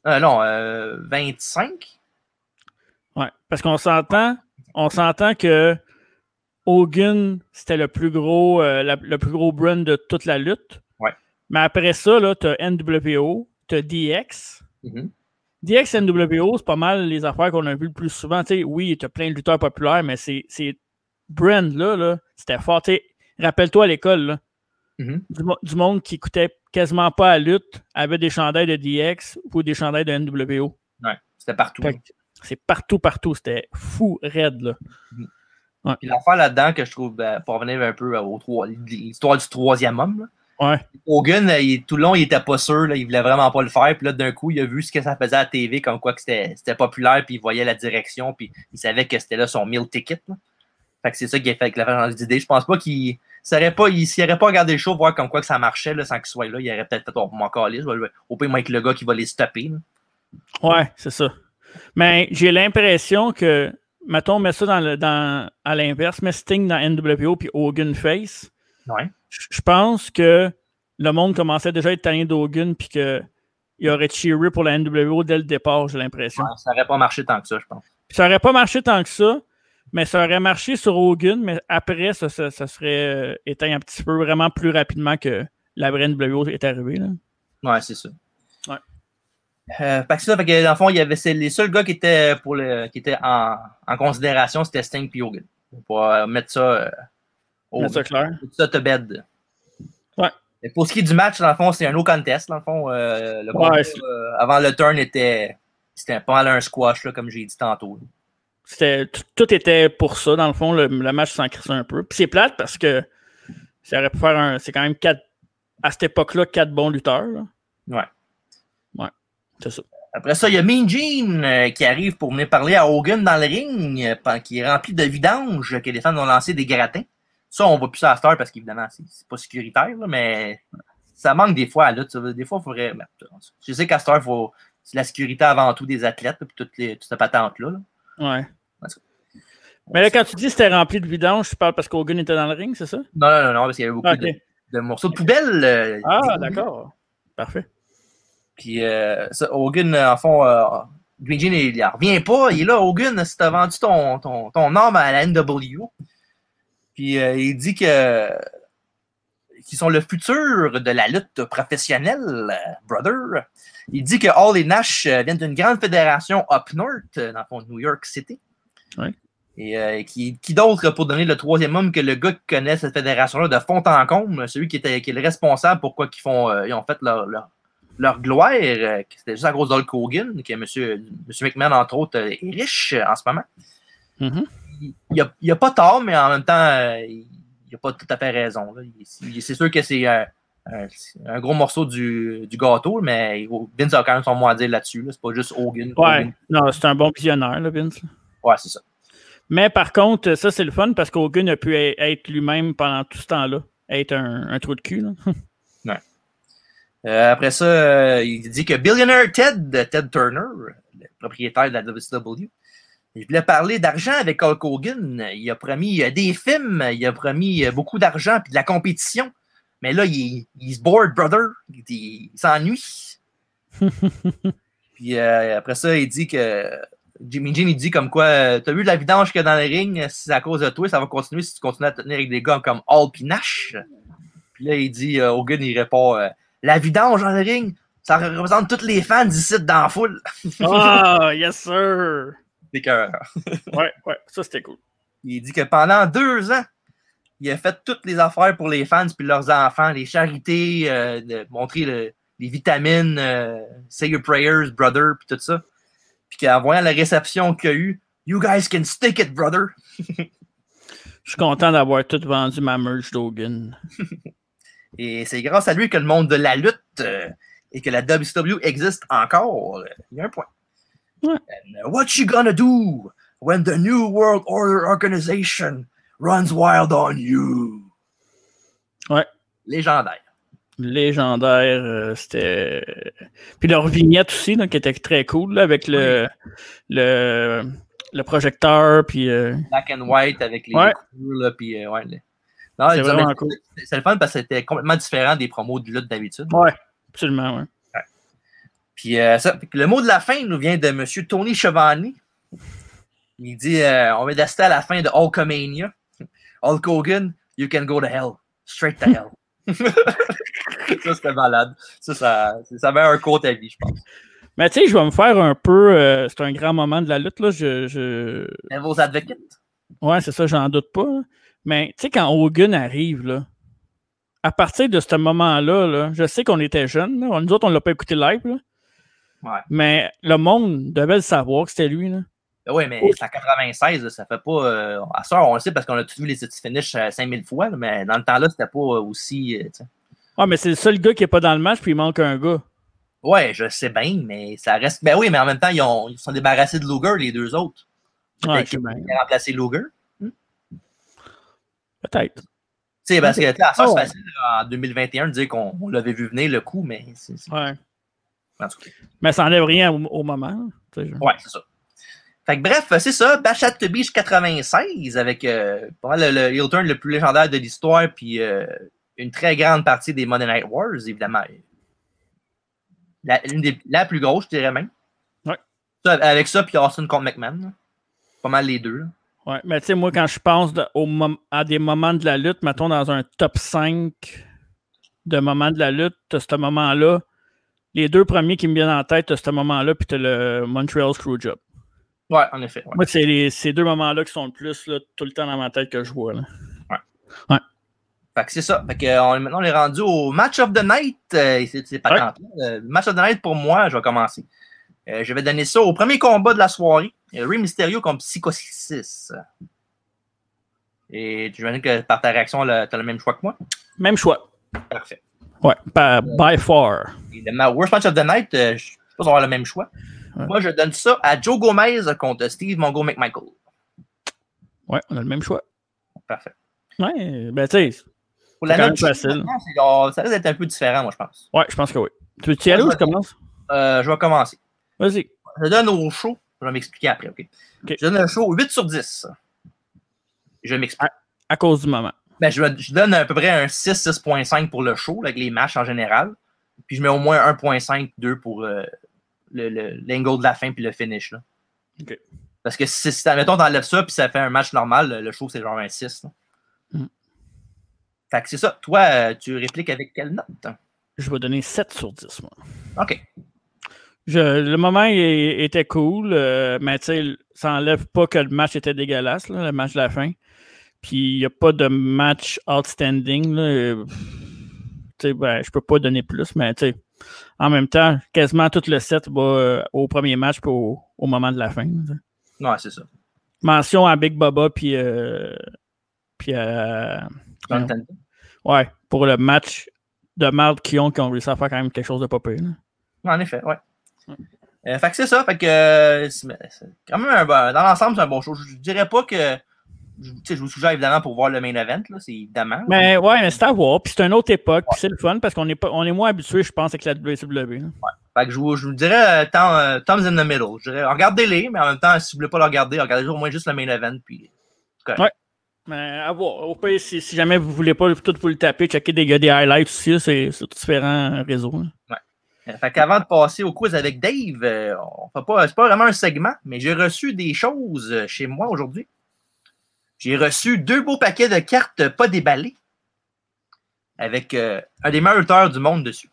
Euh, non, euh, 25? Ouais. Parce qu'on s'entend, on s'entend que Hogan, c'était le plus gros, euh, la- le plus gros brand de toute la lutte. Ouais. Mais après ça, là, t'as NWO, t'as DX. Mhm. DX NWO, c'est pas mal les affaires qu'on a vues le plus souvent. Tu sais, oui, tu as plein de lutteurs populaires, mais ces, ces brands-là, là, c'était fort. Rappelle-toi à l'école, Mhm. du, mo- du monde qui écoutait quasiment pas à la lutte avait des chandails de DX ou des chandails de NWO. Ouais, c'était partout. C'est partout, partout. C'était fou, raide. Là. Puis l'affaire là-dedans que je trouve, ben, pour revenir un peu trois- l'histoire du troisième homme, là. Ouais. Hogan, euh, il- tout le long, il était pas sûr, là, il voulait vraiment pas le faire. Puis là, d'un coup, il a vu ce que ça faisait à la TV, comme quoi que c'était populaire, puis il voyait la direction, puis il savait que c'était là son meal ticket. là. Fait que c'est ça qui a fait que la d'idée. Je pense pas qu'il s'aurait pas, il s'il aurait pas regardé le show, voir comme quoi que ça marchait là, sans qu'il soit là, il aurait peut-être fait oh, mon vais- au pire, avec le gars qui va les stopper. là. Ouais, c'est ça. Mais j'ai l'impression que, mettons, mets ça dans le, dans, à l'inverse, mets Sting dans NWO puis Hogan Face. Ouais. Je pense que le monde commençait déjà à être tanné d'Hogan puis qu'il aurait cheeré pour la NWO dès le départ, j'ai l'impression. Ouais, ça aurait pas marché tant que ça, je pense. Ça aurait pas marché tant que ça, mais ça aurait marché sur Hogan, mais après, ça, ça, ça serait euh, éteint un petit peu vraiment plus rapidement que la vraie NWO est arrivée. Là. Ouais, c'est ça. Ouais. Euh, que ça, fait que dans le fond, il y avait c'est les seuls gars qui étaient pour le qui étaient en, en considération, c'était Sting et Hogan. Pour euh, mettre ça Mettre ça clair. bed. Ouais. Et pour ce qui est du match, dans le fond, c'est un no contest. Dans le fond, euh, le combat, Ouais, c'est- euh, avant le turn était c'était pas mal un squash, là, comme j'ai dit tantôt. Tout, était pour ça, dans le fond, le, le match s'en crissait un peu. Puis c'est plate parce que ça aurait pu faire un. C'est quand même quatre, à cette époque-là, quatre bons lutteurs. là. Ouais. Ouais, c'est ça. Après ça, il y a Mean Gene euh, qui arrive pour venir parler à Hogan dans le ring, qui est rempli de vidanges, que les fans ont lancé des gratins. Ça, on voit plus ça à cette heure parce qu'évidemment, c'est pas sécuritaire, là, mais ça manque des fois à la lutte. ça veut- Des fois, il faudrait. ben, je sais qu'à cette heure, faut, c'est la sécurité avant tout des athlètes, puis toutes, les, toutes ces patentes-là. là. Ouais. Parce Mais là, quand tu dis que c'était rempli de vidange, tu parles parce qu'Hogan était dans le ring, c'est ça? Non, non, non, non, parce qu'il y avait beaucoup Ah, de, de morceaux de poubelle. euh, Ah, d'accord. Parfait. Puis euh, ça, Hogan, euh, en fond, euh, Green Jean, il, il revient pas. Il est là, Hogan, si t'as vendu ton, ton, ton arme à la NW. Puis euh, il dit que qu'ils sont le futur de la lutte professionnelle, brother. Il dit que All et Nash euh, viennent d'une grande fédération up north, euh, dans le fond, de New York City. Ouais. Et euh, qui, qui d'autre pour donner le troisième homme que le gars qui connaît cette fédération-là de fond en comble, celui qui, était, qui est le responsable pourquoi ils, font, euh, ils ont fait leur, leur, leur gloire, euh, c'était juste à cause d'Hulk Hogan, que M. McMahon, entre autres, est riche en ce moment. Mhm. Il- Il a, il a pas tort, mais en même temps, euh, il n'a pas tout à fait raison. C'est sûr que c'est un, un- un gros morceau du, du gâteau, mais Vince a quand même son mot à dire là-dessus. là. C'est pas juste Hogan. Ouais. Hogan. Non, c'est un bon visionnaire, là, Vince. Ouais, c'est ça. Mais par contre, ça, c'est le fun parce qu'Hogan a pu être lui-même pendant tout ce temps-là. être un, un trou de cul. Là. Euh, après ça, euh, il dit que Billionaire Ted, Ted Turner, le propriétaire de la WCW, il voulait parler d'argent avec Hulk Hogan. Il a promis euh, des films, il a promis euh, beaucoup d'argent puis de la compétition. Mais là, il, il se bored, brother. Il, il s'ennuie. puis euh, après ça, il dit que Jimmy Jean, il dit comme quoi, t'as vu la vidange qu'il y a dans le ring, si c'est à cause de toi, ça va continuer si tu continues à te tenir avec des gars comme Hall puis Nash. Puis là, il dit, euh, Hogan, il répond, euh, la vidange dans le ring, ça représente tous les fans d'ici dans la foule. Ah, yes, sir! C'est cœur. Ouais, ouais, ça c'était cool. Il dit que pendant deux ans, il a fait toutes les affaires pour les fans puis leurs enfants, les charités, euh, de montrer le- les vitamines, euh, say your prayers, brother, puis tout ça. Puis qu'en voyant la réception qu'il y a eu, you guys can stick it, brother. Je suis content d'avoir tout vendu ma merch d'Hogan. Et c'est grâce à lui que le monde de la lutte euh, et que la WCW existe encore. Il y a un point. Ouais. And, uh, what you gonna do when the New World Order Organization runs wild on you? Ouais. Légendaire. Légendaire, euh, c'était. Puis leur vignette aussi, là, qui était très cool, là, avec le, le, le projecteur, puis. euh, Black and white avec les Ouais. couleurs, là, puis euh, ouais. Non, C'est vraiment cool. C'est le fun parce que c'était complètement différent des promos de lutte d'habitude. Ouais, absolument, ouais. Puis euh, ça, le mot de la fin nous vient de M. Tony Chevani. Il dit euh, on va d'assister à la fin de Hulkamania. Hulk Hogan, you can go to hell. Straight to hell. ça, c'était malade. Ça, ça, ça avait un court avis, je pense. Mais tu sais, je vais me faire un peu. euh, c'est un grand moment de la lutte, là. Je, je... Devil's Advocate. Ouais, c'est ça, j'en doute pas. Mais tu sais, quand Hogan arrive, là, à partir de ce moment-là, là, je sais qu'on était jeunes. là. Nous autres, on l'a pas écouté live. Là, Ouais. mais le monde devait le savoir que c'était lui. Là. Ben oui, mais c'est en 96, là, ça fait pas. Euh, à ça, on le sait parce qu'on a tous vu les petits finishes euh, 5000 fois, là, mais dans le temps-là, c'était pas euh, aussi. euh. Ah, mais c'est le seul gars qui est pas dans le match, puis il manque un gars. ouais, je sais bien, mais ça reste. Ben oui, mais en même temps, ils, ont, ils sont débarrassés de Luger, les deux autres. Ouais, qu'ils ont remplacé Luger. Peut-être. Tu sais, parce que tu sais, à ça, c'est facile là, en 2021 de dire qu'on on l'avait vu venir le coup, mais c'est- Ouais. Mais ça enlève rien au, au moment. Ouais, c'est ça. Fait que bref, c'est ça, Bash at the Beach 96 avec euh, le, le heel turn le plus légendaire de l'histoire, puis euh, une très grande partie des Monday Night Wars, évidemment. La, une des- la plus grosse, je dirais même. Ouais. Ça, avec ça, puis Austin contre McMahon. là. Pas mal les deux. là. Ouais, mais tu sais, moi, quand je pense de- au à des moments de la lutte, mettons dans un top 5 de moments de la lutte, ce moment-là. Les deux premiers qui me viennent en tête, t'as ce moment-là, puis t'as le Montreal Screwjob. Ouais, en effet. ouais. Moi, c'est les- ces deux moments-là qui sont le plus là, tout le temps dans ma tête que je vois. Là. Fait que c'est ça. Fait que, euh, maintenant, on est rendu au match of the night. Euh, c'est pas Ouais. tant. Le match of the night, pour moi, je vais commencer. Euh, je vais donner ça au premier combat de la soirée. Euh, Rey Mysterio contre Psychosis. Et tu imagines que par ta réaction, tu as le même choix que moi? Même choix. Parfait. Ouais, by far. Et le ma- worst match of the night, euh, je sais pas si on va avoir le même choix. Ouais. Moi, je donne ça à Joe Gomez contre Steve Mongo McMichael. Ouais, on a le même choix. Parfait. Ouais, ben tu sais, Pour la note, facile. genre- ça risque d'être un peu différent, moi, je pense. ouais, je pense que oui. Tu veux y aller ou je commence? Euh, je vais commencer. Vas-y. Je donne au show, je vais m'expliquer après, OK? OK. Je donne un show 8 sur 10. Je m'explique. À cause du moment. Ben, je, donne à peu près un 6, 6.5 pour le show, là, avec les matchs en général. Puis je mets au moins 1.5, 2 pour euh, le, le, l'angle de la fin puis le finish. Là. OK. Parce que si, si mettons, t'enlèves ça puis ça fait un match normal, le- show, c'est genre un 6. là. Mm. Fait que c'est ça. Toi, euh, tu répliques avec quelle note? Je vais donner 7 sur 10, moi. OK. Je- le moment il- était cool, euh, mais tu sais, ça enlève pas que le match était dégueulasse, là, le match de la fin. Puis il n'y a pas de match outstanding. Là. ben, je peux pas donner plus, mais en même temps, quasiment tout le set va euh, au premier match puis au, au moment de la fin. là, tu sais. Non, c'est ça. Mention à Big Baba puis, euh, puis Ouais. Ouais, pour le match de marde qu'ils ont, qui ont réussi à faire quand même quelque chose de là. En effet, ouais. Euh, fait que c'est ça. Fait que euh, c'est c'est quand même un bon- dans l'ensemble, c'est un bon show. Je dirais pas que je, vous suggère évidemment pour voir le main event, là, c'est évidemment. Mais ouais, mais c'est à voir. Puis c'est une autre époque. Puis c'est le fun parce qu'on est, pas, on est moins habitué, je pense, avec la WCW. là. Fait que je vous, je vous dirais euh, euh, Tom's in the middle. Je dirais, regardez-les, mais en même temps, si vous voulez pas le regarder, regardez au moins juste le main event. Puis, Ouais. Mais à voir. Au pire, si, si jamais vous voulez pas tout vous le taper, checker des, des highlights aussi, c'est sur différents réseaux. là. Euh, Fait qu'avant de passer au quiz avec Dave, on fait pas, c'est pas vraiment un segment, mais j'ai reçu des choses chez moi aujourd'hui. J'ai reçu deux beaux paquets de cartes pas déballées avec euh, un des meilleurs lutteurs du monde dessus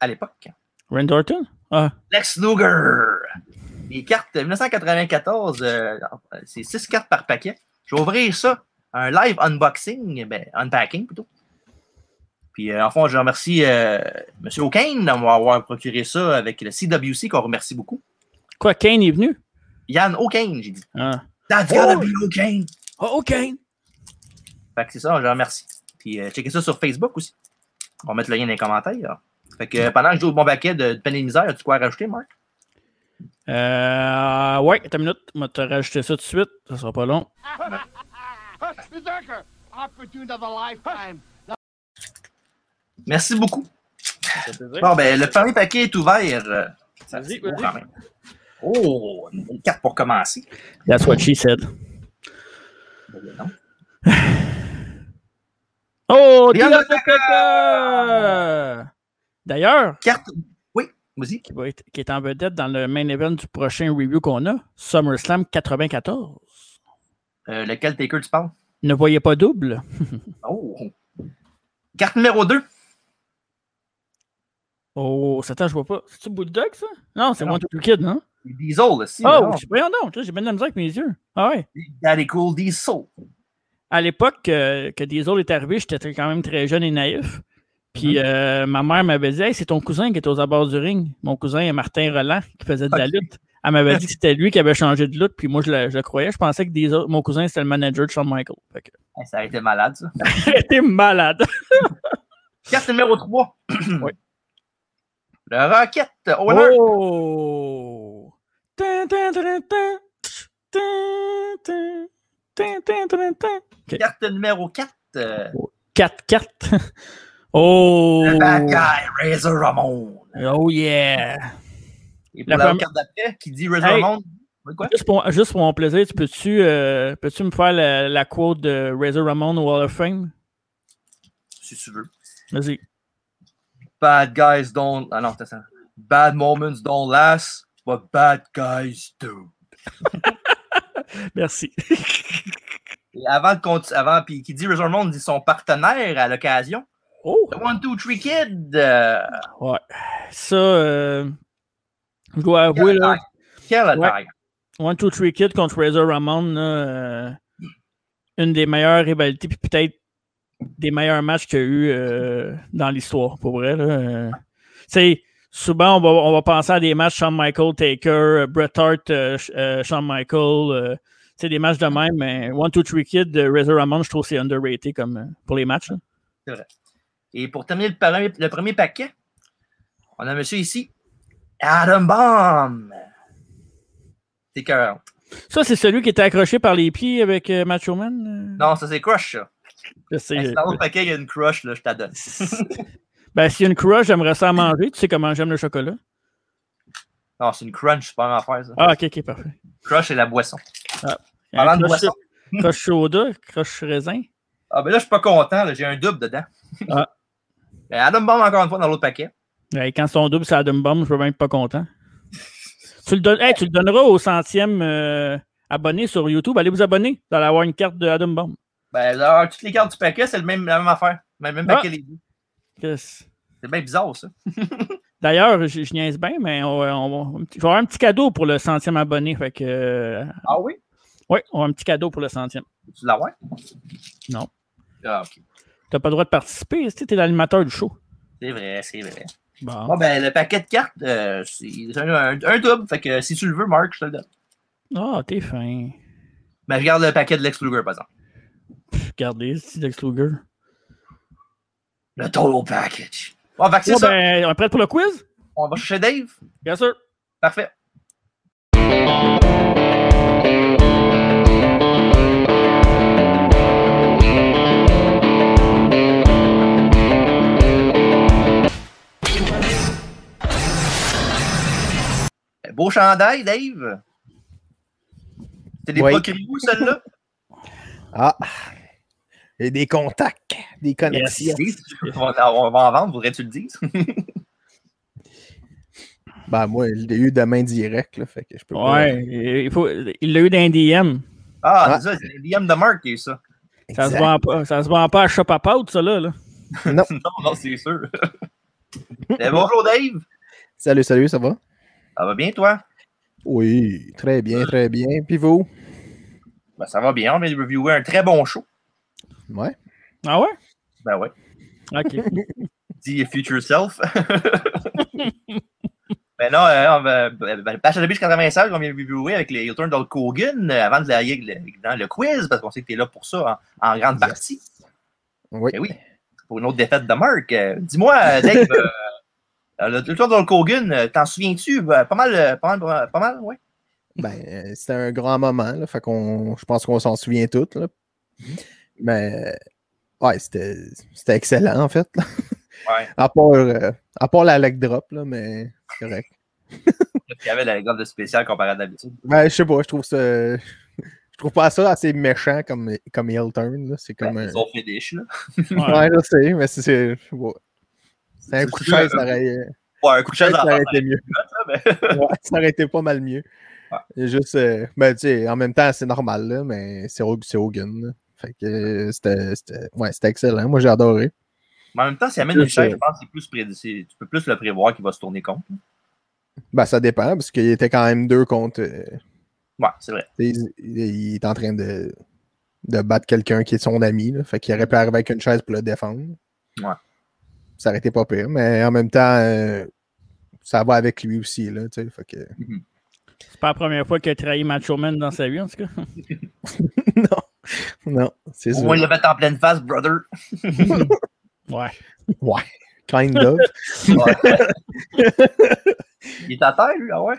à l'époque. Randy Orton? Ah, Lex Luger. Les cartes 1994, euh, c'est six cartes par paquet. Je vais ouvrir ça, un live unboxing, ben, unpacking plutôt. Puis, euh, en fond, je remercie euh, M. O'Kane d'avoir procuré ça avec le CWC, qu'on remercie beaucoup. Quoi, Kane est venu? Yann O'Kane, j'ai dit. Ah. That's gotta be O'Kane. Oh, OK. Fait que c'est ça, je remercie. Puis, euh, checkez ça sur Facebook aussi. On va mettre le lien dans les commentaires. Fait que euh, pendant que je joue au bon paquet de, de peine et misère, as-tu quoi à rajouter, Marc? Euh, ouais, attends une minute. On va te rajouter ça tout de suite. Ça sera pas long. Merci beaucoup. Bon, ben, le premier paquet est ouvert. Ça Vas-y, vas-y. quand même. Oh, une carte pour commencer. That's what she said. Oh! D'ailleurs, Carte. Oui, vas-y. qui, va être, qui est en vedette dans le main event du prochain review qu'on a, SummerSlam 94. Euh, lequel Taker tu parles? Ne voyez pas double. Oh. Carte numéro 2. Oh, attends, je vois pas. C'est-tu Bulldog, ça? Non, c'est. One Two Kid, non? Diesel, aussi. Oh, voyons donc, j'ai bien de la misère avec mes yeux. Ah ouais. Daddy Cool Diesel. À l'époque euh, que Diesel est arrivé, j'étais quand même très jeune et naïf. Puis Mhm. euh, ma mère m'avait dit Hey, c'est ton cousin qui est aux abords du ring. Mon cousin Martin Roland qui faisait de la lutte. Elle m'avait dit que c'était lui qui avait changé de lutte, puis moi je le, je le croyais. Je pensais que Diesel, mon cousin c'était le manager de Shawn que, Eh, Ça a été malade, ça. T'es malade. Carte numéro 3. Oui. Le Rocket Owner. Oh! Tin, tin, tin, tin. Tin, tin. Tin, tin, tin, tin. Ok. Carte numéro 4. Euh, Quatre cartes. Oh! le Bad Guy, Razor Ramon. Oh yeah! Et pour La la, première- carte d'après, qui dit Razor Hey. Ramon. Quoi? Juste pour, juste pour mon plaisir, tu peux-tu euh, peux-tu me faire la, la quote de Razor Ramon au Wall of Fame? Si tu veux. Vas-y. Bad guys don't. Ah non, ça. Bad moments don't last, but bad guys do. Merci. Et avant de continuer, avant, puis qui dit Razor Ramon dit son partenaire à l'occasion. Oh! The One, Two, Three Kid. euh, Ouais. Ça, euh, je dois avouer, là, Ouais. attaque. One, Two, Three Kid contre Razor Ramon, là, euh, une des meilleures rivalités, puis peut-être des meilleurs matchs qu'il y a eu euh, dans l'histoire, pour vrai. Là. Euh, souvent, on va, on va penser à des matchs Shawn Michael, Taker, euh, Bret Hart, euh, euh, Shawn Michael, euh, tu sais, des matchs de même, mais One, Two, Three Kid, Razor Ramon, je trouve que c'est underrated comme, euh, pour les matchs. là. Et pour terminer le premier, le premier paquet, on a un monsieur ici, Adam Bomb. C'est. Ça, c'est celui qui était accroché par les pieds avec euh, Macho Man? euh? Non, ça c'est Crush, ça. Je sais, Hey, euh, si dans paquet, il y a une Crush, là, je t'adonne. ben, s'il y a une crush, j'aimerais ça à manger. Tu sais comment j'aime le chocolat? Non, c'est une Crunch, c'est pas une affaire, ça. Ah, ok, ok, parfait. Crush, c'est la boisson. Un Parlant de crush- boisson. Crush soda, crush raisin. Ah, ben là, je suis pas content, j'ai un double dedans. Ah. Ben, Adam Bomb, encore une fois, dans l'autre paquet. Ouais, quand son double, c'est Adam Bomb, je peux même être pas content. tu, le hey, tu le donneras au centième euh, abonné sur YouTube. Allez vous abonner. Vous allez avoir une carte de Adam Bomb. Ben, alors, toutes les cartes du paquet, c'est le même, la même affaire. Le même Ah. paquet, les deux. C'est bien bizarre, ça. D'ailleurs, je, je niaise bien, mais on, va- on va- je vais avoir un petit cadeau pour le centième abonné. Fait que, euh, Ah oui? oui, on a un petit cadeau pour le centième. Tu l'as, ouais? Non. Ah, ok. Tu n'as pas le droit de participer. Tu es l'animateur du show. C'est vrai, c'est vrai. Bon. Bon, ben, le paquet de cartes, euh, c'est un, un- un double. Fait que si tu le veux, Marc, je te le donne. Ah, t'es fin. Mais je garde le paquet de Lex Luger, par exemple regardez, c'est Lex Luger. Le total package. Bon, fait ça. Ben, on est prêt pour le quiz? On va chercher Dave? Bien sûr. Parfait. Beau chandail, Dave. C'est des oui. celle-là? Ah, et des contacts, des connexions. On va on va en vendre, voudrais-tu le dire? Ben, moi, je l'ai eu de main directe, là, fait que je peux pas- Ouais, il faut- il l'a eu d'un DM. Ah, c'est ça, c'est Liam de Mark qui a eu ça. Ça se, vend pas, ça se vend pas à Shop à Out, ça, là. là. Non. non, non, c'est sûr. Eh, bonjour, Dave. Salut, salut, ça va? Ça va bien, toi? Oui, très bien, très bien. Puis vous? Ben, ça va bien. On vient de reviewer un très bon show. Ouais. Ah ouais? Ben ouais. OK. Dis Future Self. ben non, euh, on va, ben, ben, of the Beach 96, on vient de reviewer avec les Hilton Hulk Hogan euh, avant de le- dans le quiz, parce qu'on sait que tu es là pour ça en, en grande partie. Oui. Ben oui. Pour une autre défaite de Mark. Euh, Dis-moi, Dave, le Hilton Hulk Hogan, euh, t'en souviens-tu? Pas mal, pas mal, pas mal, ouais. Ben, c'était un grand moment, là, fait qu'on, je pense qu'on s'en souvient tous, là. Mais, ouais, c'était, c'était excellent, en fait. là. Ouais. À part, euh, à part la leg drop, là, mais c'est correct. Il y avait la grande de spécial comparé à d'habitude? Ben, je sais pas, je trouve ça. Je trouve pas ça assez méchant comme, comme heel turn. là. C'est comme Ben, un. Ils ont finish, là. Ouais. Je sais, mais c'est. c'est un coup de chaise, ça aurait, Ouais, un coup de chaise ça aurait été mieux. mais... Ouais, ça aurait été pas mal mieux. Ouais. Juste, euh, ben, tu sais, en même temps, c'est normal, là, mais c'est c'est Hogan. Fait que euh, c'était, c'était- ouais, c'était excellent. Moi, j'ai adoré. Mais en même temps, s'il amène une chaise, je pense que c'est plus prédit- c'est- tu peux plus le prévoir qu'il va se tourner contre. Ben, ça dépend, parce qu'il était quand même deux contre. euh, Ouais, c'est vrai. il, il est en train de, de battre quelqu'un qui est son ami. Là, fait qu'il aurait pu arriver avec une chaise pour le défendre. Ouais. Ça aurait été pas pire, mais en même temps, euh, ça va avec lui aussi. Là, que... C'est pas la première fois qu'il a trahi Macho Man dans sa vie, en tout cas. non, non, c'est Au sûr. moins, il l'a fait en pleine face, brother. Ouais. Ouais, kind of. il est à terre, lui, ah ouais?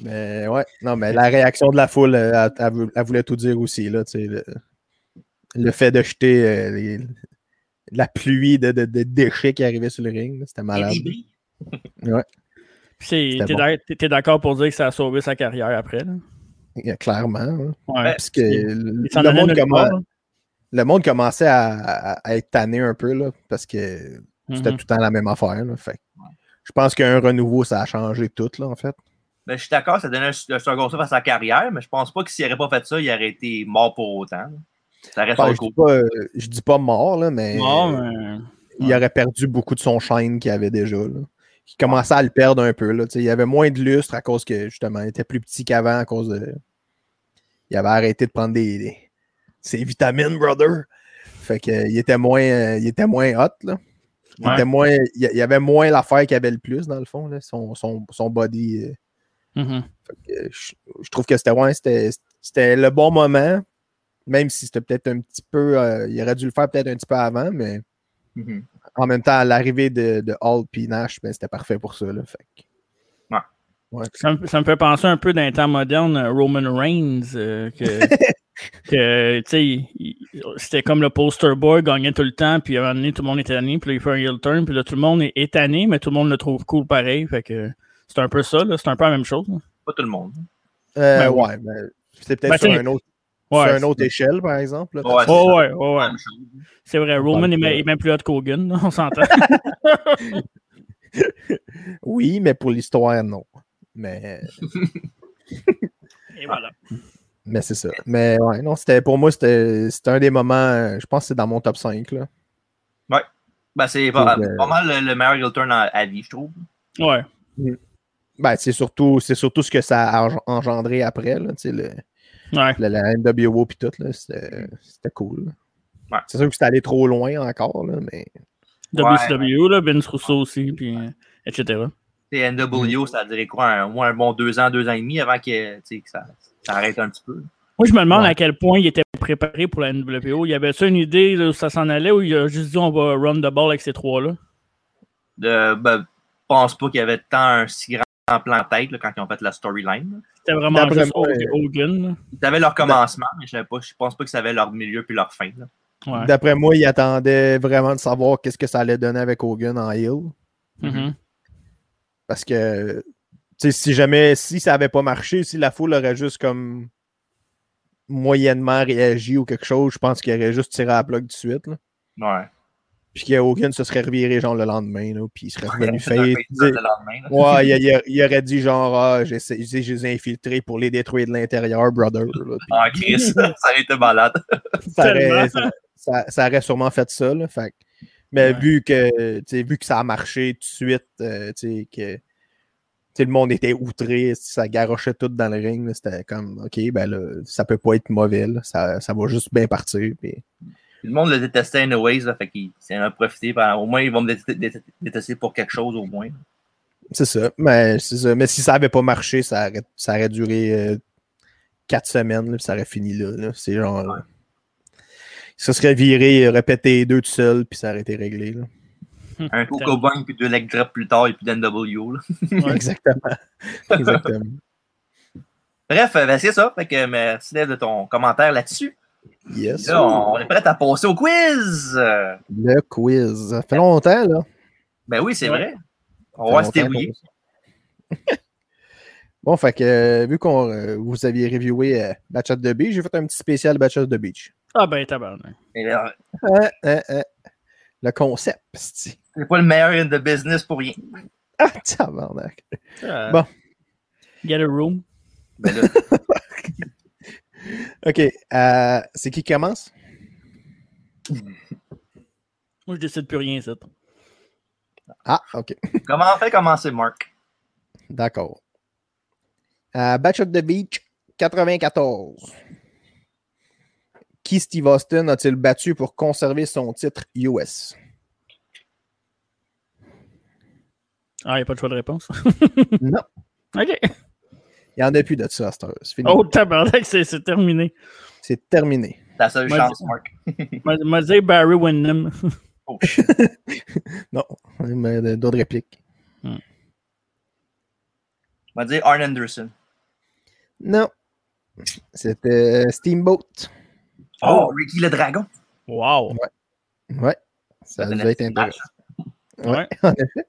Mais ouais, non, mais la réaction de la foule, euh, elle, elle vou- elle voulait tout dire aussi. Là, tu sais, le, le fait de jeter euh, les- la pluie de, de- de déchets qui arrivait sur le ring, c'était malade. bris. Puis bon. t'es d'accord pour dire que ça a sauvé sa carrière après, là? Il y a Clairement. hein. Ouais. Parce que le, Il monde le monde commençait à, être tanné un peu là, parce que c'était Mhm. tout le temps la même affaire. là. Fait que je pense qu'un renouveau, ça a changé tout, là, en fait. Ben, je suis d'accord, ça donnait un, un second souffle à sa carrière, mais je pense pas que s'il n'aurait pas fait ça, il aurait été mort pour autant. Ça reste un je, dis coup. pas, euh, je dis pas mort, là, mais, Non, mais. il aurait perdu beaucoup de son shine qu'il avait déjà. Là. Il commençait à le perdre un peu. Là. Il avait moins de lustre à cause que justement, il était plus petit qu'avant à cause de. Il avait arrêté de prendre des, des- ses vitamines, brother. Fait que, il était moins, euh, il était moins hot. Là. Il, Ouais. était moins, il y- il y avait moins l'affaire qu'il avait le plus, dans le fond, là, son, son, son body. euh, Mhm. Euh, je, je trouve que c'était ouais, c'était c'était le bon moment, même si c'était peut-être un petit peu. euh, il aurait dû le faire peut-être un petit peu avant, mais Mhm. en même temps, à l'arrivée de, de Hall et Nash, ben, c'était parfait pour ça. Là, fait que- Ouais. Ouais. Ça, me, ça me fait penser un peu d'un temps moderne, euh, Roman Reigns, euh, que, que, tu sais, il- il- c'était comme le poster boy, gagnait tout le temps, puis à un moment donné, tout le monde est tanné, puis là, il fait un heel turn, puis là, tout le monde est, est tanné, mais tout le monde le trouve cool pareil, fait que c'est un peu ça, là, c'est un peu la même chose. là. Pas tout le monde. Euh, Ben oui. ouais, mais c'était peut-être Ben, sur, c'est- un autre, Ouais, sur une autre échelle, par exemple. là, Ouais, Oh, ouais, ouais, ouais. C'est vrai, Roman est, pas. même- est même plus hot qu'Hogan, on s'entend. Oui, mais pour l'histoire, non. Mais, Et voilà. mais c'est ça. Mais ouais, non, c'était pour moi, c'était c'était un des moments, je pense que c'est dans mon top 5. Là. Ben, c'est pas, Pour, euh, pas mal le, le meilleur heel turn à, à vie, je trouve. Ouais. Ben, c'est surtout, c'est surtout ce que ça a eng- engendré après, là, tu sais, le, Ouais. la, la NWO puis tout, là, c'était c'était cool. Ouais. C'est sûr que c'était allé trop loin encore, là, mais WCW, là, Vince Russo aussi, puis euh, etc. C'est NWO, Mm. ça dirait quoi, un, au moins un bon deux ans, deux ans et demi avant que, tu sais, que ça, ça arrête un petit peu? Moi, je me demande Ouais. à quel point il était préparé pour la NWO. Il y avait-tu une idée là, où ça s'en allait ou il a juste dit on va run the ball avec ces trois-là? De, ben, je pense pas qu'il y avait tant un si grand plan en tête là, quand ils ont fait la storyline. C'était vraiment juste Hogan. Ils avaient leur commencement, mais je, je pense pas que ça avait leur milieu puis leur fin. Ouais. d'après moi, il attendait vraiment de savoir qu'est-ce que ça allait donner avec Hogan en heel. Mhm. Parce que si jamais, si ça n'avait pas marché, si la foule aurait juste comme moyennement réagi ou quelque chose, je pense qu'il aurait juste tiré à la bloc tout de suite. Là. Ouais. Puis qu'Hogan se serait reviré genre le lendemain, là, puis il serait revenu faire. Ouais, il, il- il aurait dit genre, ah, j'ai je les ai infiltrés pour les détruire de l'intérieur, brother. là. Puis Ah, Chris, ça a été malade. ça, aurait, Tellement. ça, ça- ça aurait sûrement fait ça. Là, fait que- mais Ouais. vu, que, tu sais, vu que ça a marché tout de suite, euh, tu sais, que le monde était outré, ça garochait tout dans le ring, c'était comme, OK, ben là, ça peut pas être mauvais, là, ça, ça va juste bien partir. Puis... Le monde le détestait anyways, là, fait qu'il s'en a profité. au moins, ils vont me dé- dé- détester pour quelque chose, au moins. C'est ça. Mais, c'est ça. mais si ça avait pas marché, ça aurait, ça aurait duré euh, quatre semaines, là, puis ça aurait fini là. là. C'est genre. ça serait viré, répété deux tout seul, puis ça aurait été réglé. là. Un Coco Bung, puis deux leg drops plus tard, et puis d'NW. Ouais. Exactement. Exactement. Bref, euh, ben, c'est ça. Fait que merci de ton commentaire là-dessus. Yes. Là, on est prêt à passer au quiz. Euh, Le quiz. Ça fait longtemps, là. Ben oui, c'est Ouais. vrai. On va se débrouiller. bon, fait que euh, vu qu'on euh, vous aviez reviewé euh, Batch at the Beach, j'ai fait un petit spécial Batch at the Beach. Ah ben tabarnak. Hein. Le concept, c'est C'est pas le meilleur in the business pour rien. Ah, tabarnak. Ah. Bon. Get a room. Ben là, OK. euh, c'est qui qui commence? Moi, je décide plus rien, ça. Ah, OK. comment on fait commencer, Mark? D'accord. Euh, Batch of the Beach 94. Qui Steve Austin a-t-il battu pour conserver son titre US? Ah, il n'y a pas de choix de réponse. Non. OK. Il n'y en a plus de ça à cette heure. C'est fini. Oh, tabarnak, c'est c'est terminé. C'est terminé. Ta seule Moi, chance, Mark. M'a m'a dit Barry Windham. Oh shit. Non, mais de- d'autres répliques. On va dire Arn Anderson. Non. C'était Steamboat. Oh, Ricky le Dragon. Wow. Ouais. Ça Ça devait être intéressant. Ouais. En effet.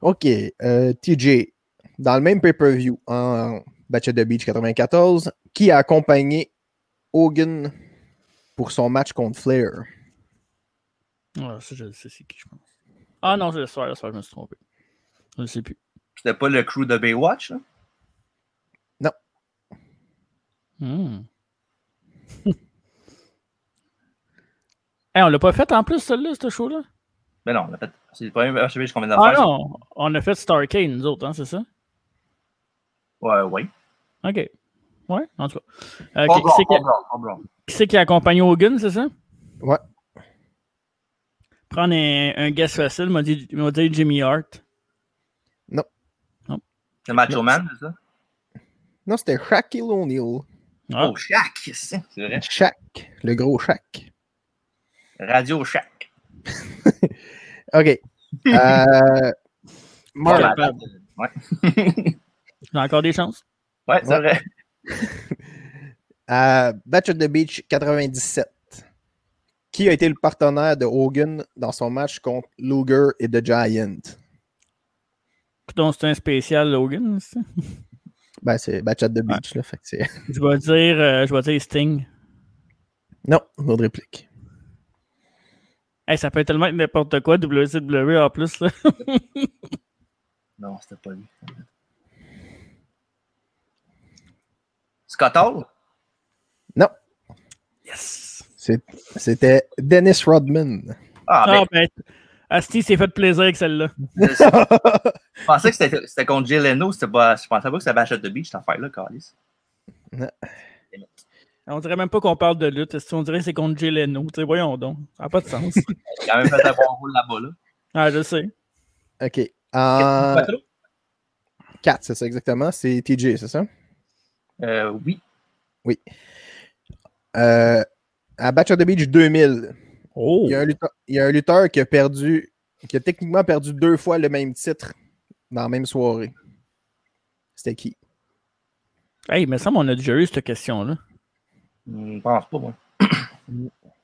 OK. euh, TJ, dans le même pay-per-view, en Batch of the Beach 94, qui a accompagné Hogan pour son match contre Flair? Ah, ça, je le sais, c'est qui, je pense. Ah non, c'est le soir, le soir, je me suis trompé. Je ne sais plus. C'était pas le crew de Baywatch, là? Hmm. Hey, on l'a pas fait en plus, celle-là, ce show-là? Ben non, on a fait. C'est le premier HB qu'on vient de Ah faire. non, on a fait Starcade, nous autres, hein, c'est ça? Ouais, ouais. OK. Ouais, en tout cas. Euh, qui- c'est qui, blanc. qui qui a accompagné Hogan, c'est ça? Ouais. Prendre un, un guest facile, m'a dit, m'a dit Jimmy Hart. C'est Macho Man, c'est ça? Non, c'était Shaquille O'Neal. Ah, Oh, Shaq, c'est vrai. Shaq. Le gros Shaq. Radio Shaq. OK. Euh, Mark. Ouais, J'ai encore des chances? ouais c'est Ouais. vrai. à Batch of the Beach 97. Qui a été le partenaire de Hogan dans son match contre Luger et The Giant? C'est un spécial Logan, ça? Ben, c'est Batch at the Beach, là. Fait que. Je vais dire, euh, je vais dire Sting. Non, autre réplique. Hey, ça peut tellement être n'importe quoi, WCW en plus. Là. Non, c'était pas lui. Scott Hall? Non, Yes! c'était Dennis Rodman. Ah, Ah, ben, ben, Asti s'est fait plaisir avec celle-là. je pensais que c'était contre Jay Leno. c'était Pas, je pensais pas que c'était at the Beach, cette affaire-là, Carlis. On dirait même pas qu'on parle de lutte. On dirait que c'est contre Jay Leno. Tu sais, voyons donc. Ça n'a pas de sens. Il a quand même fait un bon rôle là-bas, là. ah, je sais. OK. 4, c'est ça exactement. C'est TJ, c'est ça? Euh, oui. Euh, à Batch of the Beach 2000, Oh! il y, a un lutteur, il y a un lutteur qui a perdu, qui a techniquement perdu deux fois le même titre dans la même soirée. C'était qui? Hey, mais ça, on a déjà eu cette question-là. Hmm, Je pense pas, moi.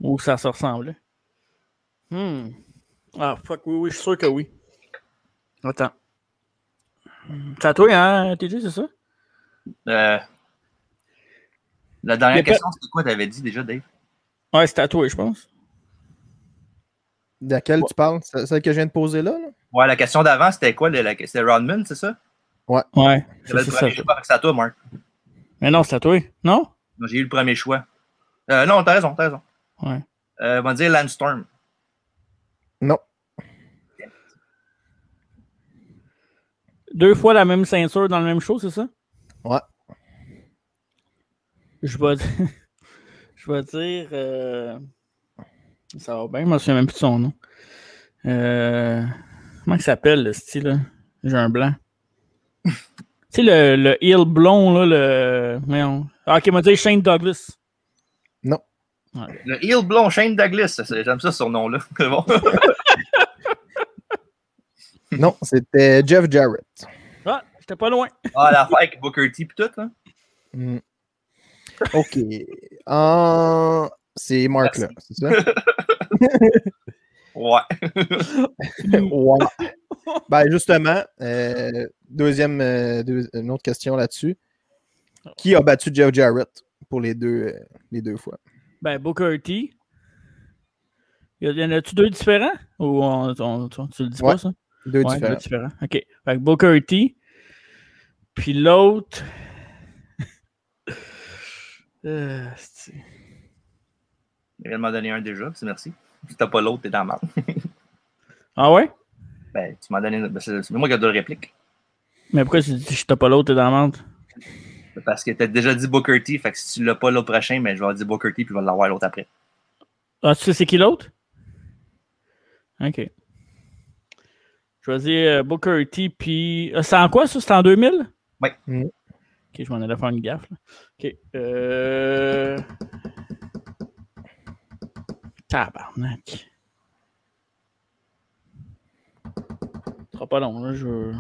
Où ça se ressemblait. Hmm. Ah, fuck, oui, oui, je suis sûr que oui. Attends. C'est à toi, hein, TJ, c'est ça? Euh, la dernière question, c'était quoi, t'avais dit déjà, Dave? Ouais, c'est à toi, je pense. De laquelle tu parles? Celle que je viens de poser là? là? Ouais, la question d'avant, c'était quoi? C'était Rodman, c'est ça? Ouais. J'avais c'est le ça, premier ça. choix, c'est à toi, Marc. Mais non, c'est à toi. Non? J'ai eu le premier choix. Euh, non, t'as raison, t'as raison. Ouais. Euh, on va dire Landstorm. Non. Deux fois la même ceinture dans le même show, c'est ça? Ouais. Je vais dire. je vais dire. euh, Ça va bien, je me souviens même plus de son nom. Euh... Comment il s'appelle, le style, là? J'ai un blanc. tu sais, le, le heel blond, là, le. Ah, ok, m'a dit Shane Douglas. Le heel blond Shane Douglas. J'aime ça, ce nom-là. C'est bon. Non, c'était Jeff Jarrett. Ah, j'étais pas loin. Ah, l'affaire avec Booker T pis tout, là. Hmm. OK. En- C'est Mark, là, c'est ça? Ouais. ouais. Ben, justement, euh, deuxième, euh, deux- une autre question là-dessus. Qui a battu Jeff Jarrett pour les deux, euh, les deux fois? Ben, Booker T. Y en a-tu deux différents? Ou on, on- tu tu le dis Ouais, pas, ça? Deux Ouais, différents. deux différents. OK. Fait que Booker T. Puis l'autre. Euh, Il m'en donner un déjà, c'est merci. Si t'as pas l'autre, t'es dans la ah ouais? Ben, tu m'en donnes une. ben, c'est moi qui ai deux répliques. Mais pourquoi tu dis je t'ai pas l'autre, t'es dans la menthe? Parce que t'as déjà dit Booker T, fait que si tu l'as pas l'autre prochain, ben, je vais dire Booker T puis je vais l'avoir l'autre après. Ah, tu sais c'est qui l'autre? OK. Je vais dire euh, Booker T, puis. euh, c'est en quoi ça? C'est en 2000? Oui. Mm. Ok, je m'en allais faire une gaffe. Là. Ok. Euh... Tabarnak. Ce sera pas long, là. Je...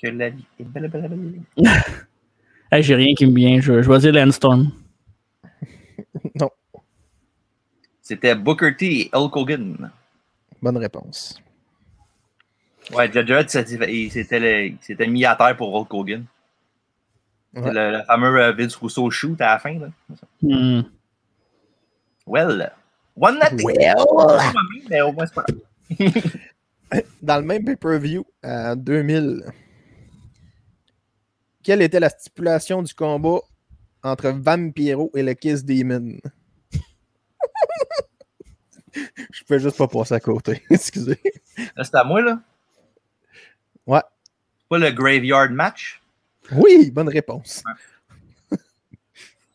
Que la vie est belle, belle, belle. Hey, j'ai rien qui me vient. Je, je vais dire Landstorm. C'était Booker T et Hulk Hogan. Bonne réponse. Ouais, ça, il s'était mis à terre pour Hulk Hogan. Ouais. Le, le fameux euh, Vince Russo shoot à la fin. Là. Hmm. Well, one nothing. Well. Mais au moins, c'est pas grave. Dans le même pay-per-view, en 2000, quelle était la stipulation du combat entre Vampiro et le Kiss Demon? Je peux juste pas passer à côté. Excusez. C'est à moi, là. Ouais. C'est pas le Graveyard Match? Oui, bonne réponse.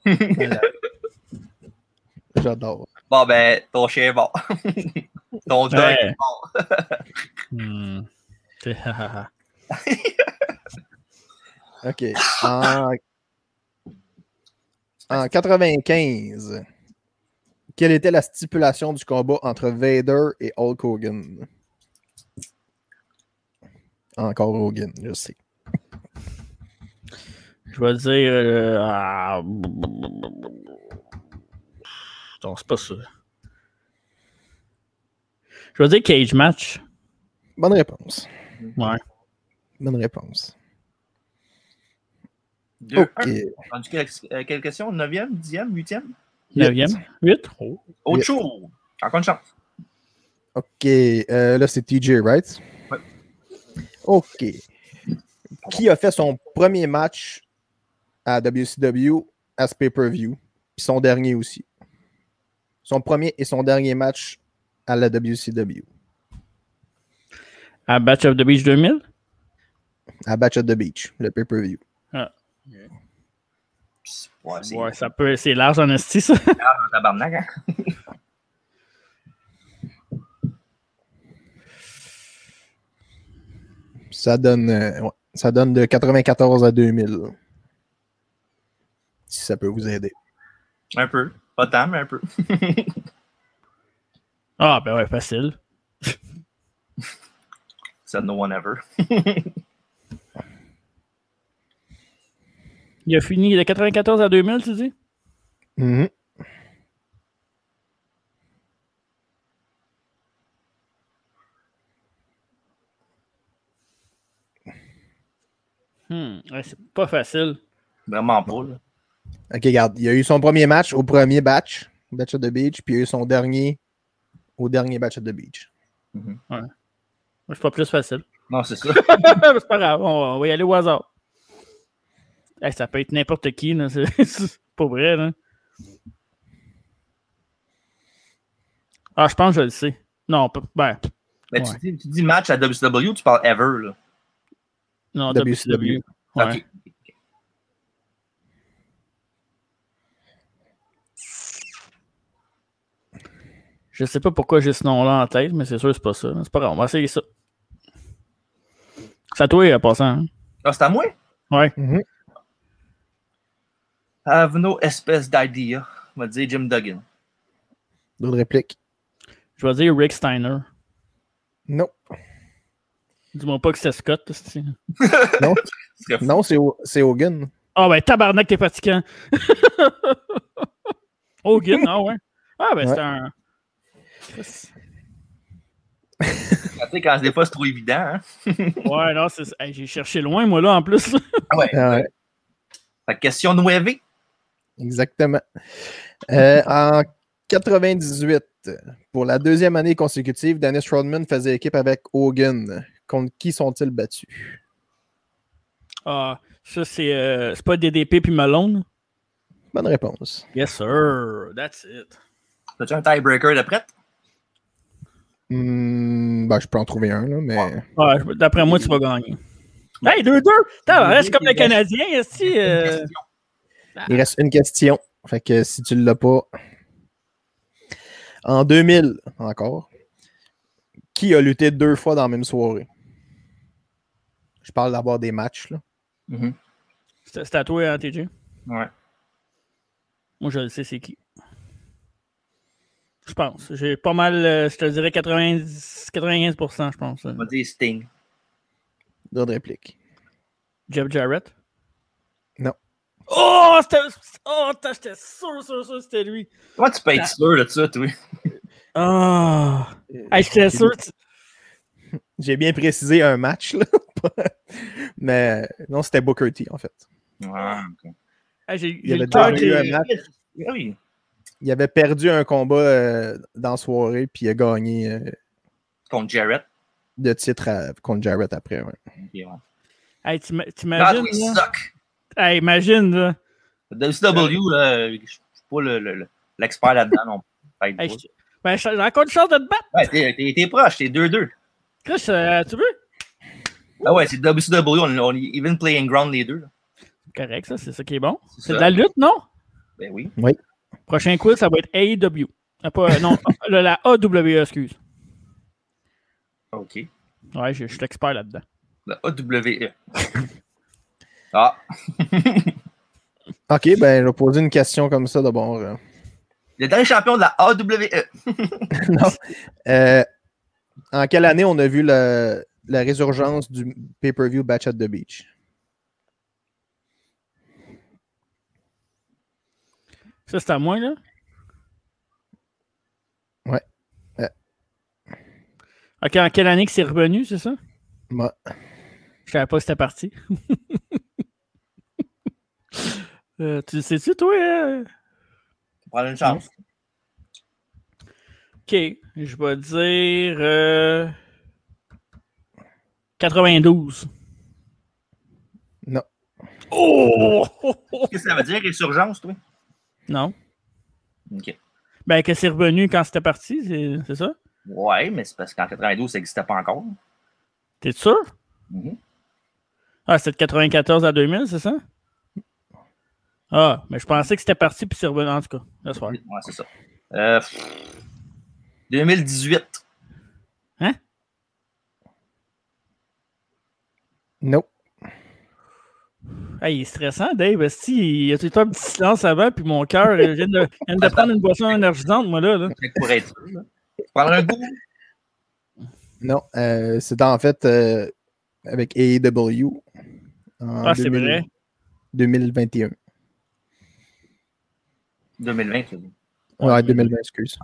J'adore. Bon, ben, ton chien est bon. ton dog Ouais. est bon. Hmm. OK. En, en 95, quelle était la stipulation du combat entre Vader et Hulk Hogan? Encore Hogan, je sais. Je vais dire. euh, ah, Non, c'est pas ça. Je vais dire Cage Match. Bonne réponse. Ouais. Bonne réponse. Deux, OK. quelle, euh, quelle question? 9e, 10e, 8e? Neuvième. Huit. Oh. Autre Huit. chose. Encore une chance. OK. euh, là, c'est TJ, right? OK. Qui a fait son premier match à WCW à ce pay-per-view? Puis son dernier aussi. Son premier et son dernier match à la WCW. À Batch of the Beach 2000. À Batch at the Beach, le pay-per-view. Ouais, ça peut. C'est large en esti, ça. un tabarnak, hein? Ça donne, euh, ouais, ça donne de 94 à 2000. Si ça peut vous aider. Un peu. Pas tant, mais un peu. Ah, ben ouais, facile. Said no one ever. Il a fini de 94 à 2000, tu dis? Mhm. Hmm, ouais, c'est pas facile. Vraiment pas. Là. Ok, regarde, il a eu son premier match au premier batch, Batch of the Beach, puis il a eu son dernier au dernier Batch of the Beach. Moi, C'est pas plus facile. Non, c'est ça. c'est pas grave, on, on va y aller au hasard. Hey, ça peut être n'importe qui, là. C'est pas vrai, là. Ah, je pense que je le sais. Non, ben, Mais Ouais. tu, dis, tu dis match à WCW, tu parles ever. Là? Non, WCW. WCW. Ouais. Ok. Je sais pas pourquoi j'ai ce nom-là en tête, mais c'est sûr que c'est pas ça. C'est pas grave, on va essayer ça. C'est à toi, en passant. hein? Ah, c'est à moi? Ouais. Mhm. I have no espèce d'idea. On va dire Jim Duggan. D'autres répliques? Je vais dire Rick Steiner. Non. Dis-moi pas que c'est Scott. c'est- Non, non c'est Ho- c'est Hogan. Ah, ben, tabarnak, t'es fatigant. Hogan, ah ouais. Ah, ben, Ouais. c'est un. Tu sais, quand des fois c'est trop évident. Hein? Ouais, non, c'est. Hey, j'ai cherché loin, moi, là, en plus. Ouais. Ah ouais, Fait que question 9. exactement. Euh, en 98, pour la deuxième année consécutive, Dennis Rodman faisait équipe avec Hogan. Contre qui sont-ils battus? Ah, ça, c'est. euh, c'est pas DDP puis Malone? Bonne réponse. Yes, sir. That's it. T'as-tu un tiebreaker de prête? Hmm, ben, je peux en trouver un, là, mais. Ouais, d'après moi, tu vas gagner. Hey, 2-2! T'as c'est comme le Canadien, ici. Euh... Il reste une question. Fait que si tu ne l'as pas. En 2000, encore, qui a lutté deux fois dans la même soirée? Je parle d'avoir des matchs. Là. Mhm. C'est c'est à toi, hein, TJ? Ouais. Moi, je le sais, c'est qui. Je pense. J'ai pas mal, euh, je te dirais 90, 95%, je pense. On va dire Sting. D'autres répliques. Jeff Jarrett? Non. Oh, c'était. Oh, attends, j'étais sûr, sûr, sûr c'était lui. Comment tu peux être sûr de ça, toi? Ah! Hey, j'étais sûr. tu- J'ai bien précisé un match, là. Mais non, c'était Booker T, en fait. Ok. Il avait le cœur déjà qui- eu un match. Oui. Il avait perdu un combat euh, dans la soirée, puis il a gagné euh, Contre Jarrett. de titre à- contre Jarrett après. ouais. Ok, ouais. Hey, Ah, t'imagines? Hey, imagine, là. WCW, là, je suis pas le- le- le- l'expert là-dedans non plus. Hey, ben, j'ai encore une chance de te battre. Ouais, t'es proche, t'es 2-2. Chris, euh, tu veux? Ah ouais, c'est WCW, on, on est even playing ground les deux. Correct, ça, c'est ça qui est bon. C'est de la lutte, non? Ben oui. Prochain quiz, ça va être AEW. Ah, pas, euh, non, le- la AWE, excuse. OK. Ouais, je je suis l'expert là-dedans. Le AWE. ah. Ok, ben je vais poser une question comme ça d'abord. euh. Le dernier champion de la AWE. non. Euh, en quelle année on a vu la, la résurgence du pay-per-view Batch at the Beach? Ça, c'est à moi, là? Ouais. Euh. OK, en quelle année que c'est revenu, c'est ça? Ouais. Je savais pas que c'était parti. Euh, tu le sais-tu, toi? euh? Prends une chance. OK, je vais dire... euh, 92. Non. Oh! Qu'est-ce que ça veut dire, résurgence, toi? Non. OK. Ben, que c'est revenu quand c'était parti, c'est c'est ça? Ouais, mais c'est parce qu'en 92, ça n'existait pas encore. T'es sûr? Mhm. Ah, c'est de 94 à 2000, c'est ça? Ah, mais je pensais que c'était parti puis c'est revenu en tout cas. Laisse faire. Ouais, c'est ça. Euh, 2018. Non. Hey, il est stressant, Dave. Si, il y a tout le temps un petit silence avant, puis mon cœur euh, vient de, vient de prendre une boisson énergisante, moi, là. là. Pour être sûr. là. Prendre un goût. Non. Euh, C'était en fait euh, avec AEW. en Ah, c'est 2000 vrai. 2021. 2020, tu dis. Ouais, 2020, excuse.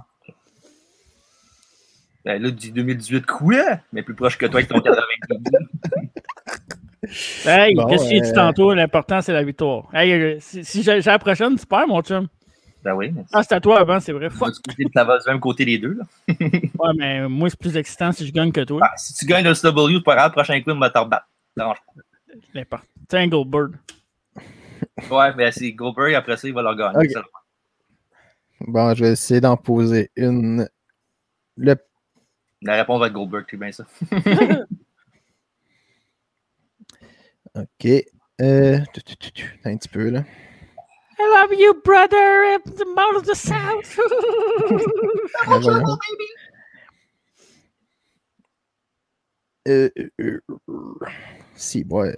Ben là, du 2018, quoi? Mais plus proche que toi avec ton 92. Hey, Bon, qu'est-ce que euh, tantôt? L'important, c'est la victoire. Hey, euh, si, si j'ai la prochaine, tu perds, mon chum. Ben oui, mais Ah, c'est à toi avant, c'est vrai. Fuck. ça va du même côté les deux. Là. Ouais, mais moi, c'est plus excitant si je gagne que toi. Ah, si tu gagnes le c'est pas grave, le prochain coup, on va te rebattre. L'important. C'est Bird. Ouais, mais c'est Goldberg, après ça, il va leur gagner. Bon, je vais essayer d'en poser une. Le... La réponse va être Goldberg, c'est bien ça. OK. Euh... tu, tu, tu, tu, Un petit peu, là. I love you, brother, in the mouth of the south. Ah, voyons. Euh, euh, euh, Si, ouais.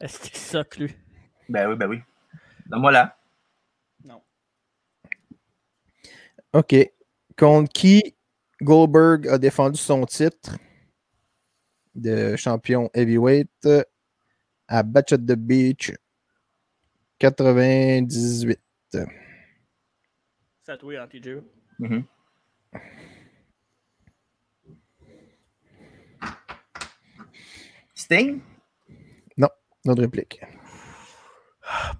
Est-ce que ça, lui? Ben oui, ben oui. Donne-moi là. OK. Contre qui Goldberg a défendu son titre de champion heavyweight? À Batch at the Beach 98. C'est à toi, hein, TJ. Mhm. Sting? Notre réplique.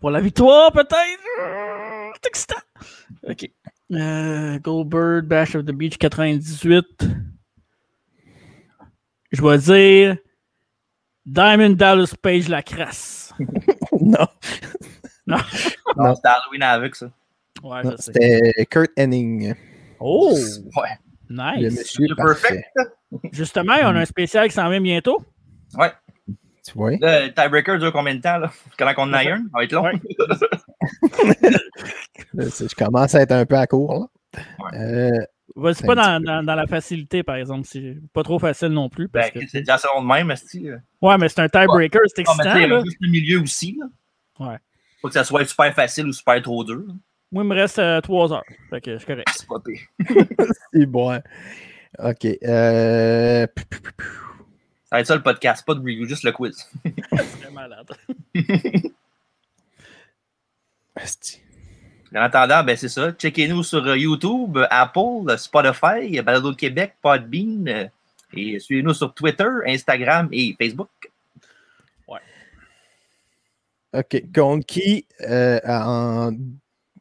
Pour la victoire, peut-être? C'est excitant. OK. Euh, Goldberg, Bash of the Beach 98. Je vais dire Diamond Dallas Page la crasse. non, Non, Non. c'était Halloween avec ça. Ouais, non, je sais. c'était Kurt Henning. Oh, Ouais. Le nice. monsieur Le parfait. perfect. Justement, on a un spécial qui s'en vient bientôt. Ouais. Tu vois? Le tiebreaker dure combien de temps, là? Quand on en a un? Ça va être long. Ouais. Je commence à être un peu à court. Là. Ouais. Euh, Vas-y C'est pas dans, dans, dans la facilité, par exemple. C'est pas trop facile non plus. Parce Ben, que... c'est déjà selon de même, esti. euh? Ouais, mais c'est un tiebreaker, c'est Ah, mais excitant. y là. a juste le milieu aussi, là. Ouais. Faut que ça soit super facile ou super trop dur. là. Moi, il me reste euh, trois heures. Fait que je suis correct. C'est pas pire. c'est bon. hein. OK. Euh... Ça va être ça le podcast, pas de review, juste le quiz. C'est malade. Asti. En attendant, ben c'est ça. Checkez-nous sur euh, YouTube, Apple, Spotify, Balado Québec, Podbean. euh, Et suivez-nous sur Twitter, Instagram et Facebook. OK. Contre qui euh, en.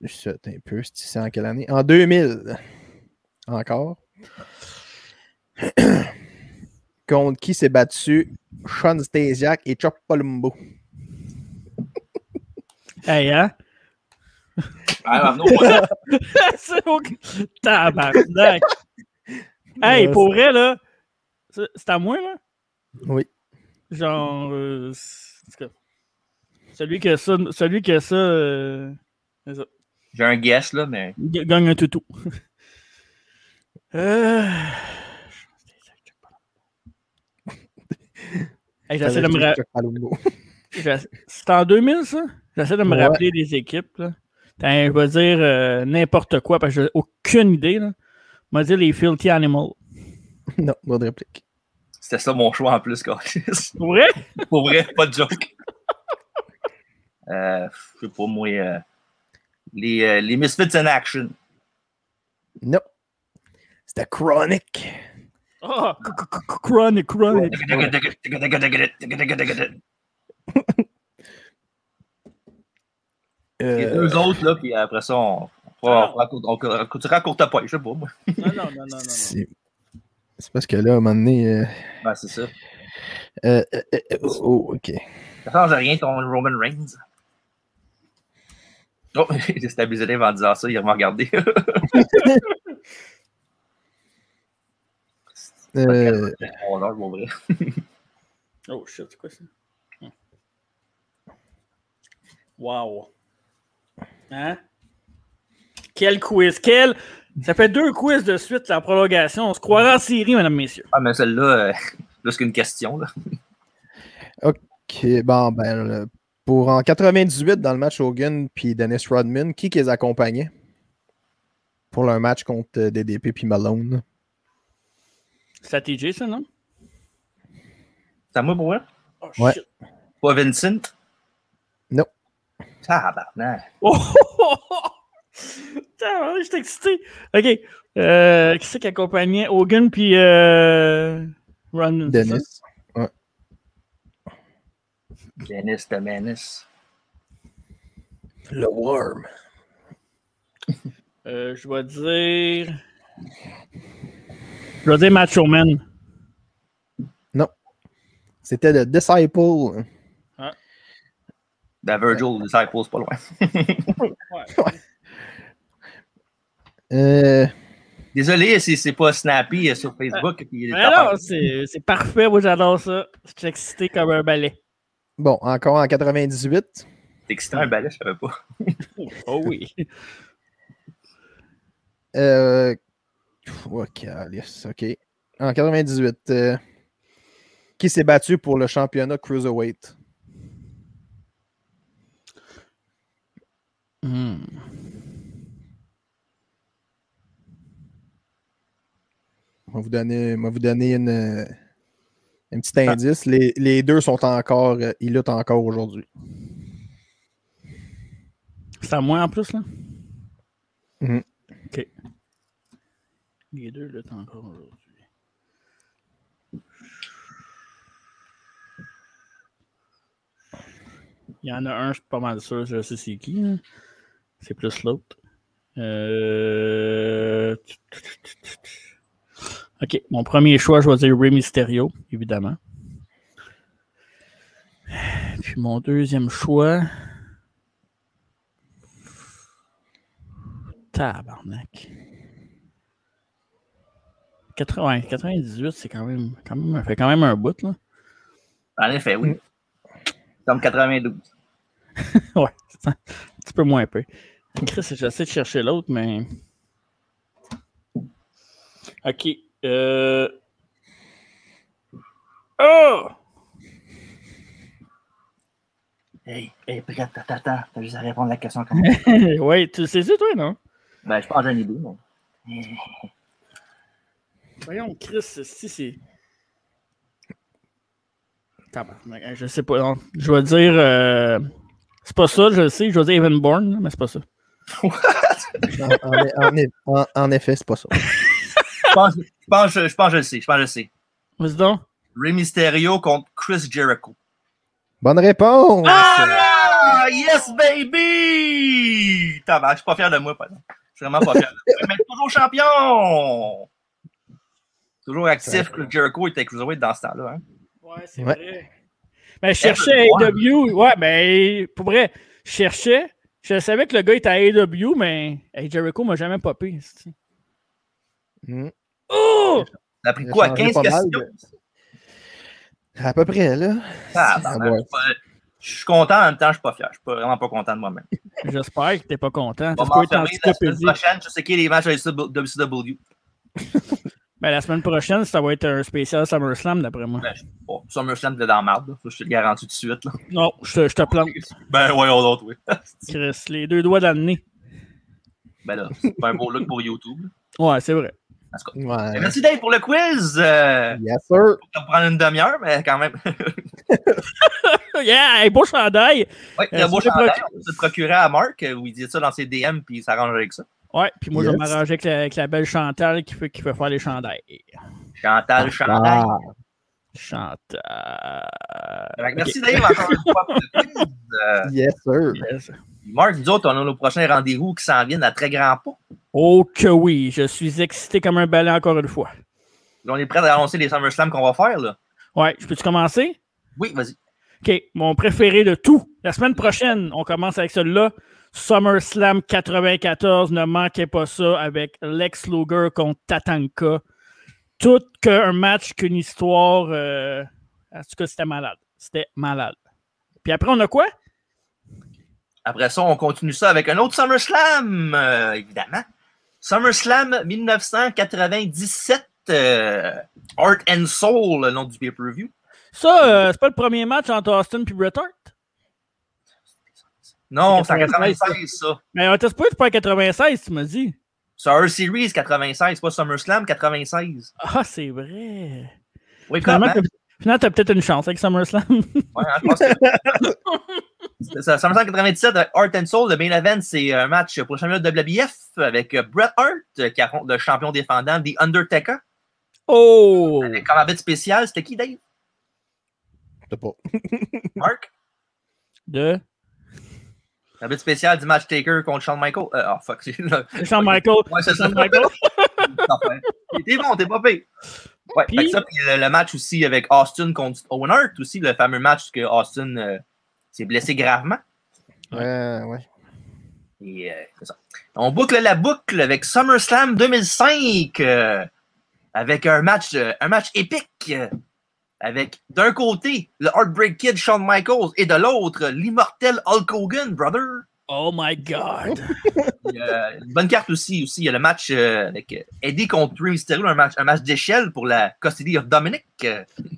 Je un peu, c'est c'est en quelle année? En 2000. Encore. Contre qui s'est battu Sean Stasiak et Chop Palumbo? Hey, hein? Ah, non, pas- c'est ok. Tabarnak. Hey, Ouais, pour vrai, là, c'est à moi, là? Oui. Genre, euh, celui qui a ça, celui qui a ça, euh, c'est ça. J'ai un guess, là, mais G- gagne un toutou. euh... Hey, J'essaie de me ra- Chop Palumbo. j'essa- C'est en 2000, ça? J'essaie de me Ouais. rappeler des équipes. Là. Attends, je vais dire euh, n'importe quoi parce que j'ai aucune idée. Là. Je vais dire les Filthy Animals. non, pas de réplique. c'était ça mon choix en plus, Carlis. Pour vrai? Pour vrai, pas de joke. Euh, je sais pas, moi. euh, les, euh, les Misfits in Action. Non. C'était Chronic. Oh, c- c- c- chronic, chronic. Les Euh, deux autres, là, puis après ça, on, on, Ah. on, courte poids, je sais pas, moi. Non, non, non, non, non. c'est c'est parce que là, à un moment donné. euh, Ben, c'est ça. euh, euh, euh, oh, ok. Ça change rien, ton Roman Reigns. Oh, j'ai déstabilisé Dave en disant ça, il m'a regardé. Euh. Oh shit, c'est quoi ça? Hmm. Wow. Hein? Quel quiz? Quel? Ça fait deux quiz de suite, la prolongation. On se croirait en série, mesdames, messieurs. Ah, mais celle-là, euh, plus qu'une question. Là. ok, bon, ben, là, pour en 98, dans le match Hogan puis Dennis Rodman, qui qui les accompagnait pour leur match contre euh, DDP puis Malone? C'est à TJ, ça, non? C'est à moi pour vrai? Oh Ouais. shit. Pas Vincent? Non. Tabarnak. Oh! Putain, je suis excité. OK. Euh, qui c'est qui accompagnait? Hogan puis euh... Ça? Dennis. Ouais. Dennis the Menace. Le Worm. Euh, je vais dire. Je vais dire Macho Man. C'était le Disciple. The Virgil Disciple, c'est pas loin. Euh, Désolé si c'est pas snappy euh, sur Facebook. puis Mais non, c'est parfait. Moi, j'adore ça. Je suis excité comme un balai. bon, encore en 98. C'est excitant un balai, je savais pas. Oh oui. Euh, ok, yes, ok. En 98. euh, qui s'est battu pour le championnat Cruiserweight? Hmm. On va vous donner, on va vous donner une, euh, un petit indice. Les, les deux sont encore. euh, ils luttent encore aujourd'hui. C'est à moi en plus, là? Mhm. OK. Les deux, t'es encore aujourd'hui. Il y en a un, je suis pas mal sûr, je sais c'est qui. là. C'est plus l'autre. Euh... Ok, mon premier choix, je vais dire Rey Mysterio, évidemment. Puis mon deuxième choix. Tabarnak. 80, 98, c'est quand même, quand même, fait quand même un bout, là. En effet, oui. Comme 92. Ouais, petit peu moins peu. Chris, j'essaie de chercher l'autre, mais. Ok. Euh... Oh! Hey, hey, prête, attends, attends. T'as juste à répondre à la question comme ça. ouais, tu sais ça, toi, non? Ben, je pense j'ai une idée, mais. Voyons, Chris, si c'est. Je sais pas. non. Je vais dire. euh, C'est pas ça, je le sais. Je vais dire Evenborn, là, mais c'est pas ça. En, en- en- en- en effet, c'est pas ça. Je pense, je, pense, je pense que je le sais. Je pense que je le sais. Vas-y donc. Rey Mysterio contre Chris Jericho. Bonne réponse! Ah! Yes, baby! Tabarnak, je suis pas fier de moi, par exemple. Je suis vraiment pas fier de moi. Mais toujours champion! Toujours actif. Chris Jericho était cruiserweight dans ce temps-là. Hein? Ouais, c'est Ouais. vrai. Mais je cherchais AEW. Ouais, mais pour vrai, je cherchais. Je savais que le gars était à AEW, mais hey, Jericho m'a jamais popé. Hmm. Oh! Ça a pris quoi? changé 15 pas mal questions? de- À peu près, là. Ah, Ah, ben, ouais. je suis content, en même temps, je suis pas fier. Je suis pas- vraiment pas content de moi-même. J'espère que t'es pas content. On Ça va peut être m'enfermer la semaine prochaine. Je sais qui est les matchs à WCW. Ben, la semaine prochaine, ça va être un spécial SummerSlam, d'après moi. Ben, bon, SummerSlam, t'es dans la marde. là. Ça, je te le garantis tout de suite. Là. Non, je te, je te plante, Ben, voyons l'autre, oui. Chris. Les deux doigts dans le nez. ben là, c'est pas un beau look pour YouTube. Ouais, c'est vrai. En tout cas. Ouais. Merci Dave pour le quiz. Euh, Yes, sir. ça va prendre une demi-heure, mais quand même. Yeah, beau chandail! Oui, Euh, le beau c'est chandail, proc- on se procurer à Marc, euh, où il dit ça dans ses DM, puis il s'arrange avec ça. Ouais, puis moi, je vais m'arranger avec la, avec la belle Chantal qui fait, qui fait faire les chandails. Chantal, Chantal. Ah, Chantal. Que Merci Dave encore une fois pour le quiz. Euh, yes, sir. Yes. Marc, nous autres, on a nos prochains rendez-vous qui s'en viennent à très grands pas. Oh que oui, je suis excité comme un balai encore une fois. Là, on est prêt à annoncer les SummerSlam qu'on va faire, là. Ouais, je peux-tu commencer? Oui, vas-y. OK, mon préféré de tout. La semaine prochaine, on commence avec celui-là. SummerSlam 94, ne manquez pas ça, avec Lex Luger contre Tatanka. Tout qu'un match qu'une histoire. euh, En tout cas, c'était malade. C'était malade. Puis après, on a quoi? Après ça, on continue ça avec un autre SummerSlam, euh, évidemment. SummerSlam 1997, euh, Art and Soul, le nom du pay-per-view. Ça, euh, c'est pas le premier match entre Austin et Bret Hart? Non, C'est c'est en 96, 96, ça. Mais on t'a pas, c'est pas en 96, tu m'as dit. C'est Earth Series 96, pas SummerSlam 96. Ah, c'est vrai. Oui, Finalement, t'as finalement, t'as peut-être une chance avec SummerSlam. Ouais, hein, je pense que- C'est ça, SummerSlam 97, avec Art and Soul, le main event, c'est un match pour le championnat de WBF avec euh, Bret Hart euh, qui affronte le champion défendant, The Undertaker. oh! Avec comme arbitre spécial, c'était qui, Dave? Je sais pas. Mark? de? L'arbitre spécial du match Taker contre Shawn Michaels. Euh, oh fuck, c'est Shawn Michaels. Ouais, c'est ça. Shawn Michaels. T'es bon, t'es pas pire. Ouais, Puis- fait ça, puis le, le match aussi avec Austin contre Owen Hart, aussi, le fameux match que Austin euh, s'est blessé gravement. Ouais, ouais. Et, euh, c'est ça. On boucle la boucle avec SummerSlam 2005 euh, avec un match, euh, un match épique euh, avec d'un côté le Heartbreak Kid Shawn Michaels et de l'autre l'immortel Hulk Hogan, brother. Oh my God. Euh, une bonne carte aussi, aussi. Il y a le match euh, avec euh, Eddie contre Rey Mysterio, un match, un match d'échelle pour la custody of Dominic.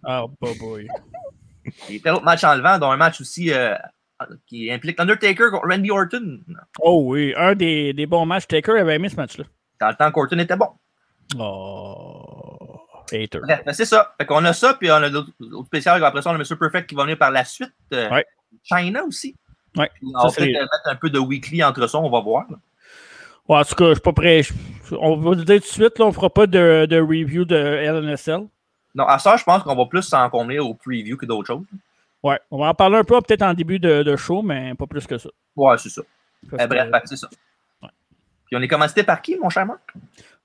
Oh, boy, boy. il y a plein d'autres matchs en levant, dont un match aussi euh, qui implique Undertaker contre Randy Orton. Oh oui, un des, des bons matchs. Taker avait aimé ce match-là. Dans le temps qu'Orton était bon. Oh. Hater. Bref, ben, c'est ça. Fait qu'on a ça, puis on a d'autres d'autres spéciales. Après ça, on a Mr. Perfect qui va venir par la suite. Euh, Ouais. China aussi. Ouais. Puis on va peut-être mettre un peu de weekly entre ça, on va voir. là. Ouais, en tout cas, je suis pas prêt. Je- On va le dire tout de suite, là, on fera pas de, de review de LNSL. Non, à ça, je pense qu'on va plus s'en au preview que d'autres choses. Ouais, on va en parler un peu peut-être en début de, de show, mais pas plus que ça. Ouais, c'est ça. Eh, bref, que c'est ça. Puis on est commandité par qui, mon cher Marc?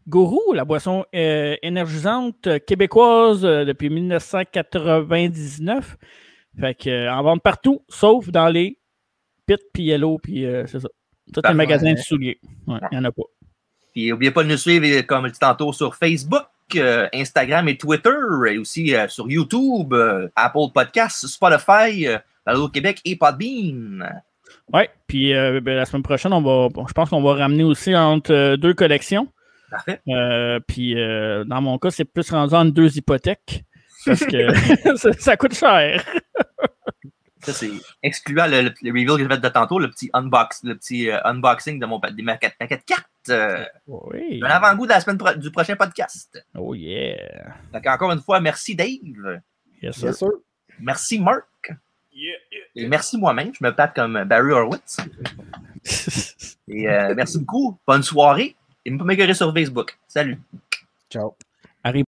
Gourou, la boisson euh, énergisante québécoise euh, depuis 1999. Fait que, euh, en vente partout, sauf dans les pits puis Yellow, puis c'est ça. Tout Parfait. magasins de souliers. Ouais, il n'y en a pas. Puis n'oubliez pas de nous suivre, comme je dis tantôt, sur Facebook, euh, Instagram et Twitter, et aussi euh, sur YouTube, euh, Apple Podcasts, Spotify, Balado Québec et Podbean. Ouais, puis ben, la semaine prochaine, on va, bon, je pense qu'on va ramener aussi entre deux collections. Parfait. Euh, puis euh, dans mon cas, c'est plus rendu en deux hypothèques. Parce que ça, ça coûte cher. Ça, c'est excluant le, le, le reveal que j'ai fait de tantôt, le petit, unbox, le petit euh, unboxing de mon, des maquettes, maquettes cartes. Euh, Oui. un avant-goût de la semaine pro- du prochain podcast. Oh yeah. Donc, encore une fois, merci Dave. Yes, sir. Merci Marc. Yeah, Et merci moi-même. Je me plate comme Barry Horowitz. yeah. Et euh, merci beaucoup. Bonne soirée. Et ne pas m'écœurer sur Facebook. Salut. Ciao.